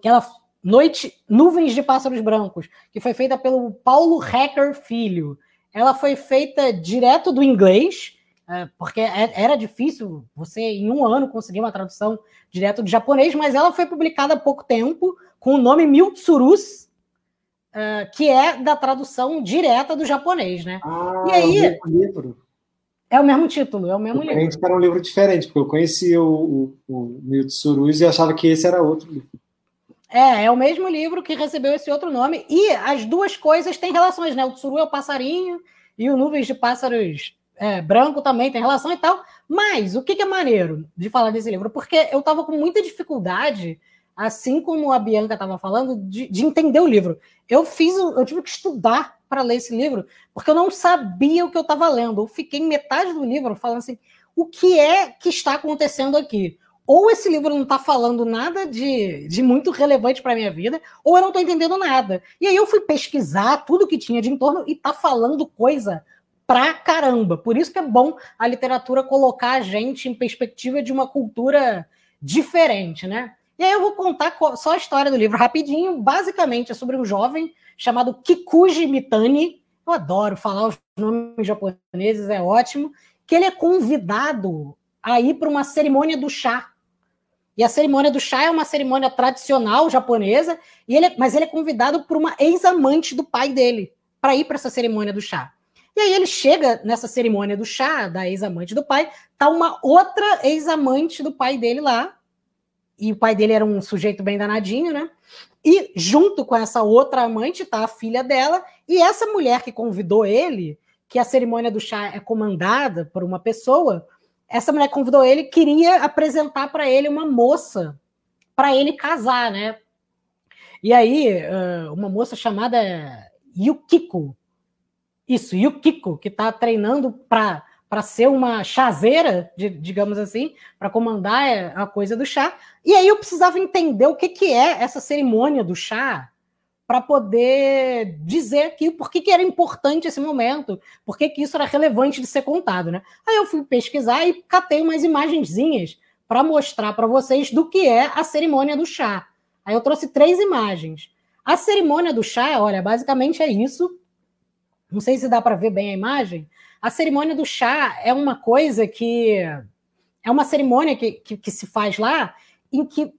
que ela Noite, Nuvens de Pássaros Brancos, que foi feita pelo Paulo Hacker Filho. Ela foi feita direto do inglês, é, porque é, era difícil você, em um ano, conseguir uma tradução direto do japonês, mas ela foi publicada há pouco tempo com o nome Miltsurus, uh, que é da tradução direta do japonês, né? Ah, e aí, é o livro. É o mesmo título, é o mesmo eu livro. era um livro diferente, porque eu conhecia o, o, o e achava que esse era outro livro. É, é o mesmo livro que recebeu esse outro nome, e as duas coisas têm relações, né? O Tsuru é o passarinho, e o Nuvens de Pássaros é, Branco também tem relação e tal. Mas o que, é maneiro de falar desse livro? Porque eu estava com muita dificuldade assim como a Bianca estava falando, de, de, entender o livro. Eu fiz, eu tive que estudar para ler esse livro, porque eu não sabia o que eu estava lendo. Eu fiquei metade do livro falando assim: o que é que está acontecendo aqui? Ou esse livro não está falando nada de, de muito relevante para a minha vida, ou eu não estou entendendo nada. E aí eu fui pesquisar tudo que tinha de entorno e está falando coisa pra caramba. Por isso que é bom a literatura colocar a gente em perspectiva de uma cultura diferente, né? E aí eu vou contar só a história do livro rapidinho. Basicamente é sobre um jovem chamado Kikuji Mitani. Eu adoro falar os nomes japoneses, é ótimo. Que ele é convidado a ir para uma cerimônia do chá. E a cerimônia do chá é uma cerimônia tradicional japonesa, e ele, mas ele é convidado por uma ex-amante do pai dele para ir para essa cerimônia do chá. E aí ele chega nessa cerimônia do chá, da ex-amante do pai, tá uma outra ex-amante do pai dele lá, e o pai dele era um sujeito bem danadinho, né? E junto com essa outra amante tá a filha dela, e essa mulher que convidou ele, que a cerimônia do chá é comandada por uma pessoa, essa mulher convidou ele, queria apresentar para ele uma moça para ele casar, né? E aí, uma moça chamada Yukiko, isso, Yukiko, que está treinando para para ser uma chazeira, digamos assim, para comandar é, a coisa do chá. E aí eu precisava entender o que, que é essa cerimônia do chá para poder dizer que por que, que era importante esse momento, por que, que isso era relevante de ser contado, né? Aí eu fui pesquisar e catei umas imagenzinhas para mostrar para vocês do que é a cerimônia do chá. Aí eu trouxe três imagens. A cerimônia do chá, olha, basicamente é isso. Não sei se dá para ver bem a imagem, a cerimônia do chá é uma coisa que é uma cerimônia que, que, que se faz lá em que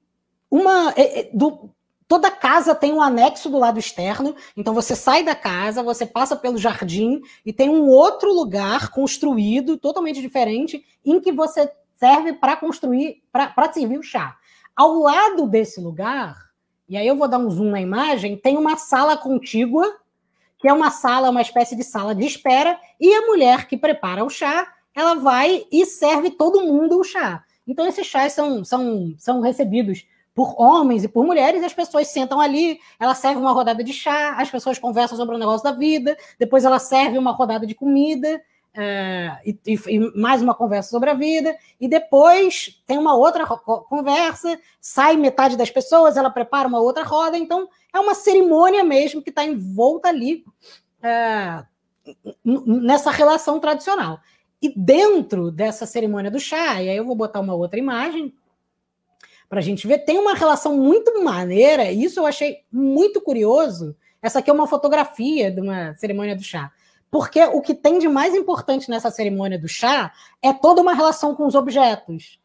uma é, é, do, toda casa tem um anexo do lado externo, então você sai da casa, você passa pelo jardim e tem um outro lugar construído totalmente diferente em que você serve para construir, para servir o chá. Ao lado desse lugar, e aí eu vou dar um zoom na imagem, tem uma sala contígua que é uma sala, uma espécie de sala de espera, e a mulher que prepara o chá, ela vai e serve todo mundo o chá. Então, esses chás são, são, são recebidos por homens e por mulheres, e as pessoas sentam ali, ela serve uma rodada de chá, as pessoas conversam sobre o negócio da vida, depois ela serve uma rodada de comida, é, e, e, mais uma conversa sobre a vida, e depois tem uma outra conversa, sai metade das pessoas, ela prepara uma outra roda, então é uma cerimônia mesmo que está envolta ali é, nessa relação tradicional. E dentro dessa cerimônia do chá, e aí eu vou botar uma outra imagem para a gente ver, tem uma relação muito maneira, e isso eu achei muito curioso. Essa aqui é uma fotografia de uma cerimônia do chá porque o que tem de mais importante nessa cerimônia do chá é toda uma relação com os objetos.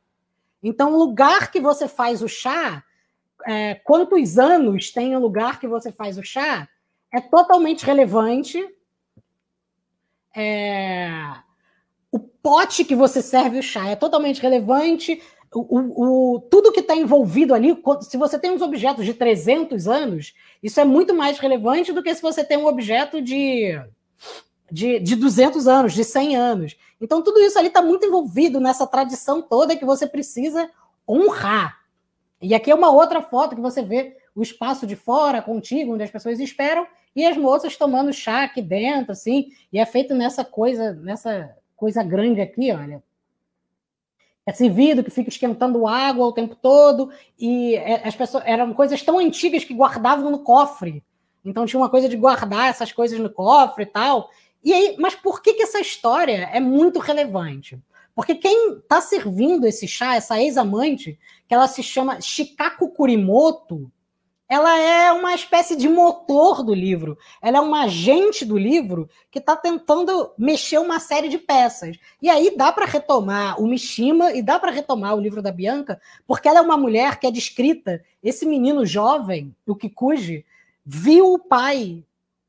Então, o lugar que você faz o chá, é, quantos anos tem o lugar que você faz o chá, é totalmente relevante. É, o pote que você serve o chá é totalmente relevante. O, o, tudo que está envolvido ali, se você tem uns objetos de 300 anos, isso é muito mais relevante do que se você tem um objeto de de, de 200 anos, de 100 anos. Então, tudo isso ali está muito envolvido nessa tradição toda que você precisa honrar. E aqui é uma outra foto que você vê o espaço de fora, contigo, onde as pessoas esperam, e as moças tomando chá aqui dentro, assim, e é feito nessa coisa, nessa coisa grande aqui, olha. Esse vidro que fica esquentando água o tempo todo, e é, as pessoas eram coisas tão antigas que guardavam no cofre. Então tinha uma coisa de guardar essas coisas no cofre e tal. E aí, mas por que, que essa história é muito relevante? Porque quem está servindo esse chá, essa ex-amante, que ela se chama Shikaku Kurimoto, ela é uma espécie de motor do livro. Ela é uma agente do livro que está tentando mexer uma série de peças. E aí dá para retomar o Mishima e dá para retomar o livro da Bianca, porque ela é uma mulher que é descrita. Esse menino jovem, o Kikuji, viu o pai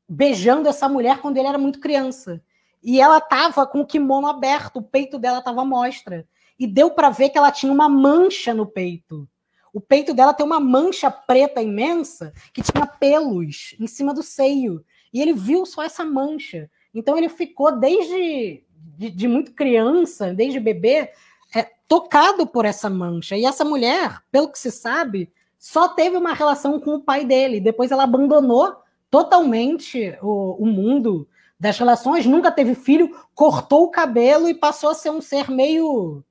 beijando essa mulher quando ele era muito criança. E ela tava com o kimono aberto, o peito dela tava à mostra. E deu para ver que ela tinha uma mancha no peito. O peito dela tem uma mancha preta imensa que tinha pelos em cima do seio. E ele viu só essa mancha. Então ele ficou desde de, de muito criança, desde bebê, é, tocado por essa mancha. E essa mulher, pelo que se sabe, só teve uma relação com o pai dele. Depois ela abandonou totalmente o, o mundo das relações, nunca teve filho, cortou o cabelo e passou a ser um ser meio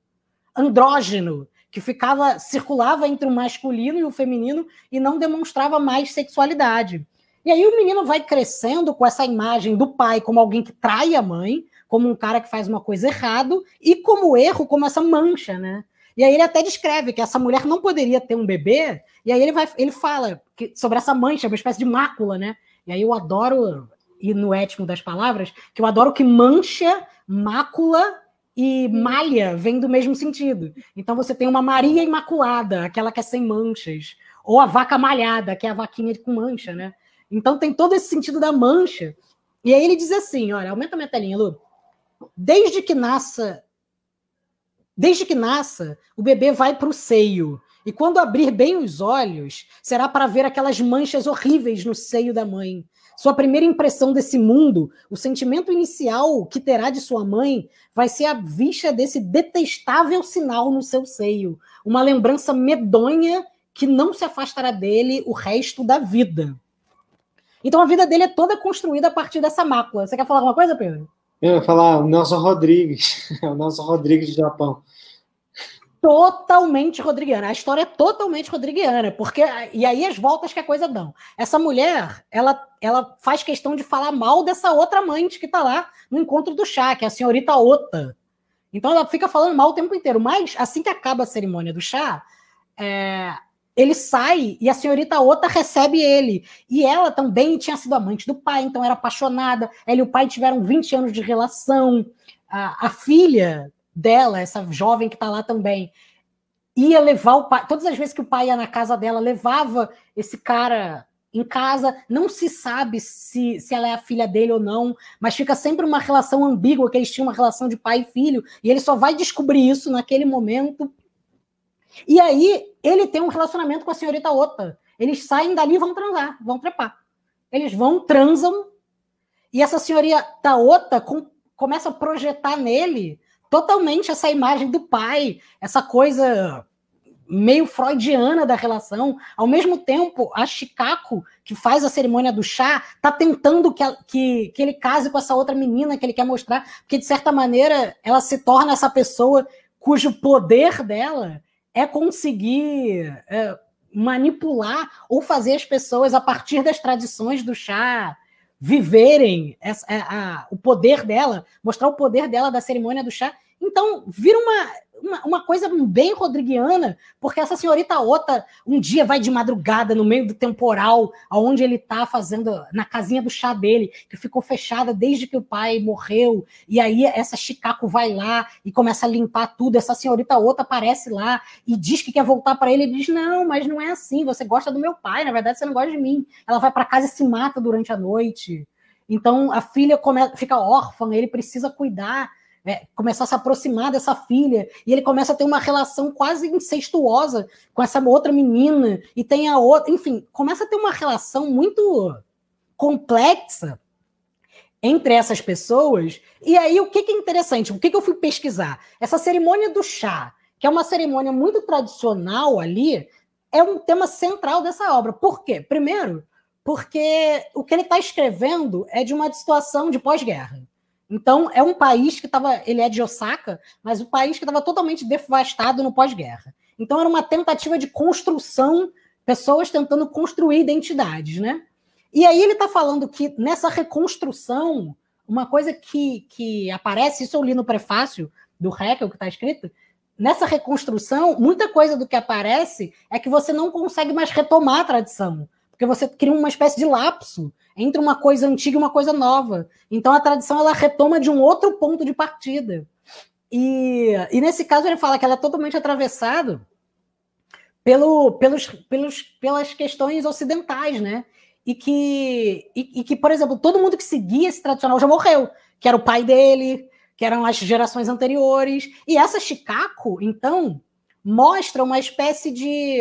andrógeno, que ficava circulava entre o masculino e o feminino e não demonstrava mais sexualidade. E aí o menino vai crescendo com essa imagem do pai como alguém que trai a mãe, como um cara que faz uma coisa errado e como erro, como essa mancha, né? E aí ele até descreve que essa mulher não poderia ter um bebê, e aí ele vai ele fala que, sobre essa mancha, uma espécie de mácula, né? E aí eu adoro ir no étimo das palavras, que eu adoro que mancha, mácula e malha vem do mesmo sentido. Então você tem uma Maria Imaculada, aquela que é sem manchas, ou a vaca malhada, que é a vaquinha com mancha, né? Então tem todo esse sentido da mancha. E aí ele diz assim, olha, aumenta minha telinha, Lu. Desde que nasça Desde que nasça, o bebê vai para o seio. E quando abrir bem os olhos, será para ver aquelas manchas horríveis no seio da mãe. Sua primeira impressão desse mundo, o sentimento inicial que terá de sua mãe, vai ser a vista desse detestável sinal no seu seio. Uma lembrança medonha que não se afastará dele o resto da vida. Então a vida dele é toda construída a partir dessa mácula. Você quer falar alguma coisa, Pedro? Eu ia falar o Nelson Rodrigues, o Nelson Rodrigues do Japão totalmente rodriguiana. A história é totalmente rodriguiana, porque e aí as voltas que a coisa dão. Essa mulher, ela, ela faz questão de falar mal dessa outra amante que está lá no encontro do chá, que é a senhorita Ota. Então ela fica falando mal o tempo inteiro. Mas assim que acaba a cerimônia do chá, é, ele sai e a senhorita Ota recebe ele. E ela também tinha sido amante do pai, então era apaixonada. Ela e o pai tiveram 20 anos de relação. A, a filha dela, essa jovem que está lá também, ia levar o pai. Todas as vezes que o pai ia na casa dela, levava esse cara em casa. Não se sabe se, se ela é a filha dele ou não, mas fica sempre uma relação ambígua, que eles tinham uma relação de pai e filho, e ele só vai descobrir isso naquele momento. E aí ele tem um relacionamento com a senhorita Ota. Eles saem dali e vão transar, vão trepar. Eles vão, transam, e essa senhorita Ota com, começa a projetar nele totalmente essa imagem do pai, essa coisa meio freudiana da relação. Ao mesmo tempo, a Chicago, que faz a cerimônia do chá, tá tentando que, que, que ele case com essa outra menina que ele quer mostrar, porque de certa maneira ela se torna essa pessoa cujo poder dela é conseguir é, manipular ou fazer as pessoas, a partir das tradições do chá, viverem essa, a, é, a, o poder dela, mostrar o poder dela da cerimônia do chá. Então, vira uma, uma, uma, coisa bem rodriguiana, porque essa senhorita Ota um dia vai de madrugada no meio do temporal, aonde ele está fazendo, na casinha do chá dele, que ficou fechada desde que o pai morreu, e aí essa Chicaco vai lá e começa a limpar tudo, essa senhorita Ota aparece lá e diz que quer voltar para ele, ele diz, não, mas não é assim, você gosta do meu pai, na verdade você não gosta de mim. Ela vai para casa e se mata durante a noite. Então a filha come, fica órfã, ele precisa cuidar é, começar a se aproximar dessa filha, e ele começa a ter uma relação quase incestuosa com essa outra menina, e tem a outra, enfim, começa a ter uma relação muito complexa entre essas pessoas. E aí, o que, que é interessante? O que, que eu fui pesquisar? Essa cerimônia do chá, que é uma cerimônia muito tradicional ali, é um tema central dessa obra. Por quê? Primeiro, porque o que ele está escrevendo é de uma situação de pós-guerra. Então, é um país que estava. Ele é de Osaka, mas um país que estava totalmente devastado no pós-guerra. Então, era uma tentativa de construção, pessoas tentando construir identidades, né? E aí ele está falando que nessa reconstrução, uma coisa que, que aparece, isso eu li no prefácio do Heckel, que está escrito, nessa reconstrução, muita coisa do que aparece é que você não consegue mais retomar a tradição, porque você cria uma espécie de lapso entre uma coisa antiga e uma coisa nova. Então a tradição ela retoma de um outro ponto de partida. E, e nesse caso ele fala que ela é totalmente atravessado pelo, pelos, pelos, pelas questões ocidentais, né? E que, e, e, que, por exemplo, todo mundo que seguia esse tradicional já morreu, que era o pai dele, que eram as gerações anteriores. E essa Chicago, então, mostra uma espécie de,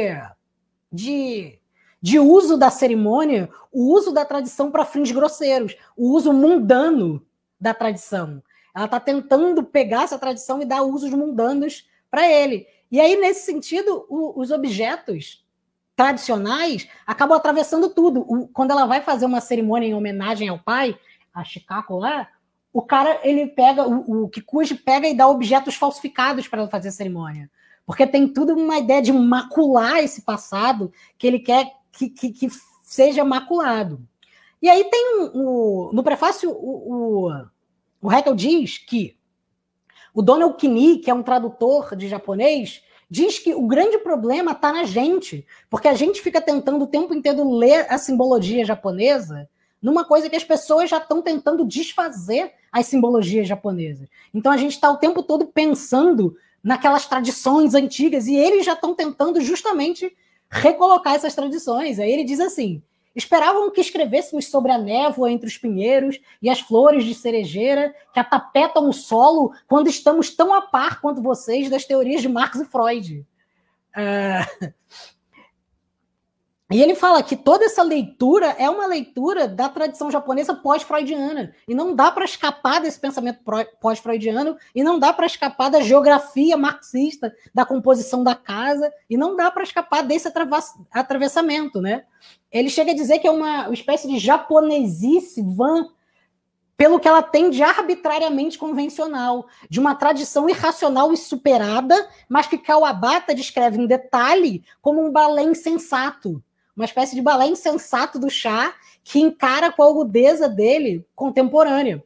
de de uso da cerimônia, o uso da tradição para fins grosseiros, o uso mundano da tradição. Ela está tentando pegar essa tradição e dar usos mundanos para ele. E aí, nesse sentido, o, os objetos tradicionais acabam atravessando tudo. O, quando ela vai fazer uma cerimônia em homenagem ao pai, a Chicago lá, o cara ele pega, o, o Kikuchi pega e dá objetos falsificados para ela fazer a cerimônia. Porque tem tudo uma ideia de macular esse passado que ele quer que, que, que seja maculado. E aí tem um, um no prefácio o, o, o Heckel diz que o Donald Kini, que é um tradutor de japonês, diz que o grande problema está na gente, porque a gente fica tentando o tempo inteiro ler a simbologia japonesa numa coisa que as pessoas já estão tentando desfazer as simbologias japonesas. Então a gente está o tempo todo pensando naquelas tradições antigas e eles já estão tentando justamente recolocar essas tradições. Aí ele diz assim: esperavam que escrevêssemos sobre a névoa entre os pinheiros e as flores de cerejeira que atapetam o solo quando estamos tão a par quanto vocês das teorias de Marx e Freud. Uh, e ele fala que toda essa leitura é uma leitura da tradição japonesa pós-freudiana. E não dá para escapar desse pensamento pós-freudiano, e não dá para escapar da geografia marxista, da composição da casa, e não dá para escapar desse atravessamento. Né? Ele chega a dizer que é uma espécie de japonesice van pelo que ela tem de arbitrariamente convencional, de uma tradição irracional e superada, mas que Kawabata descreve em detalhe como um balé insensato uma espécie de balé insensato do chá que encara com a agudeza dele contemporânea.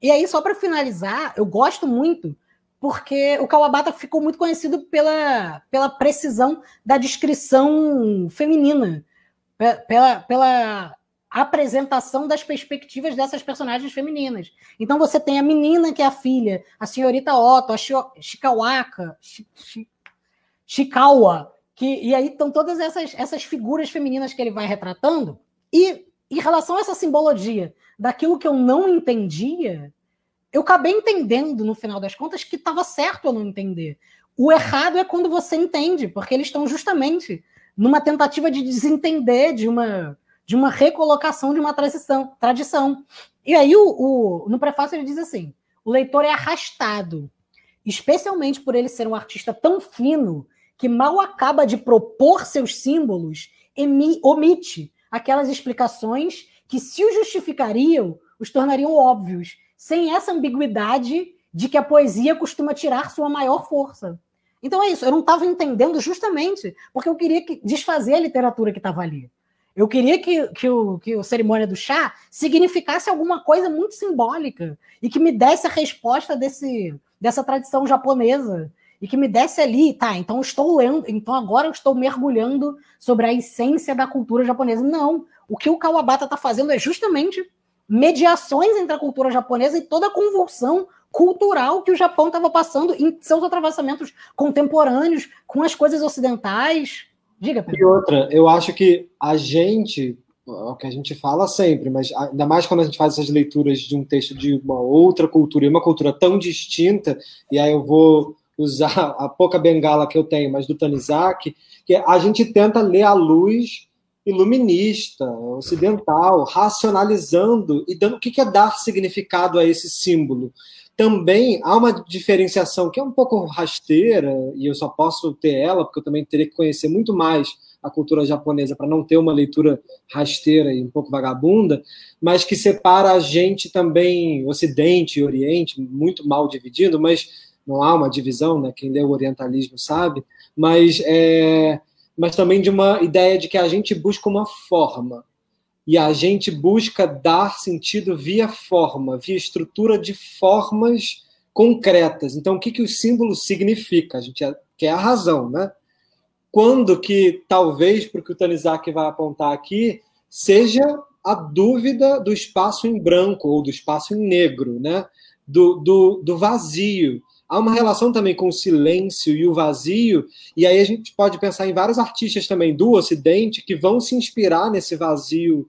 E aí, só para finalizar, eu gosto muito porque o Kawabata ficou muito conhecido pela, pela precisão da descrição feminina, pela, pela apresentação das perspectivas dessas personagens femininas. Então você tem a menina que é a filha, a senhorita Otto, a Shikawaka, Shikawa, que, e aí estão todas essas, essas figuras femininas que ele vai retratando. E em relação a essa simbologia daquilo que eu não entendia, eu acabei entendendo, no final das contas, que estava certo eu não entender. O errado é quando você entende, porque eles estão justamente numa tentativa de desentender de uma, de uma recolocação de uma tradição. tradição. E aí, o, o, no prefácio, ele diz assim: o leitor é arrastado, especialmente por ele ser um artista tão fino que mal acaba de propor seus símbolos, omite aquelas explicações que, se os justificariam, os tornariam óbvios, sem essa ambiguidade de que a poesia costuma tirar sua maior força. Então é isso, eu não estava entendendo justamente porque eu queria que, desfazer a literatura que estava ali. Eu queria que, que, o, que o cerimônia do chá significasse alguma coisa muito simbólica e que me desse a resposta desse, dessa tradição japonesa e que me desse ali, tá, então estou lendo, então agora eu estou mergulhando sobre a essência da cultura japonesa. Não, o que o Kawabata está fazendo é justamente mediações entre a cultura japonesa e toda a convulsão cultural que o Japão estava passando em seus atravessamentos contemporâneos com as coisas ocidentais. Diga, Pedro. E outra, eu acho que a gente, o que a gente fala sempre, mas ainda mais quando a gente faz essas leituras de um texto de uma outra cultura e uma cultura tão distinta, e aí eu vou usar a pouca bengala que eu tenho, mas do Tanizaki, que a gente tenta ler a luz iluminista, ocidental, racionalizando e dando o que é dar significado a esse símbolo. Também há uma diferenciação que é um pouco rasteira, e eu só posso ter ela, porque eu também teria que conhecer muito mais a cultura japonesa para não ter uma leitura rasteira e um pouco vagabunda, mas que separa a gente também, Ocidente e Oriente, muito mal dividido, mas não há uma divisão, né? quem lê o orientalismo sabe, mas é, mas também de uma ideia de que a gente busca uma forma. E a gente busca dar sentido via forma, via estrutura de formas concretas. Então, o que, que o símbolo significa? A gente quer a razão, né? Quando que, talvez, para o que o Tanizaki vai apontar aqui, seja a dúvida do espaço em branco ou do espaço em negro, né? do, do, do vazio há uma relação também com o silêncio e o vazio, e aí a gente pode pensar em vários artistas também do Ocidente que vão se inspirar nesse vazio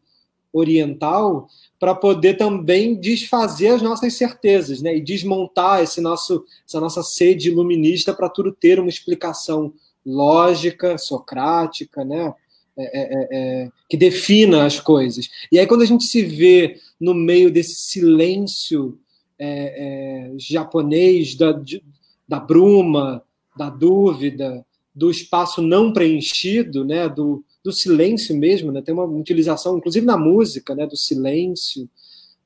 oriental para poder também desfazer as nossas certezas, né? E desmontar esse nosso, essa nossa sede iluminista para tudo ter uma explicação lógica, socrática, né? É, é, é, é, que defina as coisas. E aí, quando a gente se vê no meio desse silêncio é, é, japonês da, de, da bruma, da dúvida, do espaço não preenchido, né, do, do silêncio mesmo, né, tem uma utilização, inclusive na música, né, do silêncio,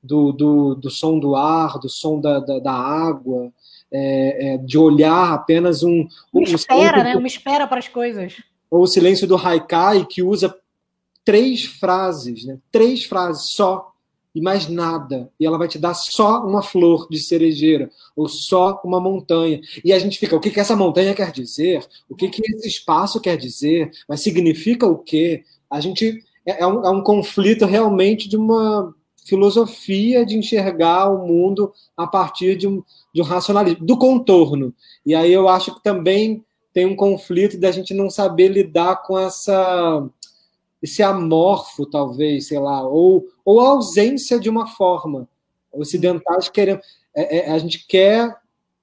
do, do, do som do ar, do som da, da, da água, é, é, de olhar apenas um. Uma espera, um, né? Uma espera para as coisas. Ou o silêncio do haikai, que usa três frases, né? Três frases só e mais nada. E ela vai te dar só uma flor de cerejeira ou só uma montanha. E a gente fica, o que, que essa montanha quer dizer? O que, que esse espaço quer dizer? Mas significa o quê? A gente é, é um, é um conflito realmente de uma filosofia de enxergar o mundo a partir de um, de um racionalismo, do contorno. E aí eu acho que também tem um conflito da gente não saber lidar com essa esse amorfo, talvez, sei lá, ou, ou a ausência de uma forma. Ocidentais querem. É, é, a gente quer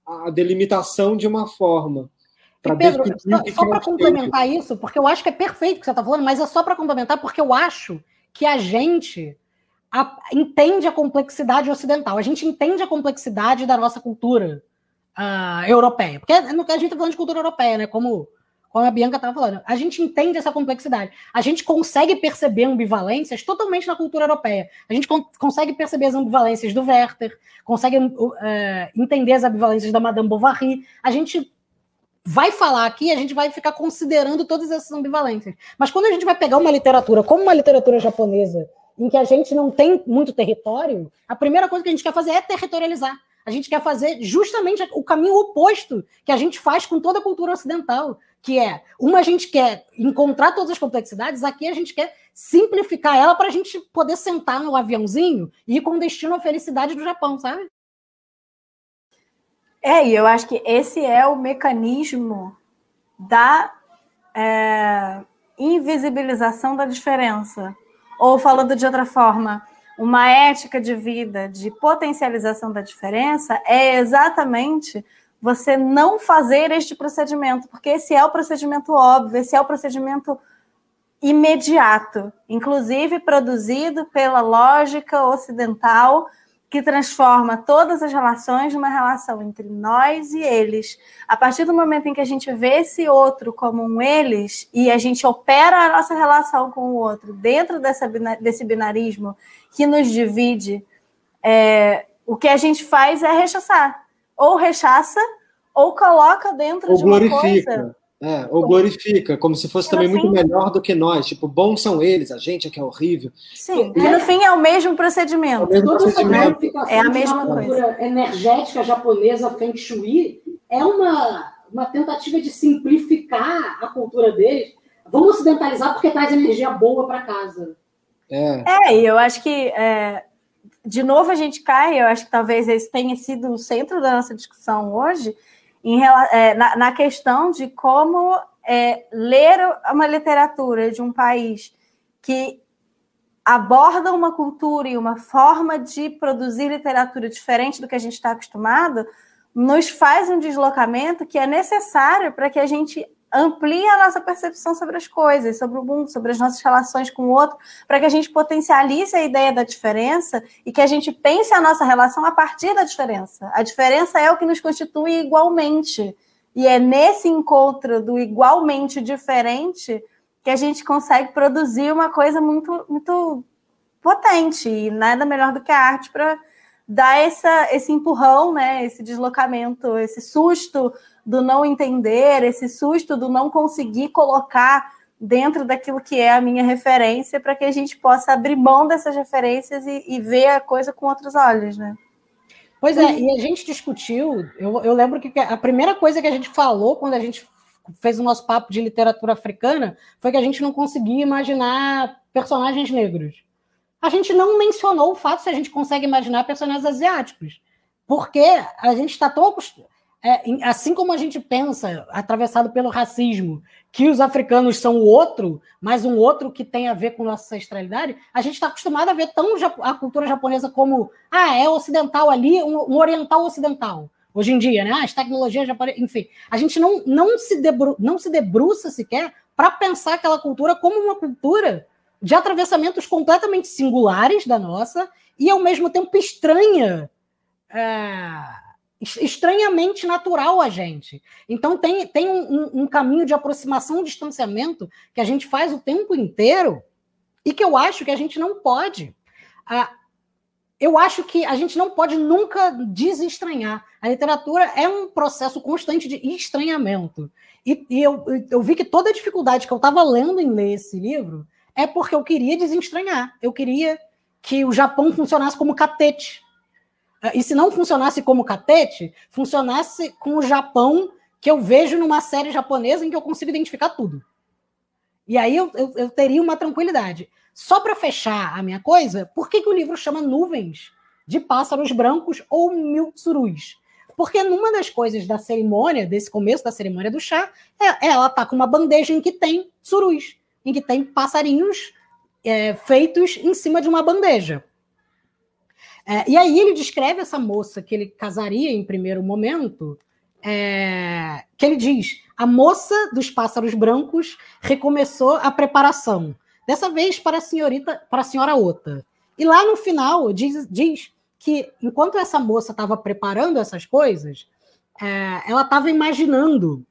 a delimitação de uma forma. Pedro, só, só para complementar isso, porque eu acho que é perfeito o que você está falando, mas é só para complementar, porque eu acho que a gente a, entende a complexidade ocidental, a gente entende a complexidade da nossa cultura uh, europeia. Porque a gente está falando de cultura europeia, né? Como como a Bianca estava falando, a gente entende essa complexidade. A gente consegue perceber ambivalências totalmente na cultura europeia. A gente con consegue perceber as ambivalências do Werther, consegue uh, entender as ambivalências da Madame Bovary. A gente vai falar aqui, a gente vai ficar considerando todas essas ambivalências. Mas quando a gente vai pegar uma literatura como uma literatura japonesa, em que a gente não tem muito território, a primeira coisa que a gente quer fazer é territorializar. A gente quer fazer justamente o caminho oposto que a gente faz com toda a cultura ocidental, que é uma a gente quer encontrar todas as complexidades, aqui a gente quer simplificar ela para a gente poder sentar no aviãozinho e ir com destino à felicidade do Japão, sabe? É, e eu acho que esse é o mecanismo da é, invisibilização da diferença. Ou falando de outra forma, uma ética de vida de potencialização da diferença é exatamente você não fazer este procedimento, porque esse é o procedimento óbvio, esse é o procedimento imediato, inclusive produzido pela lógica ocidental que transforma todas as relações numa relação entre nós e eles. A partir do momento em que a gente vê esse outro como um eles e a gente opera a nossa relação com o outro dentro dessa, desse binarismo que nos divide, é, o que a gente faz é rechaçar. Ou rechaça, ou coloca dentro ou de uma glorifica. coisa é, ou glorifica, como se fosse também muito melhor do que nós. Tipo, bons são eles, a gente é que é horrível. Sim, e, no fim é o mesmo procedimento. É, o mesmo procedimento. é a mesma coisa. energética japonesa Feng Shui é uma, uma tentativa de simplificar a cultura deles. Vamos ocidentalizar porque traz energia boa para casa. É. é, e eu acho que é, de novo a gente cai, eu acho que talvez esse tenha sido o centro da nossa discussão hoje, em, é, na, na, questão de como é, ler uma literatura de um país que aborda uma cultura e uma forma de produzir literatura diferente do que a gente está acostumado, nos faz um deslocamento que é necessário para que a gente amplia a nossa percepção sobre as coisas, sobre o mundo, sobre as nossas relações com o outro, para que a gente potencialize a ideia da diferença e que a gente pense a nossa relação a partir da diferença. A diferença é o que nos constitui igualmente. E é nesse encontro do igualmente diferente que a gente consegue produzir uma coisa muito, muito potente. E nada melhor do que a arte para dar essa, esse empurrão, né, esse deslocamento, esse susto do não entender, esse susto do não conseguir colocar dentro daquilo que é a minha referência, para que a gente possa abrir mão dessas referências e, e, ver a coisa com outros olhos, né? Pois é, e a gente discutiu, eu, eu lembro que a primeira coisa que a gente falou quando a gente fez o nosso papo de literatura africana foi que a gente não conseguia imaginar personagens negros. A gente não mencionou o fato se a gente consegue imaginar personagens asiáticos, porque a gente está tão acostumado é, assim como a gente pensa, atravessado pelo racismo, que os africanos são o outro, mas um outro que tem a ver com nossa ancestralidade, a gente está acostumado a ver tão a cultura japonesa como, ah, é ocidental ali, um, oriental ocidental. Hoje em dia, né? Ah, as tecnologias japonesas, enfim. A gente não, não, se, debru, não se debruça sequer para pensar aquela cultura como uma cultura de atravessamentos completamente singulares da nossa e, ao mesmo tempo, estranha. É estranhamente natural a gente. Então tem, tem um, um, caminho de aproximação, um distanciamento que a gente faz o tempo inteiro e que eu acho que a gente não pode. Ah, eu acho que a gente não pode nunca desestranhar. A literatura é um processo constante de estranhamento. E, e eu, eu vi que toda a dificuldade que eu estava lendo em ler esse livro é porque eu queria desestranhar. Eu queria que o Japão funcionasse como catete e se não funcionasse como catete, funcionasse com o Japão que eu vejo numa série japonesa em que eu consigo identificar tudo. E aí eu, eu, eu teria uma tranquilidade. Só para fechar a minha coisa, por que, que o livro chama Nuvens de Pássaros Brancos ou Mil Tsurus? Porque numa das coisas da cerimônia, desse começo da cerimônia do chá, é, ela tá com uma bandeja em que tem surus, em que tem passarinhos é, feitos em cima de uma bandeja. É, e aí ele descreve essa moça que ele casaria em primeiro momento, é, que ele diz: a moça dos pássaros brancos recomeçou a preparação, dessa vez para a senhorita, para a senhora Ota. E lá no final diz, diz que enquanto essa moça estava preparando essas coisas, é, ela estava imaginando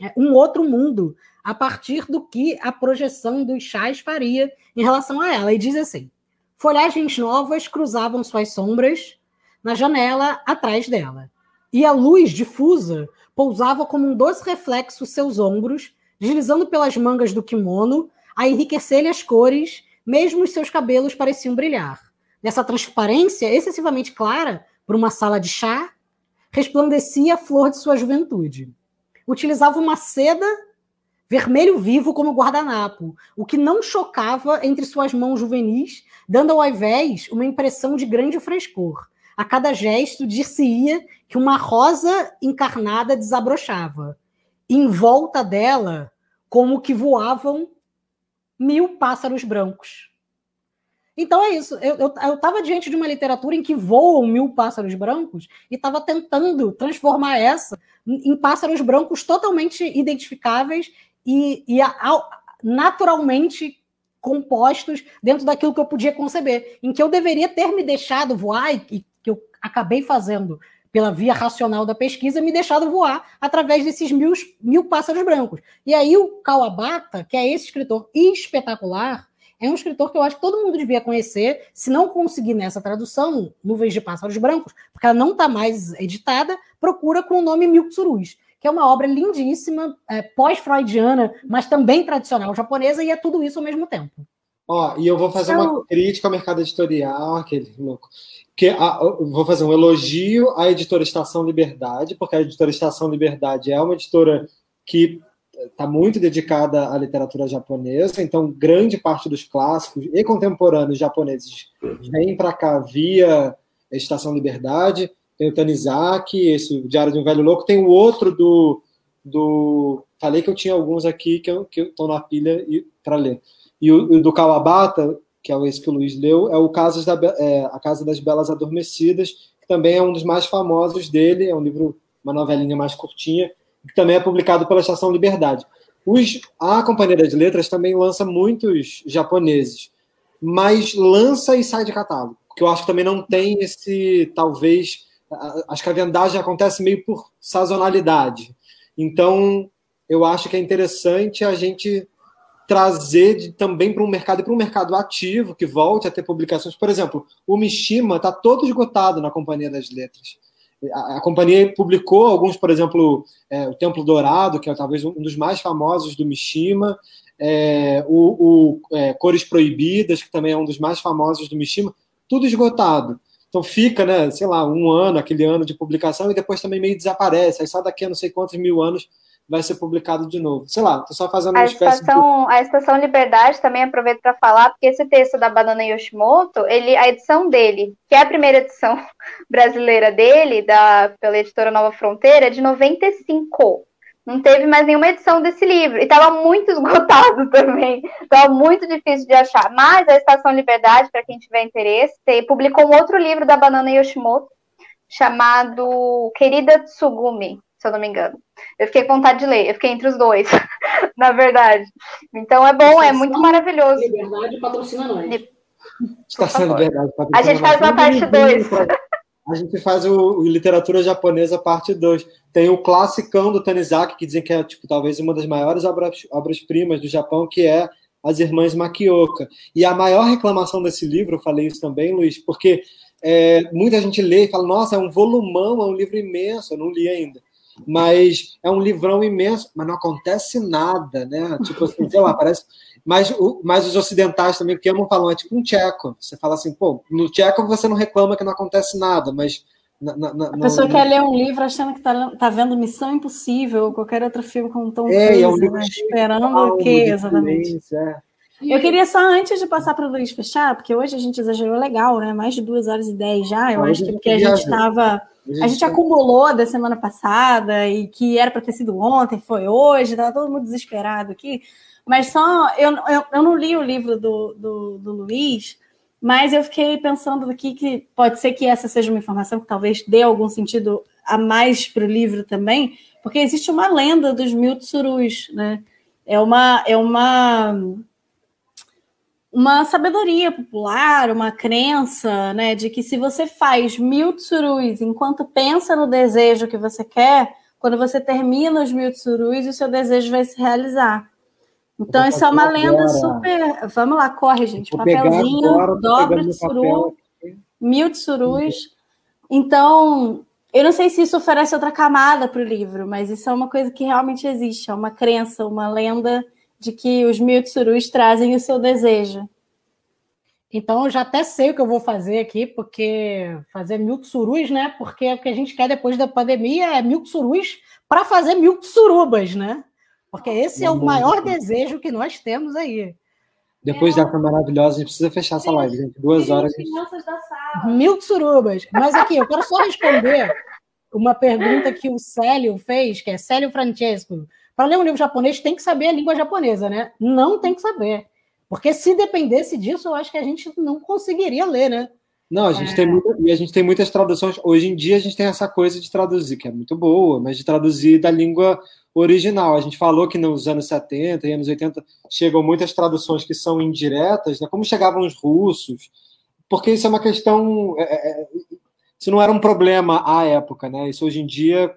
é, um outro mundo a partir do que a projeção dos chás faria em relação a ela. E diz assim: Folhagens novas cruzavam suas sombras na janela atrás dela. E a luz difusa pousava como um doce reflexo seus ombros, deslizando pelas mangas do kimono, a enriquecer-lhe as cores, mesmo os seus cabelos pareciam brilhar. Nessa transparência excessivamente clara, por uma sala de chá, resplandecia a flor de sua juventude. Utilizava uma seda vermelho vivo como guardanapo, o que não chocava entre suas mãos juvenis, dando ao invés uma impressão de grande frescor. A cada gesto dir-se-ia que uma rosa encarnada desabrochava. Em volta dela, como que voavam mil pássaros brancos. Então é isso. Eu estava diante de uma literatura em que voam mil pássaros brancos e estava tentando transformar essa em pássaros brancos totalmente identificáveis e, e a, naturalmente compostos dentro daquilo que eu podia conceber, em que eu deveria ter me deixado voar e, que eu acabei fazendo pela via racional da pesquisa, me deixado voar através desses mil, mil pássaros brancos. E aí o Kawabata, que é esse escritor espetacular, é um escritor que eu acho que todo mundo devia conhecer, se não conseguir nessa tradução, Nuvens de Pássaros Brancos, porque ela não está mais editada, procura com o nome Miltsurus, que é uma obra lindíssima, é, pós-freudiana, mas também tradicional japonesa, e é tudo isso ao mesmo tempo. Ó, e eu vou fazer então... uma crítica ao mercado editorial, aquele louco. Que a, vou fazer um elogio à editora Estação Liberdade, porque a editora Estação Liberdade é uma editora que está muito dedicada à literatura japonesa, então grande parte dos clássicos e contemporâneos japoneses vem para cá via Estação Liberdade. Tem o Tanizaki, esse Diário de um Velho Louco, tem o outro do. do falei que eu tinha alguns aqui que estão na pilha para ler. E o, o, do Kawabata, que é esse que o Luiz leu, é o Casas da, é, A Casa das Belas Adormecidas, que também é um dos mais famosos dele, é um livro, uma novelinha mais curtinha, que também é publicado pela Estação Liberdade. Os, a Companhia das Letras também lança muitos japoneses, mas lança e sai de catálogo, porque eu acho que também não tem esse, talvez, acho que a vendagem acontece meio por sazonalidade. Então, eu acho que é interessante a gente trazer de, também para um mercado e para um mercado ativo que volte a ter publicações. Por exemplo, o Mishima está todo esgotado na Companhia das Letras. A, a companhia publicou alguns, por exemplo, é, o Templo Dourado, que é talvez um dos mais famosos do Mishima, é, o, o é, Cores Proibidas, que também é um dos mais famosos do Mishima, tudo esgotado. Então fica, né, sei lá, um ano, aquele ano de publicação, e depois também meio desaparece. Aí só daqui a não sei quantos mil anos vai ser publicado de novo. Sei lá, tô só fazendo uma a espécie estação, de... A Estação Liberdade também aproveito para falar, porque esse texto da Banana Yoshimoto, ele, a edição dele, que é a primeira edição brasileira dele, da, pela editora Nova Fronteira, é de 95. Não teve mais nenhuma edição desse livro. E estava muito esgotado também. Estava muito difícil de achar. Mas a Estação Liberdade, para quem tiver interesse, publicou um outro livro da Banana Yoshimoto, chamado Querida Tsugumi se eu não me engano. Eu fiquei com vontade de ler, eu fiquei entre os dois, na verdade. Então é bom, é muito maravilhoso. Liberdade patrocina nós. Está sendo verdade. A gente faz uma parte 2. A gente faz o, o, Literatura Japonesa parte 2. Tem o classicão do Tanizaki, que dizem que é tipo, talvez uma das maiores obras-primas obras do Japão, que é As Irmãs Makioka. E a maior reclamação desse livro, eu falei isso também, Luiz, porque é, muita gente lê e fala, nossa, é um volumão, é um livro imenso, eu não li ainda mas é um livrão imenso, mas não acontece nada, né? Tipo assim, sei lá, parece. Mas, o, mas os ocidentais também que amam falam, é tipo um tcheco. Você fala assim, pô, no tcheco você não reclama que não acontece nada, mas. Na, na, na, a pessoa quer ler um livro achando que tá, tá vendo Missão Impossível ou qualquer outro filme com Tom é, Cruise, é um livro né? esperando o quê, exatamente? É. Eu queria só, antes de passar para o Luiz fechar, porque hoje a gente exagerou legal, né? Mais de duas horas e dez já. Eu acho que porque a gente estava a gente acumulou da semana passada e que era para ter sido ontem, foi hoje, estava todo mundo desesperado aqui. Mas só, eu, eu, eu não li o livro do, do, do Luiz, mas eu fiquei pensando aqui que pode ser que essa seja uma informação que talvez dê algum sentido a mais para o livro também, porque existe uma lenda dos mil tsurus, né? É uma, é uma uma sabedoria popular, uma crença, né, de que se você faz mil tsurus enquanto pensa no desejo que você quer, quando você termina os mil tsurus, o seu desejo vai se realizar. Então, isso é uma lenda super. Vamos lá, corre, gente. Vou Papelzinho, agora, dobra tsuru, mil tsurus. Então, eu não sei se isso oferece outra camada para o livro, mas isso é uma coisa que realmente existe, é uma crença, uma lenda de que os mil tsurus trazem o seu desejo. Então, eu já até sei o que eu vou fazer aqui, porque fazer mil tsurus, né? Porque o que a gente quer depois da pandemia é mil tsurus para fazer mil tsurubas, né? Porque esse é o maior desejo que nós temos aí. Depois é. dessa maravilhosa, a gente precisa fechar essa live, gente. Duas horas. Mil tsurubas. Mas aqui, eu quero só responder uma pergunta que o Célio fez, que é Célio Francesco. Para ler um livro japonês, tem que saber a língua japonesa, né? Não tem que saber. Porque se dependesse disso, eu acho que a gente não conseguiria ler, né? Não, a gente é... tem muita, e a gente tem muitas traduções. Hoje em dia a gente tem essa coisa de traduzir, que é muito boa, mas de traduzir da língua original. A gente falou que nos anos 70 e anos 80 chegam muitas traduções que são indiretas, né? como chegavam os russos, porque isso é uma questão. É, é, é, isso não era um problema à época, né? Isso hoje em dia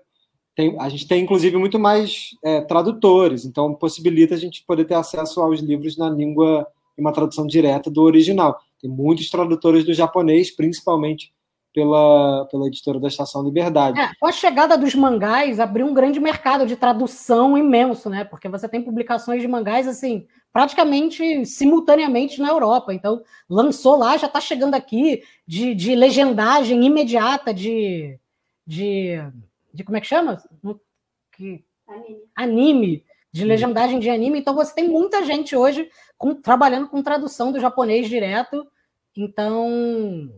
tem, a gente tem inclusive muito mais é, tradutores, então possibilita a gente poder ter acesso aos livros na língua, em uma tradução direta do original. Tem muitos tradutores do japonês, principalmente pela, pela editora da Estação Liberdade. É, com a chegada dos mangás, abriu um grande mercado de tradução imenso, né? Porque você tem publicações de mangás assim, praticamente simultaneamente na Europa. Então, lançou lá, já está chegando aqui de, de legendagem imediata de, de, de. Como é que chama? Que, anime. anime. De legendagem de anime. Então, você tem muita gente hoje com, trabalhando com tradução do japonês direto então,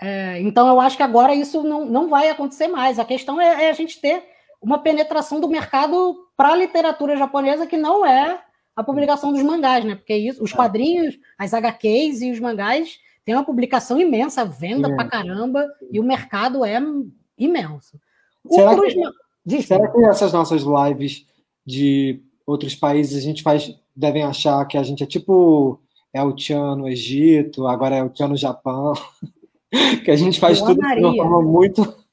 é, então eu acho que agora isso não, não vai acontecer mais. A questão é, é a gente ter uma penetração do mercado para a literatura japonesa que não é a publicação dos mangás, né? Porque isso, os é. quadrinhos, as HQs e os mangás têm uma publicação imensa, venda pra caramba, e o mercado é imenso. Será, que, será que essas nossas lives de outros países a gente faz devem achar que a gente é tipo é o Tchan no Egito, agora é o Tchan no Japão, que a gente faz tudo de uma forma muito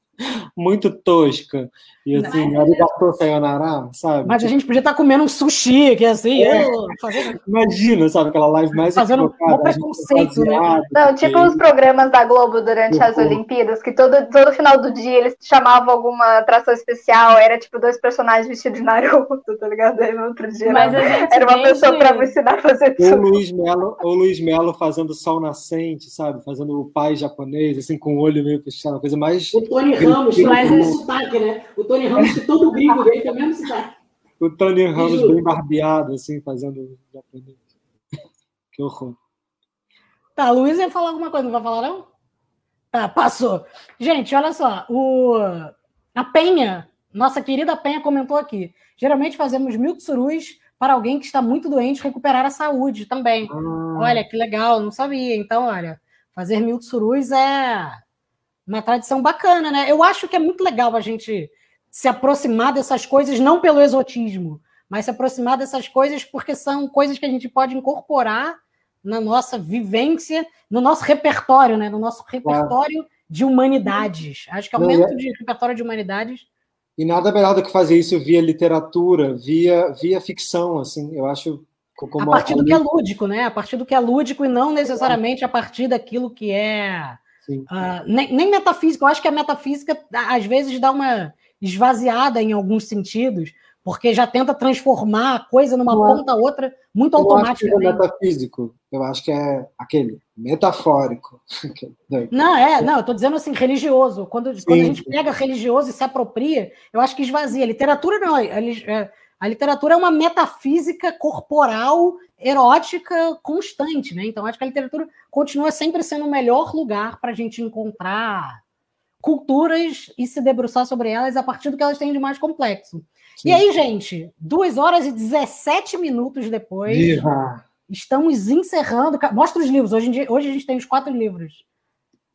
muito tosca. E assim, arigato sayonara, sabe? Mas a gente podia estar tá comendo um sushi, que é assim, é. Eu, fazendo... Imagina, sabe, aquela live mais Fazendo um preconceito, né? Não, tipo os programas da Globo durante as Olimpíadas, que todo, todo final do dia eles chamavam alguma atração especial, era tipo dois personagens vestidos de Naruto, tá ligado? Aí no outro dia Mas era, era uma pessoa para me ensinar a fazer tudo. Ou Luiz Melo, ou Luiz Melo fazendo sol nascente, sabe? Fazendo o pai japonês, assim, com o olho meio fechado, coisa mais... O Tony Ramos mas é sotaque, né? O Tony Ramos, que todo gringo dele tem o mesmo sotaque. O Tony Ramos bem barbeado, assim, fazendo japonês. Que horror. Tá, a Luiz ia falar alguma coisa, não vai falar, não? Tá, passou. Gente, olha só. O... A Penha, nossa querida Penha comentou aqui. Geralmente fazemos mil tsurus para alguém que está muito doente recuperar a saúde também. Ah. Olha, que legal, não sabia. Então, olha, fazer mil tsurus é uma tradição bacana, né? Eu acho que é muito legal a gente se aproximar dessas coisas, não pelo exotismo, mas se aproximar dessas coisas porque são coisas que a gente pode incorporar na nossa vivência, no nosso repertório, né? No nosso repertório claro. de humanidades. Acho que aumento é de repertório de humanidades. E nada melhor do que fazer isso via literatura, via, via ficção, assim. Eu acho a partir do que é lúdico, né? A partir do que é lúdico e não necessariamente a partir daquilo que é Uh, nem, nem, metafísica, eu acho que a metafísica às vezes dá uma esvaziada em alguns sentidos, porque já tenta transformar a coisa numa não, ponta a outra muito automática. Não é metafísico, eu acho que é aquele metafórico. não, é, não, eu estou dizendo assim, religioso. Quando, quando a gente pega religioso e se apropria, eu acho que esvazia. Literatura não, é, é a literatura é uma metafísica corporal erótica constante, né? Então acho que a literatura continua sempre sendo o melhor lugar para a gente encontrar culturas e se debruçar sobre elas a partir do que elas têm de mais complexo. Sim. E aí, gente, duas horas e 17 minutos depois, estamos encerrando. Mostra os livros. Hoje, dia, hoje a gente tem os quatro livros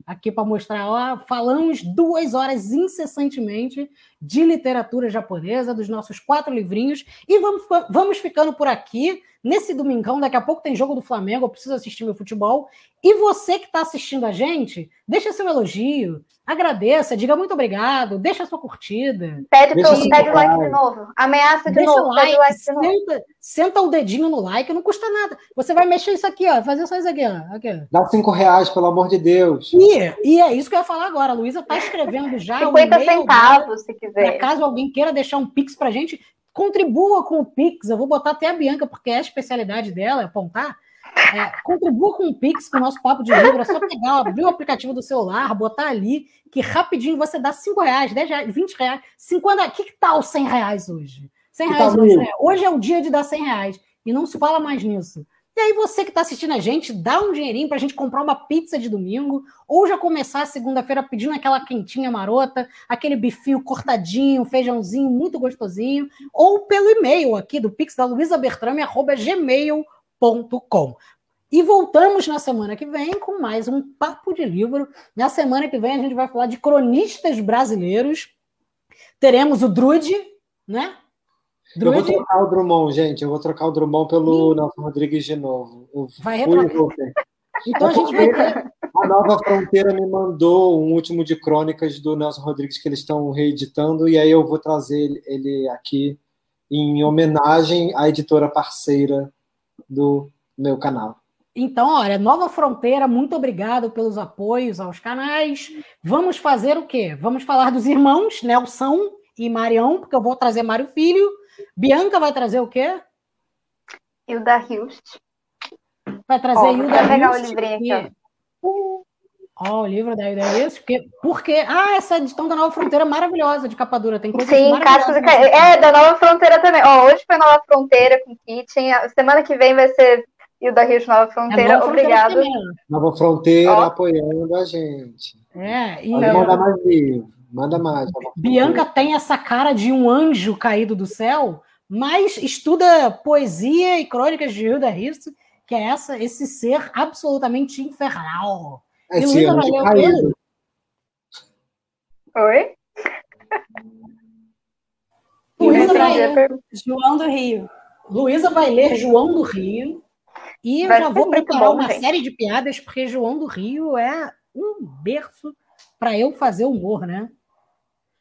aqui para mostrar. Ó, falamos duas horas incessantemente de literatura japonesa, dos nossos quatro livrinhos, e vamos, vamos ficando por aqui nesse domingão. Daqui a pouco tem jogo do Flamengo, eu preciso assistir meu futebol. E você que está assistindo a gente, deixa seu elogio, agradeça, diga muito obrigado, deixa sua curtida. Pede, pro, pede o like de novo. Ameaça de deixa novo. O like, like senta, senta, o dedinho no like, não custa nada. Você vai mexer isso aqui, ó. Fazer só isso aqui, ó. Aqui. Dá cinco reais, pelo amor de Deus. E, e é isso que eu ia falar agora. A Luísa está escrevendo já. 50 centavos, se quiser. Caso alguém queira deixar um Pix pra gente, contribua com o Pix. Eu vou botar até a Bianca, porque é a especialidade dela, é apontar. É, contribua com o Pix, com o nosso papo de livro. É só pegar, abrir o aplicativo do celular, botar ali, que rapidinho você dá 5 reais, 10 reais, 20 reais, 50. Que, que tal 100 reais hoje? 100 reais hoje, né? hoje é o dia de dar 100 reais. E não se fala mais nisso. E aí você que está assistindo a gente, dá um dinheirinho para a gente comprar uma pizza de domingo, ou já começar a segunda-feira pedindo aquela quentinha marota, aquele bifinho cortadinho, feijãozinho muito gostosinho, ou pelo e-mail aqui do Pix da Luísa Bertrame, arroba gmail.com. E voltamos na semana que vem com mais um Papo de Livro. Na semana que vem a gente vai falar de cronistas brasileiros. Teremos o Drude, né? Eu vou trocar o Drummond, gente. Eu vou trocar o Drummond pelo Sim. Nelson Rodrigues de novo. Eu vai retrocar. Então a gente vai ter... A Nova Fronteira me mandou um último de crônicas do Nelson Rodrigues que eles estão reeditando, e aí eu vou trazer ele aqui em homenagem à editora parceira do meu canal. Então, olha, Nova Fronteira, muito obrigado pelos apoios aos canais. Vamos fazer o quê? Vamos falar dos irmãos Nelson e Marião, porque eu vou trazer Mário Filho. Bianca vai trazer o quê? Hilda Hilst. Vai trazer oh, Hilda Hilst. Vou pegar o livrinho aqui. Ó, oh, o livro da Hilda Hilst, porque, porque... Ah, essa edição da Nova Fronteira é maravilhosa, de capa dura. Tem coisas Sim, caixas. É, da Nova Fronteira também. Ó, oh, hoje foi Nova Fronteira com Kitchen. Semana que vem vai ser e o da Rio de Nova Fronteira, é Nova obrigado. Fronteira Nova Fronteira oh. apoiando a gente. É, e Pode mandar mais livro, manda mais. Bianca tem essa cara de um anjo caído do céu, mas estuda poesia e crônicas de Hilda Risto, que é essa, esse ser absolutamente infernal. Esse anjo caído. Oi? João do Rio. Luísa vai ler João do Rio. E eu Vai já vou preparar bom, uma gente. série de piadas, porque João do Rio é um berço para eu fazer humor, né?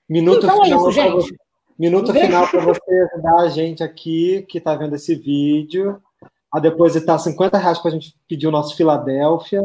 Minuto então final é isso, gente. Minuto final para você ajudar a gente aqui que está vendo esse vídeo a depositar 50 reais para a gente pedir o nosso Filadélfia.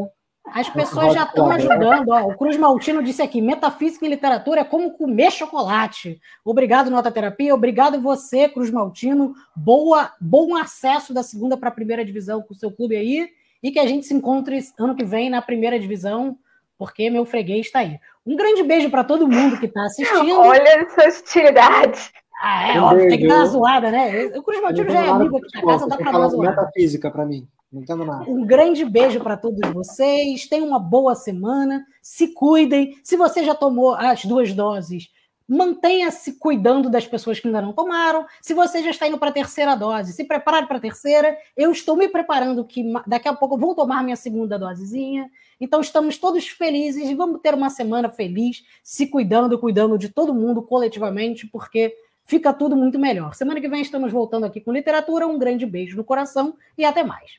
As pessoas já estão ajudando. Ó, o Cruz Maltino disse aqui: metafísica e literatura é como comer chocolate. Obrigado, Nota Terapia. Obrigado você, Cruz Maltino. Boa, bom acesso da segunda para a primeira divisão com o seu clube aí. E que a gente se encontre ano que vem na primeira divisão, porque meu freguês está aí. Um grande beijo para todo mundo que está assistindo. Olha essa hostilidade. Ah, é um óbvio, tem que dar uma zoada, né? O Cruz Maltino já é amigo aqui da casa, dá para dar uma zoada. Metafísica para mim. Não entendo nada. Um grande beijo para todos vocês. Tenham uma boa semana. Se cuidem. Se você já tomou as duas doses, mantenha-se cuidando das pessoas que ainda não tomaram. Se você já está indo para a terceira dose, se prepare para a terceira. Eu estou me preparando que daqui a pouco vou tomar minha segunda dosezinha. Então estamos todos felizes e vamos ter uma semana feliz, se cuidando, cuidando de todo mundo coletivamente, porque fica tudo muito melhor. Semana que vem estamos voltando aqui com literatura. Um grande beijo no coração e até mais.